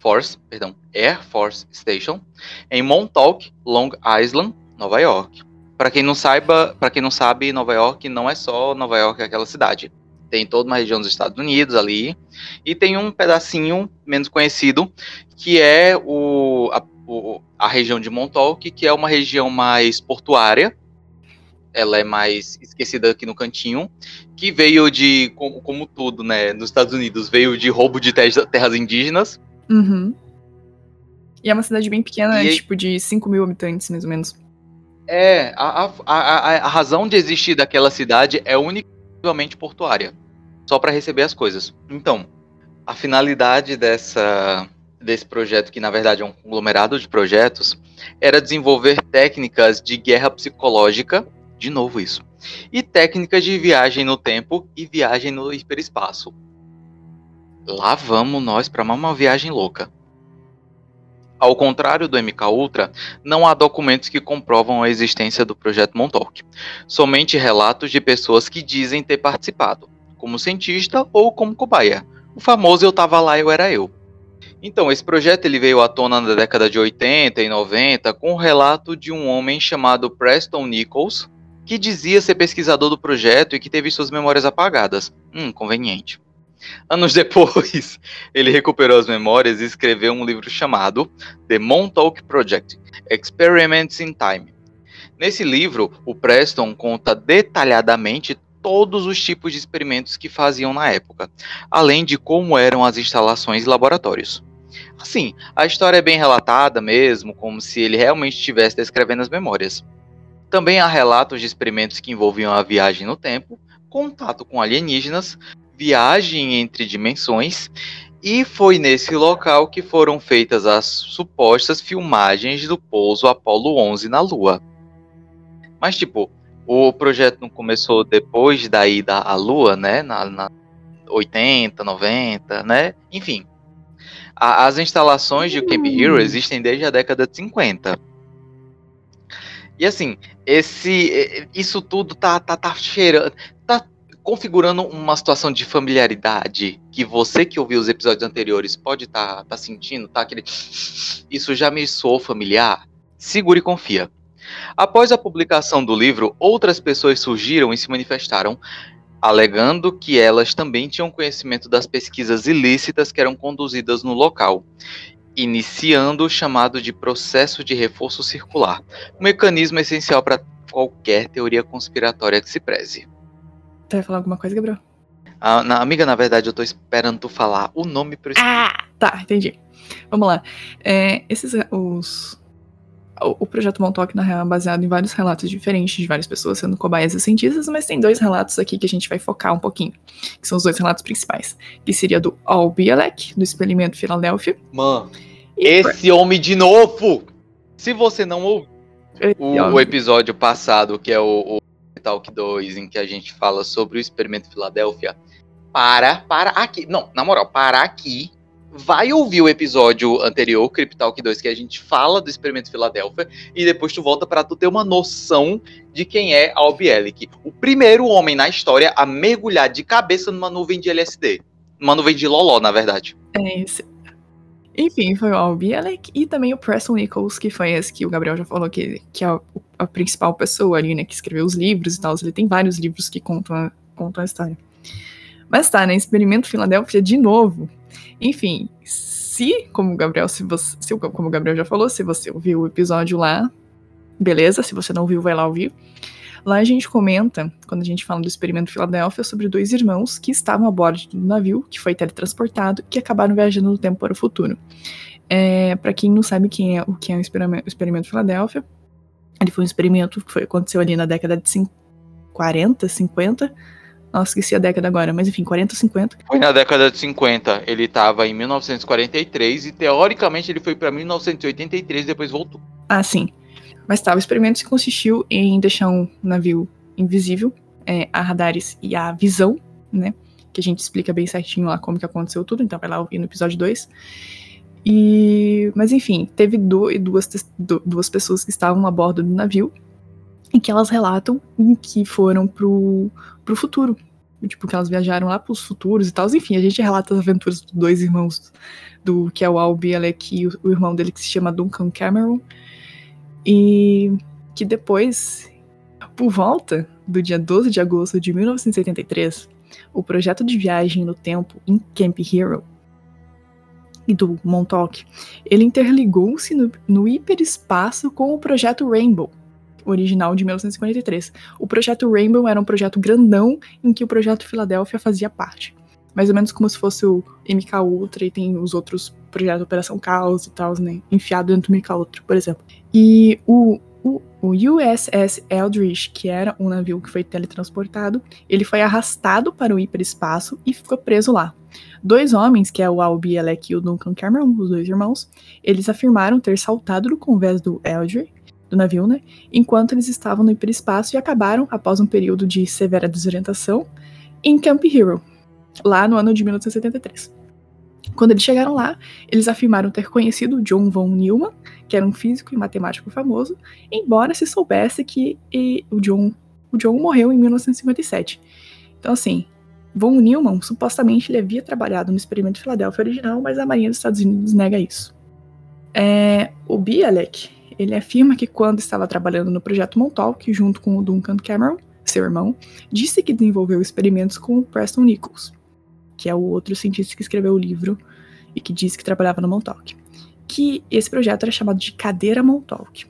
Force, perdão, Air Force Station, em Montauk, Long Island, Nova York. Para quem não saiba, para quem não sabe, Nova York não é só Nova York, é aquela cidade. Tem toda uma região dos Estados Unidos ali e tem um pedacinho menos conhecido que é o, a, o- a região de Montauk, que é uma região mais portuária. Ela é mais esquecida aqui no cantinho, que veio de, como, como tudo, né, nos Estados Unidos, veio de roubo de te- terras indígenas. Uhum. E é uma cidade bem pequena, E aí- tipo de 5 mil habitantes, mais ou menos. É, a, a, a, a razão de existir daquela cidade é unicamente portuária, só para receber as coisas. Então, a finalidade dessa, desse projeto, que na verdade é um conglomerado de projetos, era desenvolver técnicas de guerra psicológica, de novo isso, e técnicas de viagem no tempo e viagem no hiperespaço. Lá vamos nós para uma viagem louca. Ao contrário do MK Ultra, não há documentos que comprovam a existência do projeto Montauk. Somente relatos de pessoas que dizem ter participado, como cientista ou como cobaia. O famoso eu tava lá, eu era eu. Então, esse projeto ele veio à tona na década de 80 e 90 com o relato de um homem chamado Preston Nichols, que dizia ser pesquisador do projeto e que teve suas memórias apagadas. Hum, conveniente. Anos depois, ele recuperou as memórias e escreveu um livro chamado The Montauk Project: Experiments in Time. Nesse livro, o Preston conta detalhadamente todos os tipos de experimentos que faziam na época, além de como eram as instalações e laboratórios. Assim, a história é bem relatada mesmo, como se ele realmente estivesse descrevendo as memórias. Também há relatos de experimentos que envolviam a viagem no tempo, contato com alienígenas, viagem entre dimensões, e foi nesse local que foram feitas as supostas filmagens do pouso Apollo 11 na Lua. Mas, tipo, o projeto não começou depois da ida à Lua, né? Na, na 80, 90, né? Enfim. A, as instalações de Camp Hero existem desde a década de 50. E assim, esse isso tudo tá tá, tá cheirando, configurando uma situação de familiaridade que você que ouviu os episódios anteriores pode estar tá, tá sentindo, tá aquele isso já me soou familiar. Segure e confia. Após a publicação do livro, outras pessoas surgiram e se manifestaram, alegando que elas também tinham conhecimento das pesquisas ilícitas que eram conduzidas no local, iniciando o chamado de processo de reforço circular, um mecanismo essencial para qualquer teoria conspiratória que se preze. Tu vai falar alguma coisa, Gabriel? Ah, na, amiga, na verdade, eu tô esperando tu falar o nome pro Ah, tá, entendi. Vamos lá. É, esses os o, projeto Montauk, na real, é baseado em vários relatos diferentes de várias pessoas sendo cobaias e cientistas, mas tem dois relatos aqui que a gente vai focar um pouquinho, que são os dois relatos principais, que seria do Al Bielek, do experimento Filadélfia. Mano, esse homem de novo! Se você não ouviu o, o, episódio passado, que é o, o Talk 2, em que a gente fala sobre o experimento Filadélfia, para, para aqui. Não, na moral, para aqui vai ouvir o episódio anterior, Cryptalk 2, que a gente fala do experimento Filadélfia, e depois tu volta para tu ter uma noção de quem é Al Bielek, o primeiro homem na história a mergulhar de cabeça numa nuvem de LSD. Numa nuvem de loló, na verdade. É isso. Enfim, foi o Al Bielek e também o Preston Nichols, que foi esse que o Gabriel já falou, que, que é a, a principal pessoa ali, né, que escreveu os livros e tal. Ele tem vários livros que contam a, contam a história. Mas tá, né, Experimento Filadélfia de novo enfim, se, como o Gabriel, se você, se, como o Gabriel já falou, se você ouviu o episódio lá, beleza. Se você não ouviu, vai lá ouvir. Lá a gente comenta, quando a gente fala do experimento Filadélfia, sobre dois irmãos que estavam a bordo do navio, que foi teletransportado, que acabaram viajando no tempo para o futuro. É, para quem não sabe quem é, o que é o experimento, experimento Filadélfia, ele foi um experimento que foi, aconteceu ali na década de 40, 50, nossa, esqueci a década agora, mas enfim, 40 ou 50. Foi na década de 50. Ele estava em 1943 e teoricamente ele foi para 1983 e depois voltou. Ah, sim. Mas tá, o experimento consistiu em deixar um navio invisível é, a radares e a visão, né? Que a gente explica bem certinho lá como que aconteceu tudo, então vai lá ouvir no episódio 2. E, mas enfim, teve duas, duas pessoas que estavam a bordo do navio em que elas relatam que foram pro, pro futuro. Tipo, que elas viajaram lá pros futuros e tal. Enfim, a gente relata as aventuras dos dois irmãos, do que é o Albi e o, o irmão dele que se chama Duncan Cameron. E que depois, por volta do dia 12 de agosto de 1983, o projeto de viagem no tempo em Camp Hero e do Montauk, ele interligou-se no, no hiperespaço com o projeto Rainbow, original de 1953. O projeto Rainbow era um projeto grandão em que o projeto Filadélfia fazia parte. Mais ou menos como se fosse o MK Ultra e tem os outros projetos Operação Caos e tal, né? Enfiado dentro do MK Ultra, por exemplo. E o, o, o USS Eldridge, que era um navio que foi teletransportado, ele foi arrastado para o hiperespaço e ficou preso lá. Dois homens, que é o Albi e o Duncan Cameron, os dois irmãos, eles afirmaram ter saltado do convés do Eldridge do navio, né? Enquanto eles estavam no hiperespaço e acabaram, após um período de severa desorientação, em Camp Hero, lá no ano de 1973. Quando eles chegaram lá, eles afirmaram ter conhecido John von Neumann, que era um físico e matemático famoso, embora se soubesse que e, o, John, o John morreu em 1957. Então, assim, von Neumann supostamente ele havia trabalhado no experimento de Filadélfia original, mas a Marinha dos Estados Unidos nega isso. É, o Bialek, ele afirma que quando estava trabalhando no projeto Montauk, junto com o Duncan Cameron, seu irmão, disse que desenvolveu experimentos com o Preston Nichols, que é o outro cientista que escreveu o livro e que disse que trabalhava no Montauk, que esse projeto era chamado de cadeira Montauk.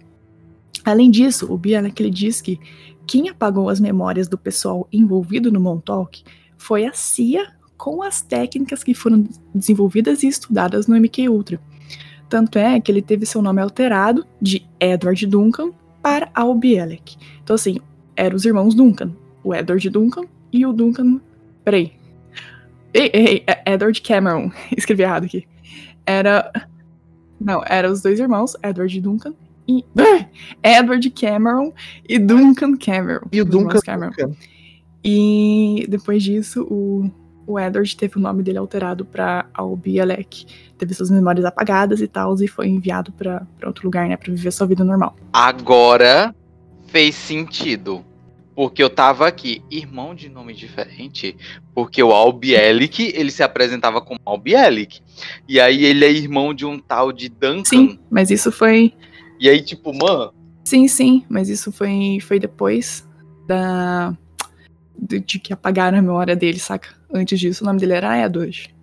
Além disso, o Bialek ele diz que quem apagou as memórias do pessoal envolvido no Montauk foi a CIA com as técnicas que foram desenvolvidas e estudadas no MK Ultra. Tanto é que ele teve seu nome alterado de Edward Duncan para Al Bielek. Então, assim, eram os irmãos Duncan. O Edward Duncan e o Duncan. Peraí. Ei, ei, é Edward Cameron. Escrevi errado aqui. Era. Não, eram os dois irmãos, Edward Duncan e. Edward Cameron e Duncan Cameron. E o Duncan, Cameron. Duncan. E depois disso, o, o Edward teve o nome dele alterado para Albielek. Teve suas memórias apagadas e tal, e foi enviado para outro lugar, né, para viver sua vida normal. Agora fez sentido. Porque eu tava aqui, irmão de nome diferente, porque o Albielic, ele se apresentava como Albielic. E aí ele é irmão de um tal de Duncan. Sim, mas isso foi. E aí, tipo, mano. Sim, sim, mas isso foi, foi depois da. De, de que apagaram a memória dele, saca? Antes disso, o nome dele era Edward.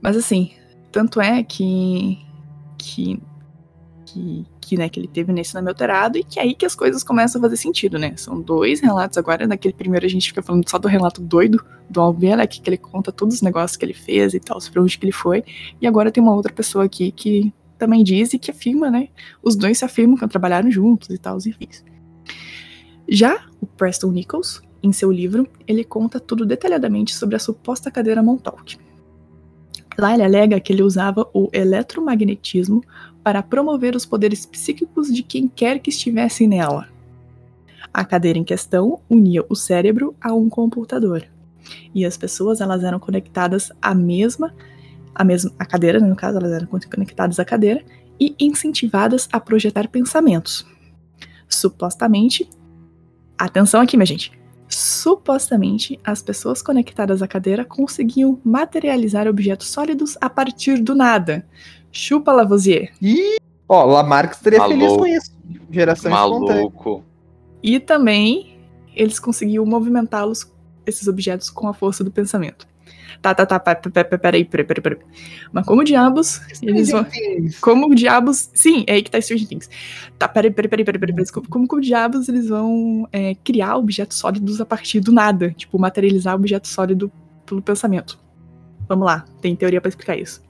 Mas assim, tanto é que. que que, que, né, que ele teve nesse nome alterado, e que é aí que as coisas começam a fazer sentido, né? São dois relatos agora, naquele primeiro a gente fica falando só do relato doido do Albielek, que ele conta todos os negócios que ele fez e tal, pra onde que ele foi, e agora tem uma outra pessoa aqui que também diz e que afirma, né? Os dois se afirmam que trabalharam juntos e tal, enfim. Já o Preston Nichols, em seu livro, ele conta tudo detalhadamente sobre a suposta cadeira Montauk. Lá ele alega que ele usava o eletromagnetismo para promover os poderes psíquicos de quem quer que estivesse nela. A cadeira em questão unia o cérebro a um computador. E as pessoas elas eram conectadas à mesma a mesma a cadeira, né, no caso, elas eram conectadas à cadeira e incentivadas a projetar pensamentos. Supostamente, atenção aqui, minha gente supostamente as pessoas conectadas à cadeira conseguiam materializar objetos sólidos a partir do nada. Chupa Lavoisier. E ó, Lamarck estaria Maluco. feliz com isso. Geração Maluco. E também eles conseguiam movimentá-los esses objetos com a força do pensamento. Tá, tá, tá, peraí, peraí, peraí, peraí. Mas como diabos eles vão. Como diabos. Sim, é aí que tá Stranger Things. Tá, peraí, peraí, peraí, peraí, peraí. Como, como diabos eles vão é, criar objetos sólidos a partir do nada? Tipo, materializar objeto sólido pelo pensamento. Vamos lá, tem teoria para explicar isso.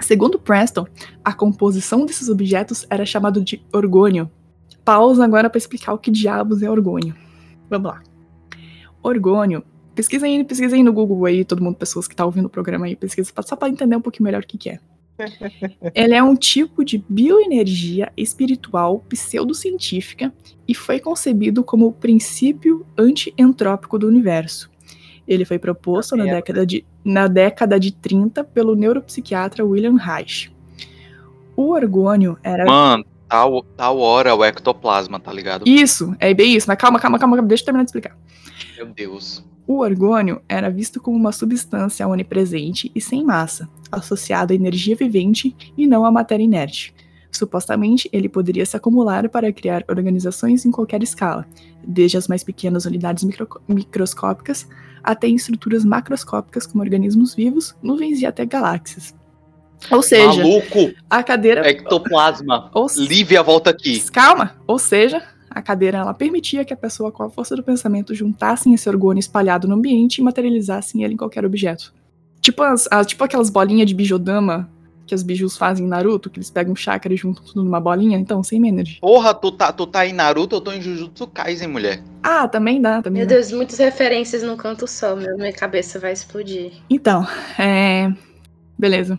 Segundo Preston, a composição desses objetos era chamado de orgônio. Pausa agora para explicar o que diabos é orgônio. Vamos lá. Orgônio Pesquisa aí, pesquisa aí no Google aí, todo mundo, pessoas que estão tá ouvindo o programa aí, pesquisa só para entender um pouquinho melhor o que, que é. Ela é um tipo de bioenergia espiritual pseudocientífica e foi concebido como o princípio anti-entrópico do universo. Ele foi proposto na década, de, na década de 30 pelo neuropsiquiatra William Reich. O orgônio era. Mano, tal, tal hora o ectoplasma, tá ligado? Isso, é bem isso. Mas calma, calma, calma, deixa eu terminar de explicar. Meu Deus. O orgônio era visto como uma substância onipresente e sem massa, associado à energia vivente e não à matéria inerte. Supostamente, ele poderia se acumular para criar organizações em qualquer escala, desde as mais pequenas unidades micro microscópicas até estruturas macroscópicas como organismos vivos, nuvens e até galáxias. Ou seja, Maluco! a cadeira. Ectoplasma. Ou... Lívia, volta aqui. Calma! Ou seja, a cadeira ela permitia que a pessoa, com a força do pensamento, juntassem esse orgônio espalhado no ambiente e materializassem ele em qualquer objeto. Tipo, as, as tipo aquelas bolinhas de bijodama que os bijus fazem em Naruto, que eles pegam um chakra e juntam tudo numa bolinha, então, sem energy. Porra, tu tá, tu tá em Naruto, eu tô em Jujutsu Kaisen, mulher. Ah, também dá, também Meu dá. Deus, muitas referências num canto só, meu, minha cabeça vai explodir. Então, é... Beleza.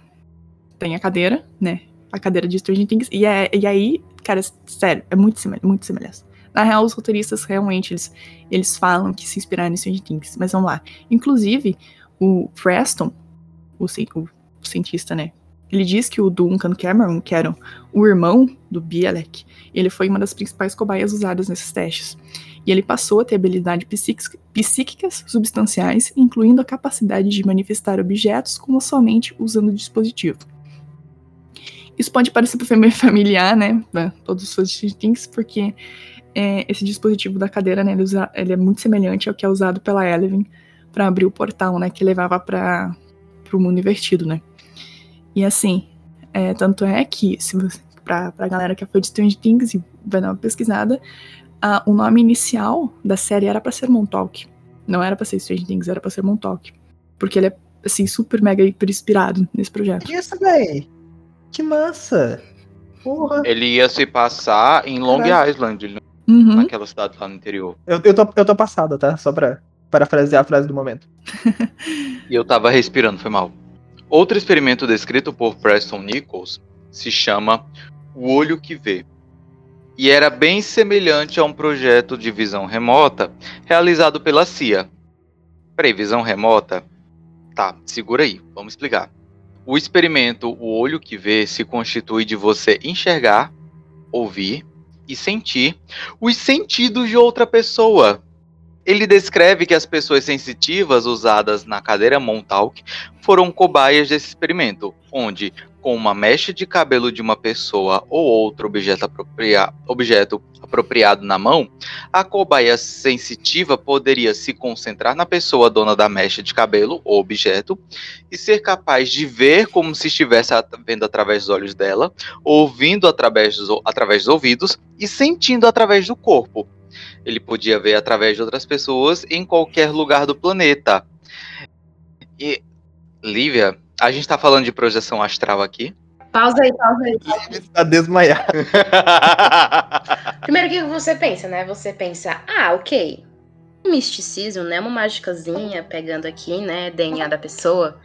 Tem a cadeira, né? A cadeira de Stranger Things. E, é, e aí, cara, sério, é muito, muito semelhante. Na real, os roteiristas realmente eles, eles falam que se inspiraram em Stranger Things, mas vamos lá. Inclusive, o Preston, o, ci- o cientista, né? Ele diz que o Duncan Cameron, que era o irmão do Bielek, ele foi uma das principais cobaias usadas nesses testes. E ele passou a ter habilidades psíquica- psíquicas substanciais, incluindo a capacidade de manifestar objetos como somente usando o dispositivo. Isso pode parecer familiar, né, todos os de Things, porque é, esse dispositivo da cadeira, né, ele, usa- ele é muito semelhante ao que é usado pela Eleven para abrir o portal, né, que levava para o mundo invertido, né. E assim, é, tanto é que, se você, pra, pra galera que é fã de Strange Things e vai dar uma pesquisada, a- o nome inicial da série era pra ser Montauk. Não era pra ser Strange Things, era pra ser Montauk. Porque ele é, assim, super mega hiper inspirado nesse projeto. Isso, véi. Que massa. Porra. Ele ia se passar em Long Caralho. Island, ele- Uhum. naquela cidade lá no interior. Eu, eu, tô, eu tô passada, tá? Só pra parafrasear a frase do momento. E eu tava respirando, foi mal. Outro experimento descrito por Preston Nichols se chama O Olho que Vê. E era bem semelhante a um projeto de visão remota realizado pela CIA. Previsão remota? Tá, segura aí, vamos explicar. O experimento O Olho que Vê se constitui de você enxergar, ouvir e sentir os sentidos de outra pessoa. Ele descreve que as pessoas sensitivas usadas na cadeira Montauk foram cobaias desse experimento, onde, com uma mecha de cabelo de uma pessoa ou outro objeto, apropria- objeto apropriado na mão, a cobaia sensitiva poderia se concentrar na pessoa dona da mecha de cabelo ou objeto e ser capaz de ver como se estivesse vendo através dos olhos dela, ouvindo através dos, através dos ouvidos e sentindo através do corpo. Ele podia ver através de outras pessoas em qualquer lugar do planeta. E, Lívia, a gente tá falando de projeção astral aqui? Pausa aí, pausa aí. A desmaiar. Primeiro, o que você pensa, né? Você pensa, ah, ok. Um misticismo, né? Uma mágicazinha pegando aqui, né? DNA da pessoa.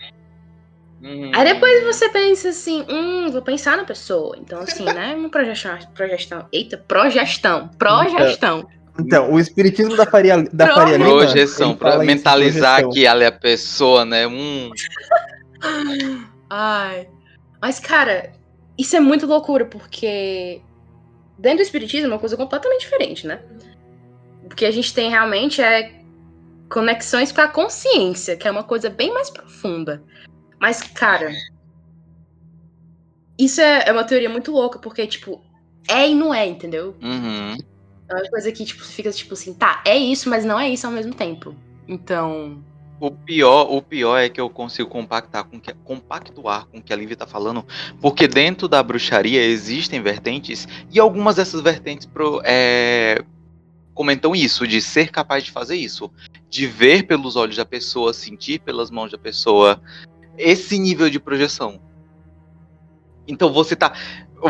Aí depois você pensa assim, hum, vou pensar na pessoa. Então, assim, né? Uma projeção. projeção eita, progestão. Progestão. Então, o espiritismo da Faria, da Pro- Faria Lima, Projeção, ele pra mentalizar projeção. que ela é a pessoa, né? Hum, Ai. Mas, cara, isso é muito loucura, porque dentro do espiritismo é uma coisa completamente diferente, né? Porque a gente tem realmente é conexões com a consciência, que é uma coisa bem mais profunda. Mas, cara, isso é, é uma teoria muito louca, porque, tipo, é e não é, entendeu? uhum. É uma coisa que, tipo, fica tipo assim, tá, é isso, mas não é isso ao mesmo tempo. Então. O pior, o pior é que eu consigo compactar com que, compactuar com o que a Lívia tá falando, porque dentro da bruxaria existem vertentes e algumas dessas vertentes pro- é, comentam isso, de ser capaz de fazer isso, de ver pelos olhos da pessoa, sentir pelas mãos da pessoa, esse nível de projeção. Então você tá.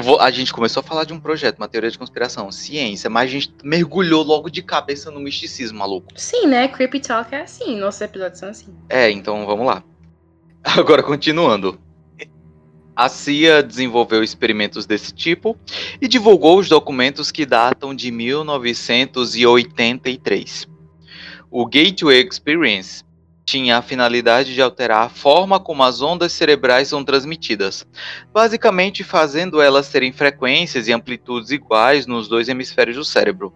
Vou- a gente começou a falar de um projeto, uma teoria de conspiração, ciência, mas a gente mergulhou logo de cabeça no misticismo, maluco. Sim, né? Creepy Talk é assim, nossos episódios são assim. É, então vamos lá. Agora continuando. A CIA desenvolveu experimentos desse tipo e divulgou os documentos que datam de 1983. O Gateway Experience tinha a finalidade de alterar a forma como as ondas cerebrais são transmitidas, basicamente fazendo elas terem frequências e amplitudes iguais nos dois hemisférios do cérebro.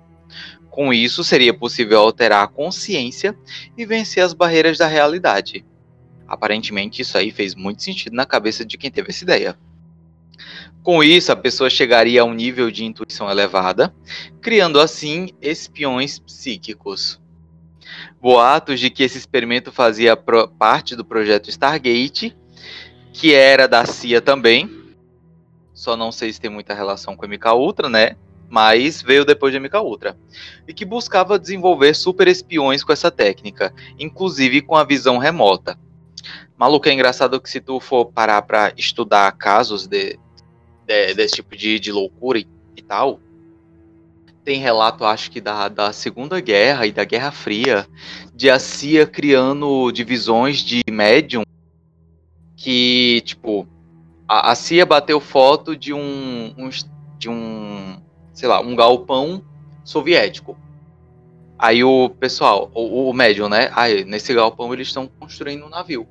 Com isso, seria possível alterar a consciência e vencer as barreiras da realidade. Aparentemente, isso aí fez muito sentido na cabeça de quem teve essa ideia. Com isso, a pessoa chegaria a um nível de intuição elevada, criando assim espiões psíquicos. Boatos de que esse experimento fazia parte do projeto Stargate, que era da CIA também. Só não sei se tem muita relação com a MK Ultra, né? Mas veio depois de MK Ultra. E que buscava desenvolver super espiões com essa técnica, inclusive com a visão remota. Maluco, é engraçado que se tu for parar pra estudar casos de, de- desse tipo de, de loucura e, e tal, tem relato, acho que da, da Segunda Guerra e da Guerra Fria, de a CIA criando divisões de médium que, tipo, a, a CIA bateu foto de um, um de um, sei lá, um galpão soviético. Aí o pessoal, o, o médium, né? Aí, nesse galpão eles estão construindo um navio.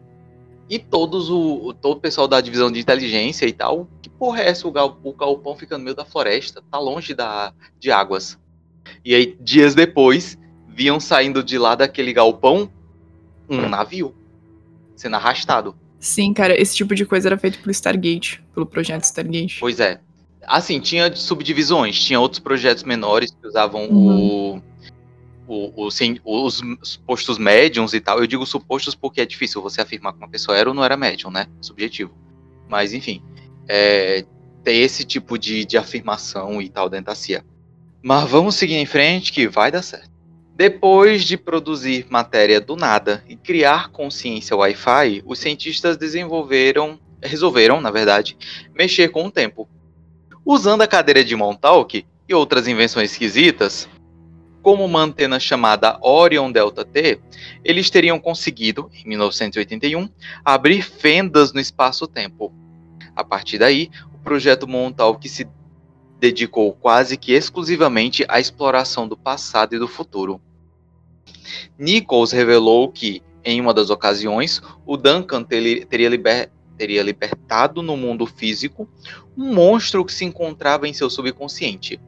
E todos o, todo o pessoal da divisão de inteligência e tal, que porra é essa? O, gal, o galpão fica no meio da floresta, tá longe da, de águas. E aí, dias depois, viam saindo de lá daquele galpão um navio sendo arrastado. Sim, cara, esse tipo de coisa era feito pelo Stargate, pelo projeto Stargate. Pois é. Assim, tinha subdivisões, tinha outros projetos menores que usavam Uhum. o, o, o- sim, os supostos médiums e tal. Eu digo supostos porque é difícil você afirmar que uma pessoa era ou não era médium, né? Subjetivo. Mas, enfim, é, tem esse tipo de, de afirmação e tal dentro da CIA. Mas vamos seguir em frente que vai dar certo. Depois de produzir matéria do nada e criar consciência Wi-Fi, os cientistas desenvolveram, resolveram, na verdade, mexer com o tempo. Usando a cadeira de Montauk e outras invenções esquisitas, como uma antena chamada Orion Delta T, eles teriam conseguido, em 1981, abrir fendas no espaço-tempo. A partir daí, o projeto Montauk se dedicou quase que exclusivamente à exploração do passado e do futuro. Nichols revelou que, em uma das ocasiões, o Duncan teria, liber- teria libertado no mundo físico um monstro que se encontrava em seu subconsciente.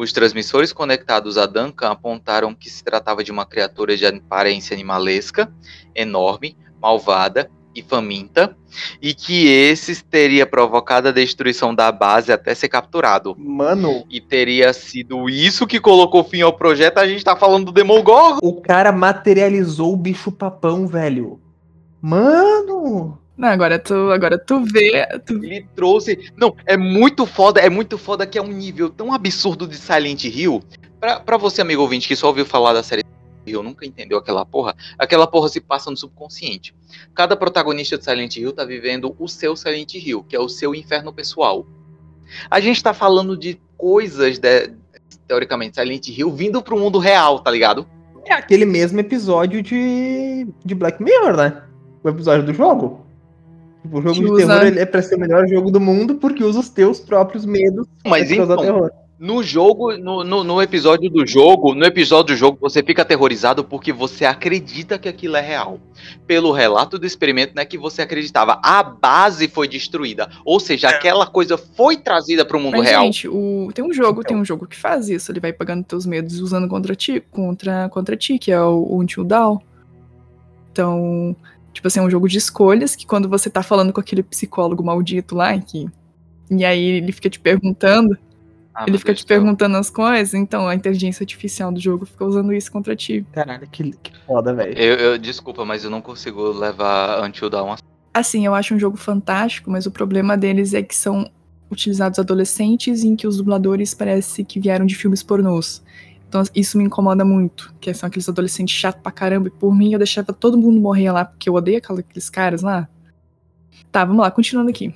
Os transmissores conectados a Duncan apontaram que se tratava de uma criatura de aparência animalesca, enorme, malvada e faminta, e que esses teria provocado a destruição da base até ser capturado. Mano, E teria sido isso que colocou fim ao projeto. A gente tá falando do Demogorgon. o cara materializou o bicho papão, velho. Mano! Não, agora tu, agora tu vê. Tu... Ele trouxe. Não, é muito foda, é muito foda que é um nível tão absurdo de Silent Hill. Pra, pra você, amigo ouvinte, que só ouviu falar da série Hill, nunca entendeu aquela porra, aquela porra se passa no subconsciente. Cada protagonista de Silent Hill tá vivendo o seu Silent Hill, que é o seu inferno pessoal. A gente tá falando de coisas, de, teoricamente, Silent Hill vindo pro mundo real, tá ligado? É aquele mesmo episódio de, de Black Mirror, né? O episódio do jogo. O jogo Que de usa- terror ele é pra ser o melhor jogo do mundo porque usa os teus próprios medos Mas pra causar então, terror. No jogo, no, no, no episódio do jogo, no episódio do jogo, você fica aterrorizado porque você acredita que aquilo é real. Pelo relato do experimento, não é que você acreditava. A base foi destruída. Ou seja, aquela coisa foi trazida para o mundo Mas, real. gente, o... tem um jogo, Então. tem um jogo que faz isso. Ele vai pagando teus medos e usando contra ti, contra, contra ti, que é o Until Dawn. Então, tipo assim, é um jogo de escolhas que quando você tá falando com aquele psicólogo maldito lá, que. E aí ele fica te perguntando, Ah, ele fica Deus te perguntando as coisas, então a inteligência artificial do jogo fica usando isso contra ti. Caralho, que, que foda, velho. Eu, eu- desculpa, mas eu não consigo levar Until Dawn a Assim, eu acho um jogo fantástico, mas o problema deles é que são utilizados adolescentes em que os dubladores parece que vieram de filmes pornôs. Então isso me incomoda muito, que são aqueles adolescentes chatos pra caramba, e por mim eu deixava todo mundo morrer lá, porque eu odeio aqueles caras lá. Tá, vamos lá, continuando aqui.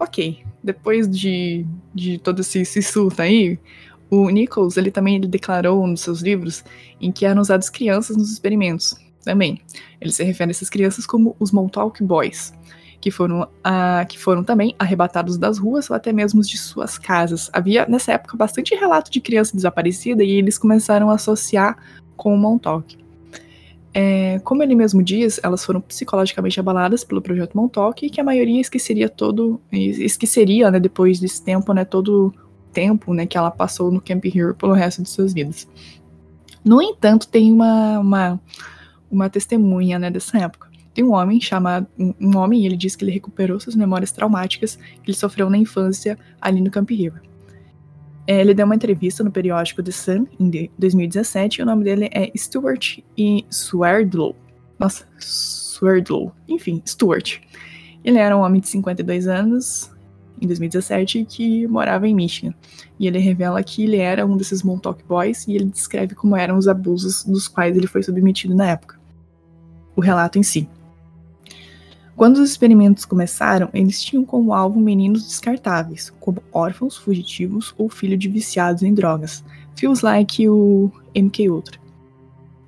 Ok, depois de, de todo esse, esse surto aí, o Nichols, ele também ele declarou nos seus livros em que eram usadas crianças nos experimentos, também. Ele se refere a essas crianças como os Montauk Boys, que foram, ah, que foram também arrebatados das ruas ou até mesmo de suas casas. Havia, nessa época, bastante relato de criança desaparecida e eles começaram a associar com o Montauk. É, como ele mesmo diz, elas foram psicologicamente abaladas pelo projeto Montauk e que a maioria esqueceria todo, esqueceria, né, depois desse tempo, né, todo tempo, né, que ela passou no Camp Hero pelo resto de suas vidas. No entanto, tem uma, uma, uma testemunha, né, dessa época. Tem um homem chamado, um, homem, e ele diz que ele recuperou suas memórias traumáticas que ele sofreu na infância ali no Camp Hero. É, ele deu uma entrevista no periódico The Sun em de- 2017 e o nome dele é Stuart e Swerdlow. Nossa, Swerdlow. Enfim, Stuart. Ele era um homem de 52 anos em 2017 que morava em Michigan. E ele revela que ele era um desses Montauk Boys e ele descreve como eram os abusos dos quais ele foi submetido na época. O relato em si. Quando os experimentos começaram, eles tinham como alvo meninos descartáveis, como órfãos, fugitivos ou filhos de viciados em drogas. Feels like o MK Ultra.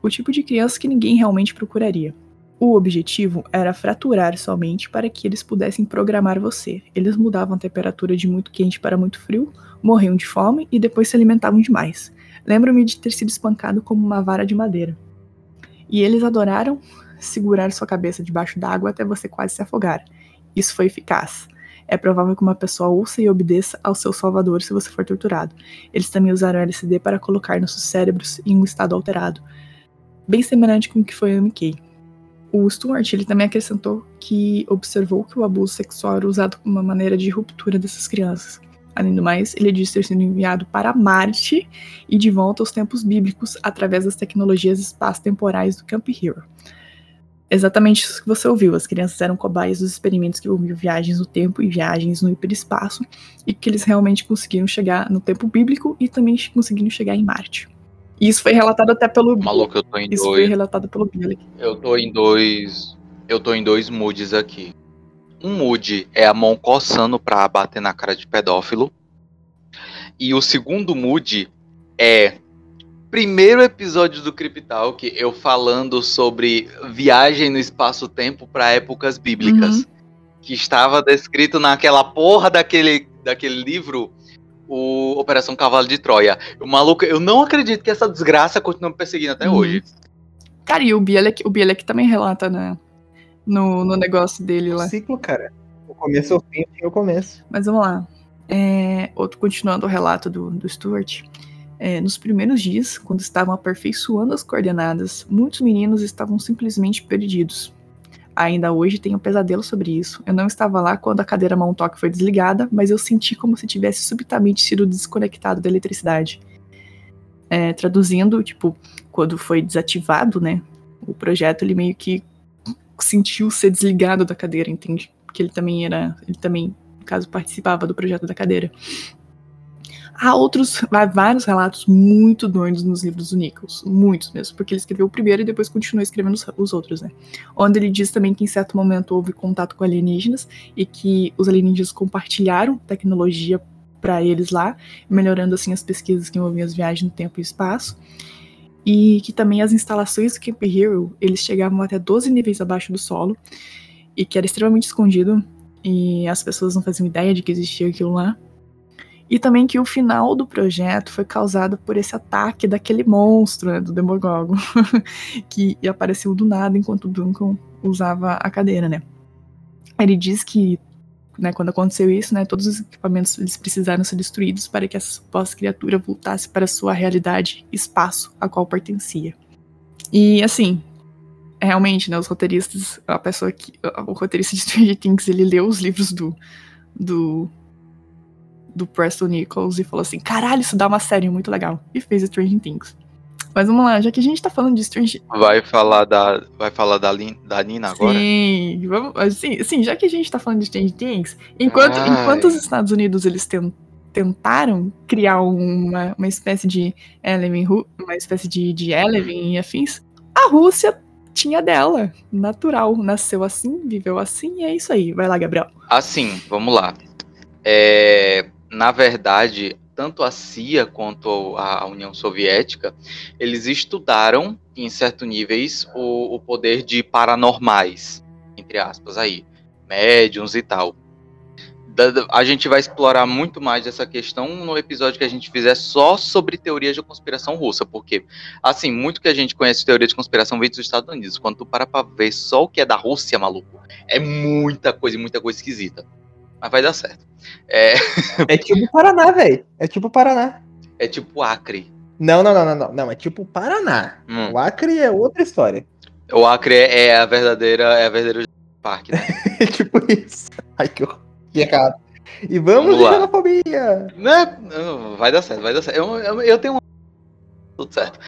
O tipo de criança que ninguém realmente procuraria. O objetivo era fraturar somente para que eles pudessem programar você. Eles mudavam a temperatura de muito quente para muito frio, morriam de fome e depois se alimentavam demais. Lembro-me de ter sido espancado como uma vara de madeira. E eles adoraram segurar sua cabeça debaixo d'água até você quase se afogar. Isso foi eficaz. É provável que uma pessoa ouça e obedeça ao seu salvador se você for torturado. Eles também usaram LSD para colocar nossos cérebros em um estado alterado, bem semelhante com o que foi o MK. O Stuart ele também acrescentou que observou que o abuso sexual era usado como uma maneira de ruptura dessas crianças. Além do mais, ele disse ter sido enviado para Marte e de volta aos tempos bíblicos através das tecnologias espaço-temporais do Camp Hero. Exatamente isso que você ouviu. As crianças eram cobaias dos experimentos que envolviam viagens no tempo e viagens no hiperespaço, e que eles realmente conseguiram chegar no tempo bíblico e também conseguiram chegar em Marte. E isso foi relatado até pelo. Maluco, eu tô em isso dois. foi relatado pelo Billy. Eu tô em dois. Eu tô em dois moods aqui. Um mood é a mão coçando pra bater na cara de pedófilo. E o segundo mood é primeiro episódio do Cryptalk eu falando sobre viagem no espaço-tempo para épocas bíblicas. Uhum. Que estava descrito naquela porra daquele, daquele livro, o Operação Cavalo de Troia. O maluco, eu não acredito que essa desgraça continua me perseguindo até Uhum. hoje. Cara, e o Bielek, o Bielek também relata, né? No, no negócio dele lá. Ciclo, cara. O começo é o fim, o fim é o começo. Mas vamos lá. É, outro, continuando o relato do, do Stuart. É, nos primeiros dias, quando estavam aperfeiçoando as coordenadas, muitos meninos estavam simplesmente perdidos. Ainda hoje tenho um pesadelo sobre isso. Eu não estava lá quando a cadeira Montauk foi desligada, mas eu senti como se tivesse subitamente sido desconectado da eletricidade. É, traduzindo, tipo, quando foi desativado, né? O projeto, ele meio que sentiu ser desligado da cadeira, entende? Porque ele também era. Ele também, no caso, participava do projeto da cadeira. Há outros, há vários relatos muito doidos nos livros do Nichols, muitos mesmo, porque ele escreveu o primeiro e depois continuou escrevendo os, os outros, né? Onde ele diz também que em certo momento houve contato com alienígenas e que os alienígenas compartilharam tecnologia para eles lá, melhorando assim as pesquisas que envolviam as viagens no tempo e espaço. E que também as instalações do Camp Hero, eles chegavam até 12 níveis abaixo do solo e que era extremamente escondido e as pessoas não faziam ideia de que existia aquilo lá. E também que o final do projeto foi causado por esse ataque daquele monstro, né, do Demogorgon, que apareceu do nada enquanto Duncan usava a cadeira, né. Ele diz que, né, quando aconteceu isso, né, todos os equipamentos eles precisaram ser destruídos para que essa suposta criatura voltasse para sua realidade, espaço, a qual pertencia. E, assim, realmente, né, os roteiristas, a pessoa que, o roteirista de Stranger Things, ele leu os livros do, do do Preston Nichols e falou assim: caralho, isso dá uma série muito legal. E fez Stranger Things. Mas vamos lá, já que a gente tá falando de Stranger Vai falar da, vai falar da, Lin, da Nina agora? Sim, vamos, assim, sim, já que a gente tá falando de Stranger Things, enquanto, Ai. enquanto os Estados Unidos eles ten- tentaram criar uma, uma espécie de Eleven, uma espécie de, de Eleven e afins, a Rússia tinha dela, natural, nasceu assim, viveu assim, e é isso aí. Vai lá, Gabriel. Assim, vamos lá. É, na verdade, tanto a CIA quanto a União Soviética, eles estudaram, em certos níveis, o, o poder de paranormais, entre aspas, aí, médiums e tal. A gente vai explorar muito mais essa questão no episódio que a gente fizer só sobre teorias de conspiração russa, porque, assim, muito que a gente conhece de teoria de conspiração vem dos Estados Unidos. Quando tu para pra ver só o que é da Rússia, maluco, é muita coisa, muita coisa esquisita. Mas vai dar certo. É, É tipo o Paraná, velho. É tipo o Paraná. é tipo Acre. Não, não, não, não, não. Não, é tipo o Paraná. Hum. O Acre é outra história. O Acre é é a verdadeira, é a verdadeira parque, né? É tipo isso. Ai, que errado. E vamos, Vamos de lá. xenofobia. Né? Vai dar certo, vai dar certo. Eu, eu, eu tenho um. Tudo certo.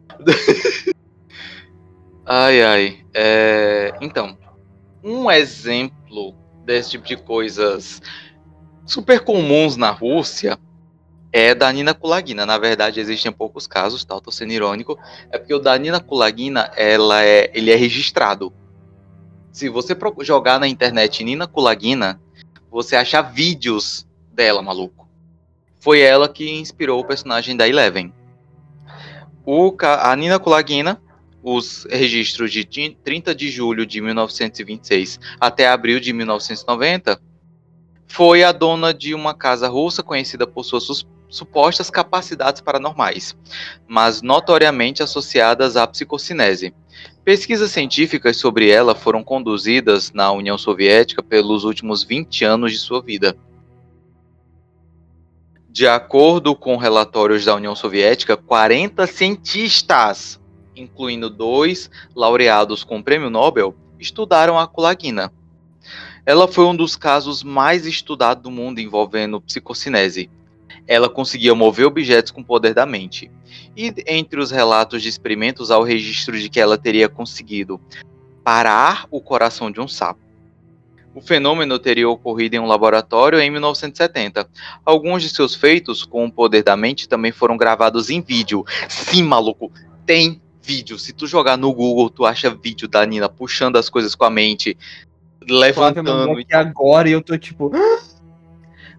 ai, ai. É, Então, um exemplo desse tipo de coisas super comuns na Rússia é da Nina Kulagina. Na verdade, existem poucos casos, tá? Eu tô sendo irônico. É porque o da Nina Kulagina, ela é, ele é registrado. Se você jogar na internet Nina Kulagina, você acha vídeos dela, maluco. Foi ela que inspirou o personagem da Eleven. O, a Nina Kulagina, os registros de ti- 30 de julho de 1926 até abril de 1990, foi a dona de uma casa russa conhecida por suas supostas capacidades paranormais, mas notoriamente associadas à psicocinese. Pesquisas científicas sobre ela foram conduzidas na União Soviética pelos últimos 20 anos de sua vida. De acordo com relatórios da União Soviética, 40 cientistas, incluindo dois laureados com o prêmio Nobel, estudaram a culagina. Ela foi um dos casos mais estudados do mundo envolvendo psicocinese. Ela conseguia mover objetos com o poder da mente. E entre os relatos de experimentos há o registro de que ela teria conseguido parar o coração de um sapo. O fenômeno teria ocorrido em um laboratório em 1970. Alguns de seus feitos com o poder da mente também foram gravados em vídeo. Sim, maluco, tem vídeo. Se tu jogar no Google, tu acha vídeo da Nina puxando as coisas com a mente, levantando. Aqui agora e eu tô tipo.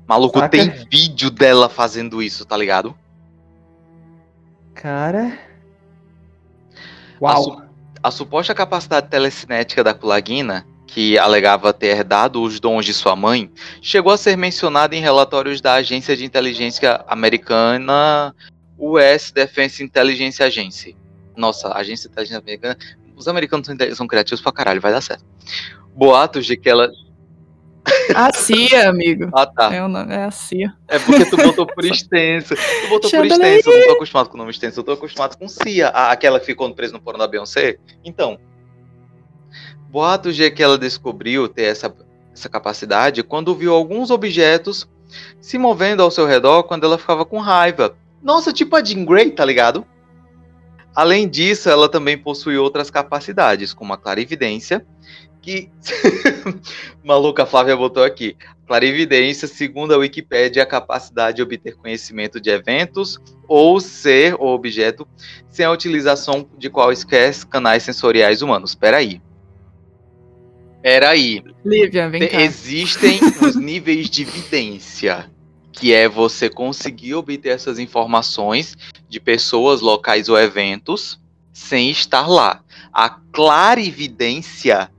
Maluco, Saca? tem vídeo dela fazendo isso, tá ligado? Cara. A, Uau. su- a suposta capacidade telecinética da Kulagina, que alegava ter herdado os dons de sua mãe, chegou a ser mencionada em relatórios da agência de inteligência americana US Defense Intelligence Agency. Nossa, agência de inteligência americana. Os americanos são criativos pra caralho, vai dar certo. Boatos de que ela. A CIA, amigo. Ah, tá. É, o nome, é a CIA. É porque tu botou por extenso. Tu botou por Chandelier. extenso. Eu não tô acostumado com o nome extenso. Eu tô acostumado com Cia, a- aquela que ficou presa no porão da Beyoncé. Então, boatos de que ela descobriu ter essa, essa capacidade quando viu alguns objetos se movendo ao seu redor quando ela ficava com raiva. Nossa, tipo a Jean Grey, tá ligado? Além disso, ela também possui outras capacidades, como a clarividência, que. Maluca, a Flávia botou aqui. Clarividência, segundo a Wikipédia, é a capacidade de obter conhecimento de eventos ou ser o objeto sem a utilização de quaisquer canais sensoriais humanos. Peraí. Peraí. Lívia, vem cá. Existem os níveis de vidência, que é você conseguir obter essas informações de pessoas, locais ou eventos sem estar lá. A clarividência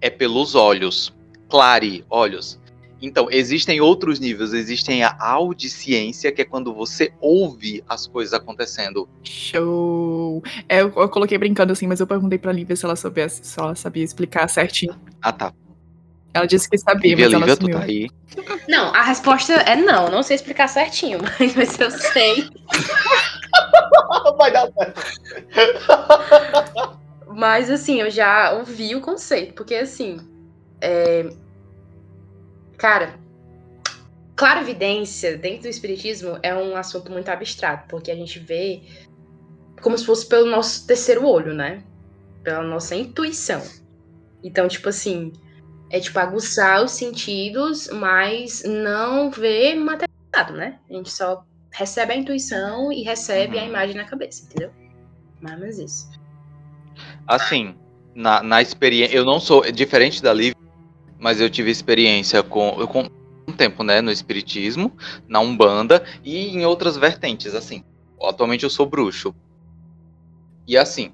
é pelos olhos. Clare, olhos. Então, existem outros níveis. Existem a audiciência, que é quando você ouve as coisas acontecendo. Show. É, eu, eu coloquei brincando assim, mas eu perguntei pra Lívia se ela, soubesse, se ela sabia explicar certinho. Ah, tá. Ela disse que sabia, Lívia, mas ela Lívia, tu tá aí. Não, a resposta é não. Não sei explicar certinho, mas, mas eu sei. Vai dar certo. Mas assim, eu já ouvi o conceito, porque assim. é, Cara, clarividência dentro do espiritismo é um assunto muito abstrato, porque a gente vê como se fosse pelo nosso terceiro olho, né? Pela nossa intuição. Então, tipo assim, é tipo aguçar os sentidos, mas não ver materializado, né? A gente só recebe a intuição e recebe a Uhum. imagem na cabeça, entendeu? Mais ou menos isso. Assim, na, na experiência. Eu não sou. é Diferente da Lívia, mas eu tive experiência com, eu com um tempo, né? No Espiritismo, na Umbanda e em outras vertentes, assim. Atualmente eu sou bruxo. E assim,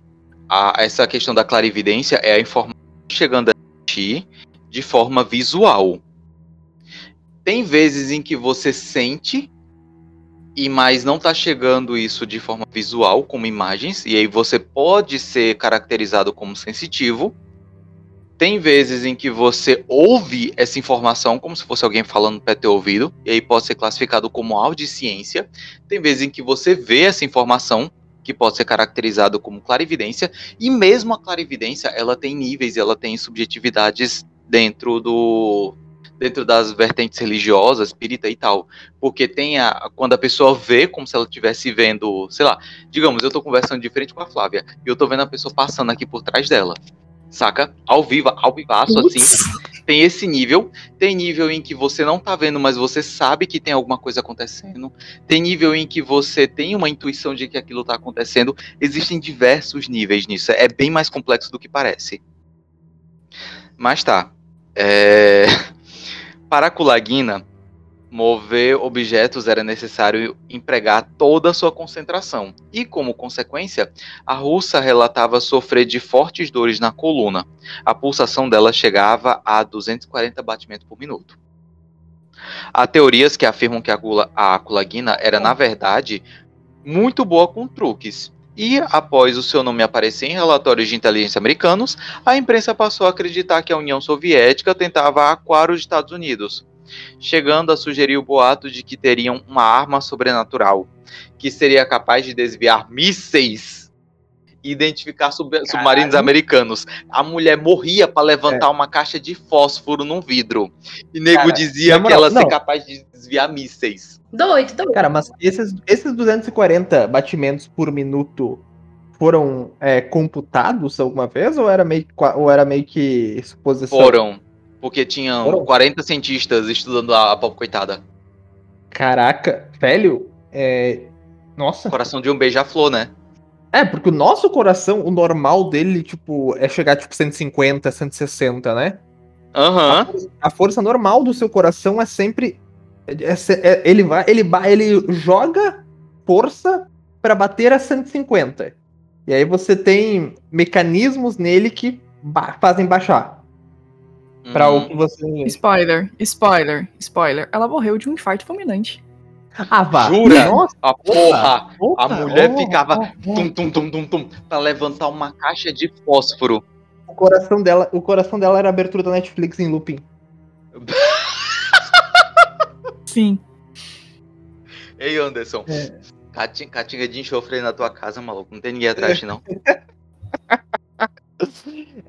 a- essa questão da clarividência é a informação chegando a ti de forma visual. Tem vezes em que você sente e mas não tá chegando isso de forma visual, como imagens, e aí você pode ser caracterizado como sensitivo. Tem vezes em que você ouve essa informação como se fosse alguém falando do teu ouvido, e aí pode ser classificado como audiciência. Tem vezes em que você vê essa informação, que pode ser caracterizado como clarividência, e mesmo a clarividência, ela tem níveis, ela tem subjetividades dentro do dentro das vertentes religiosas, espírita e tal. Porque tem a quando a pessoa vê como se ela estivesse vendo, sei lá, digamos, eu tô conversando de frente com a Flávia e eu tô vendo a pessoa passando aqui por trás dela. Saca? Ao vivo, ao vivaço, assim. Tem esse nível. Tem nível em que você não tá vendo, mas você sabe que tem alguma coisa acontecendo. Tem nível em que você tem uma intuição de que aquilo tá acontecendo. Existem diversos níveis nisso. É bem mais complexo do que parece. Mas tá. É... Para a Kulagina, mover objetos era necessário empregar toda a sua concentração. E, como consequência, a russa relatava sofrer de fortes dores na coluna. A pulsação dela chegava a 240 batimentos por minuto. Há teorias que afirmam que a, Kula, a Kulagina era, na verdade, muito boa com truques. E após o seu nome aparecer em relatórios de inteligência americanos, a imprensa passou a acreditar que a União Soviética tentava aquar os Estados Unidos, chegando a sugerir o boato de que teriam uma arma sobrenatural que seria capaz de desviar mísseis e identificar sub submarinos americanos. A mulher morria para levantar é. uma caixa de fósforo num vidro. E nego Cara, dizia que ela seria capaz de desviar mísseis. Doido, doido. Cara, mas esses, esses 240 batimentos por minuto foram é, computados alguma vez ou era meio, ou era meio que suposição? Foram. Porque tinham foram? 40 cientistas estudando a, a pop coitada. Caraca, velho, é... Nossa. Coração de um beija-flor, né? É, porque o nosso coração, o normal dele, tipo, é chegar, tipo, 150, 160, né? Aham. Uhum. A, a, força normal do seu coração é sempre ele vai, ele, ele joga força para bater a 150. E aí você tem mecanismos nele que ba fazem baixar. Hum. Para o que você. Spoiler, spoiler, spoiler. Ela morreu de um infarto fulminante. Ah, vá. Jura? Nossa, a porra! Opa, a mulher oh, ficava oh, oh. tum, tum, tum, tum, tum, pra levantar uma caixa de fósforo. O coração dela, o coração dela era a abertura da Netflix em looping. Sim. Ei, Anderson. É. Catinga de enxofre na tua casa, maluco. Não tem ninguém atrás, não.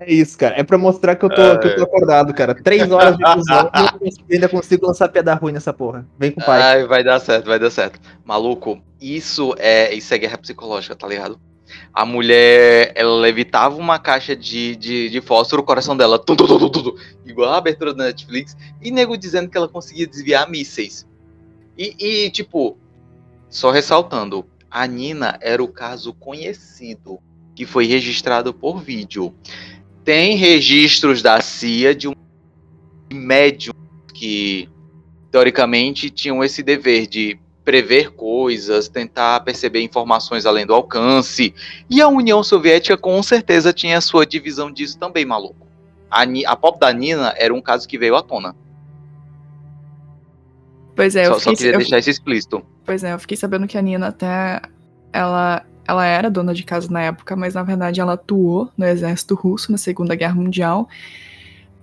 É isso, cara. É pra mostrar que eu tô, é... que eu tô acordado, cara. Três horas de fusão e ainda consigo lançar piada ruim nessa porra. Vem com o pai. Ai, vai dar certo, vai dar certo. Maluco, isso é, isso é guerra psicológica, tá ligado? A mulher, ela levitava uma caixa de, de, de fósforo, o coração dela, tum, tum, tum, tum, igual a abertura da Netflix, e nego dizendo que ela conseguia desviar mísseis. E, e, tipo, só ressaltando, a Nina era o caso conhecido, que foi registrado por vídeo. Tem registros da CIA de um médium que, teoricamente, tinham esse dever de prever coisas, tentar perceber informações além do alcance. E a União Soviética com certeza tinha a sua divisão disso também, maluco. A, a pop da Nina era um caso que veio à tona. Pois é, só, eu fiquei, só queria eu, deixar isso explícito. Pois é, eu fiquei sabendo que a Nina até ela ela era dona de casa na época, mas na verdade ela atuou no exército russo na Segunda Guerra Mundial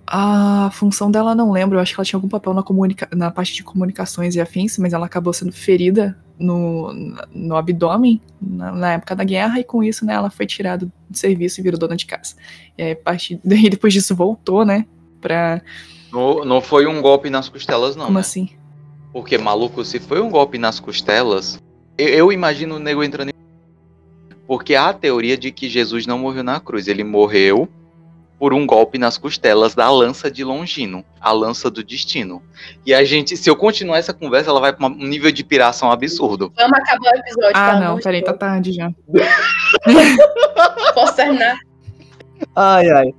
a função dela não lembro, eu acho que ela tinha algum papel na, comunica na parte de comunicações e afins, mas ela acabou sendo ferida no, no abdômen na, na, época da guerra, e com isso, né, ela foi tirada do serviço e virou dona de casa. E aí, partir, daí, depois disso, voltou, né, pra... Não, não foi um golpe nas costelas, não, Como né? assim? Porque, maluco, se foi um golpe nas costelas, eu, eu imagino o nego entrando em... Porque há a teoria de que Jesus não morreu na cruz, ele morreu por um golpe nas costelas da lança de Longino, a lança do destino. E a gente, se eu continuar essa conversa, ela vai para um nível de piração absurdo. Vamos acabar o episódio. Ah, não, peraí, tá tarde já. Posso terminar? Ai, ai.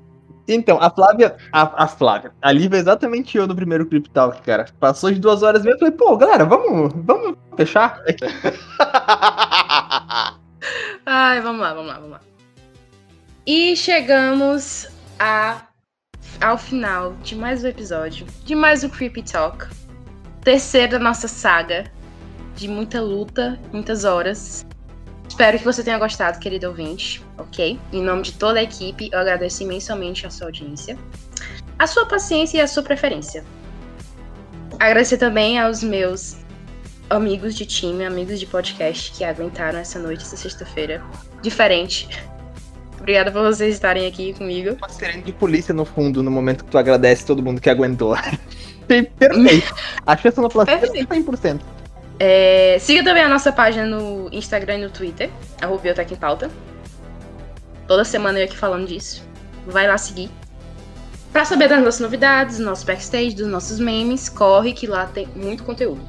Então, a Flávia, a, a Flávia, a Lívia é exatamente eu no primeiro Clip Talk, cara. Passou de duas horas e eu falei, pô, galera, vamos, vamos fechar? Ai, vamos lá, vamos lá, vamos lá. E chegamos a, ao final de mais um episódio, de mais um Creepy Talk. Terceiro da nossa saga, de muita luta, muitas horas. Espero que você tenha gostado, querido ouvinte, ok? Em nome de toda a equipe, eu agradeço imensamente a sua audiência, a sua paciência e a sua preferência. Agradecer também aos meus amigos de time, amigos de podcast que aguentaram essa noite, essa sexta-feira. Diferente Obrigada por vocês estarem aqui comigo. Uma sirene de polícia no fundo, no momento que tu agradece todo mundo que aguentou. Perfeito. Acho essa sonoplastia é 100%. É, siga também a nossa página no Instagram e no Twitter, arroba Biotech em Pauta. Toda semana eu aqui falando disso. Vai lá seguir. Pra saber das nossas novidades, do nosso backstage, dos nossos memes, corre que lá tem muito conteúdo.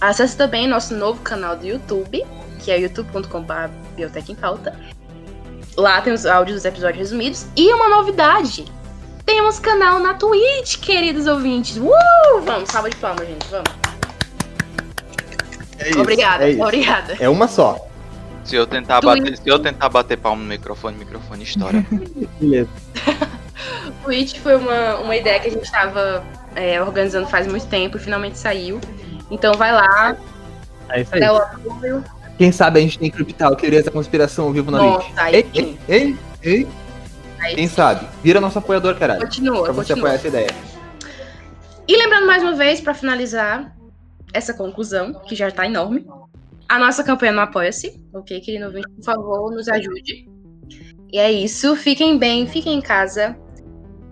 Acesse também nosso novo canal do YouTube, que é youtube.com.br Biotech em Pauta. Lá tem os áudios dos episódios resumidos. E uma novidade! Temos canal na Twitch, queridos ouvintes. Uh! Vamos, salva de palmas, gente. Vamos. É isso, obrigada, é obrigada. É uma só. Se eu tentar bater, se eu tentar bater palma no microfone, o microfone estoura. Beleza. Twitch foi uma, uma ideia que a gente estava é, organizando faz muito tempo e finalmente saiu. Então vai lá. É isso. Dá o apoio Quem sabe a gente tem Cryptal, teorias da conspiração ao vivo na Nossa, Twitch. Ei, ei, ei, ei. Aí Quem sim. sabe? Vira nosso apoiador, caralho. Continua, Pra você continua. apoiar essa ideia. E lembrando mais uma vez, pra finalizar essa conclusão, que já tá enorme, a nossa campanha no Apoia-se, ok, querido ouvinte? Por favor, nos ajude. E é isso. Fiquem bem, fiquem em casa.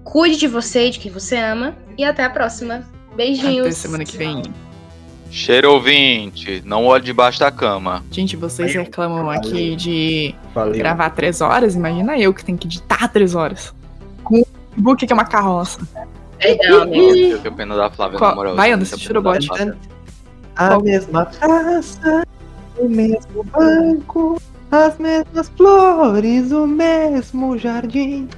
Cuide de você e de quem você ama. E até a próxima. Beijinhos. Até semana que vem. Cheiro ouvinte, não olhe debaixo da cama. Gente, vocês reclamam aqui de Valeu. gravar três horas. Imagina eu que tenho que editar três horas. Com o book que é uma carroça. Perdão, amigo. Eu tenho pena da Flávia, Qual- na moral. vai, eu Anderson, tira o bote. A mesma praça, o mesmo banco, as mesmas flores, o mesmo jardim.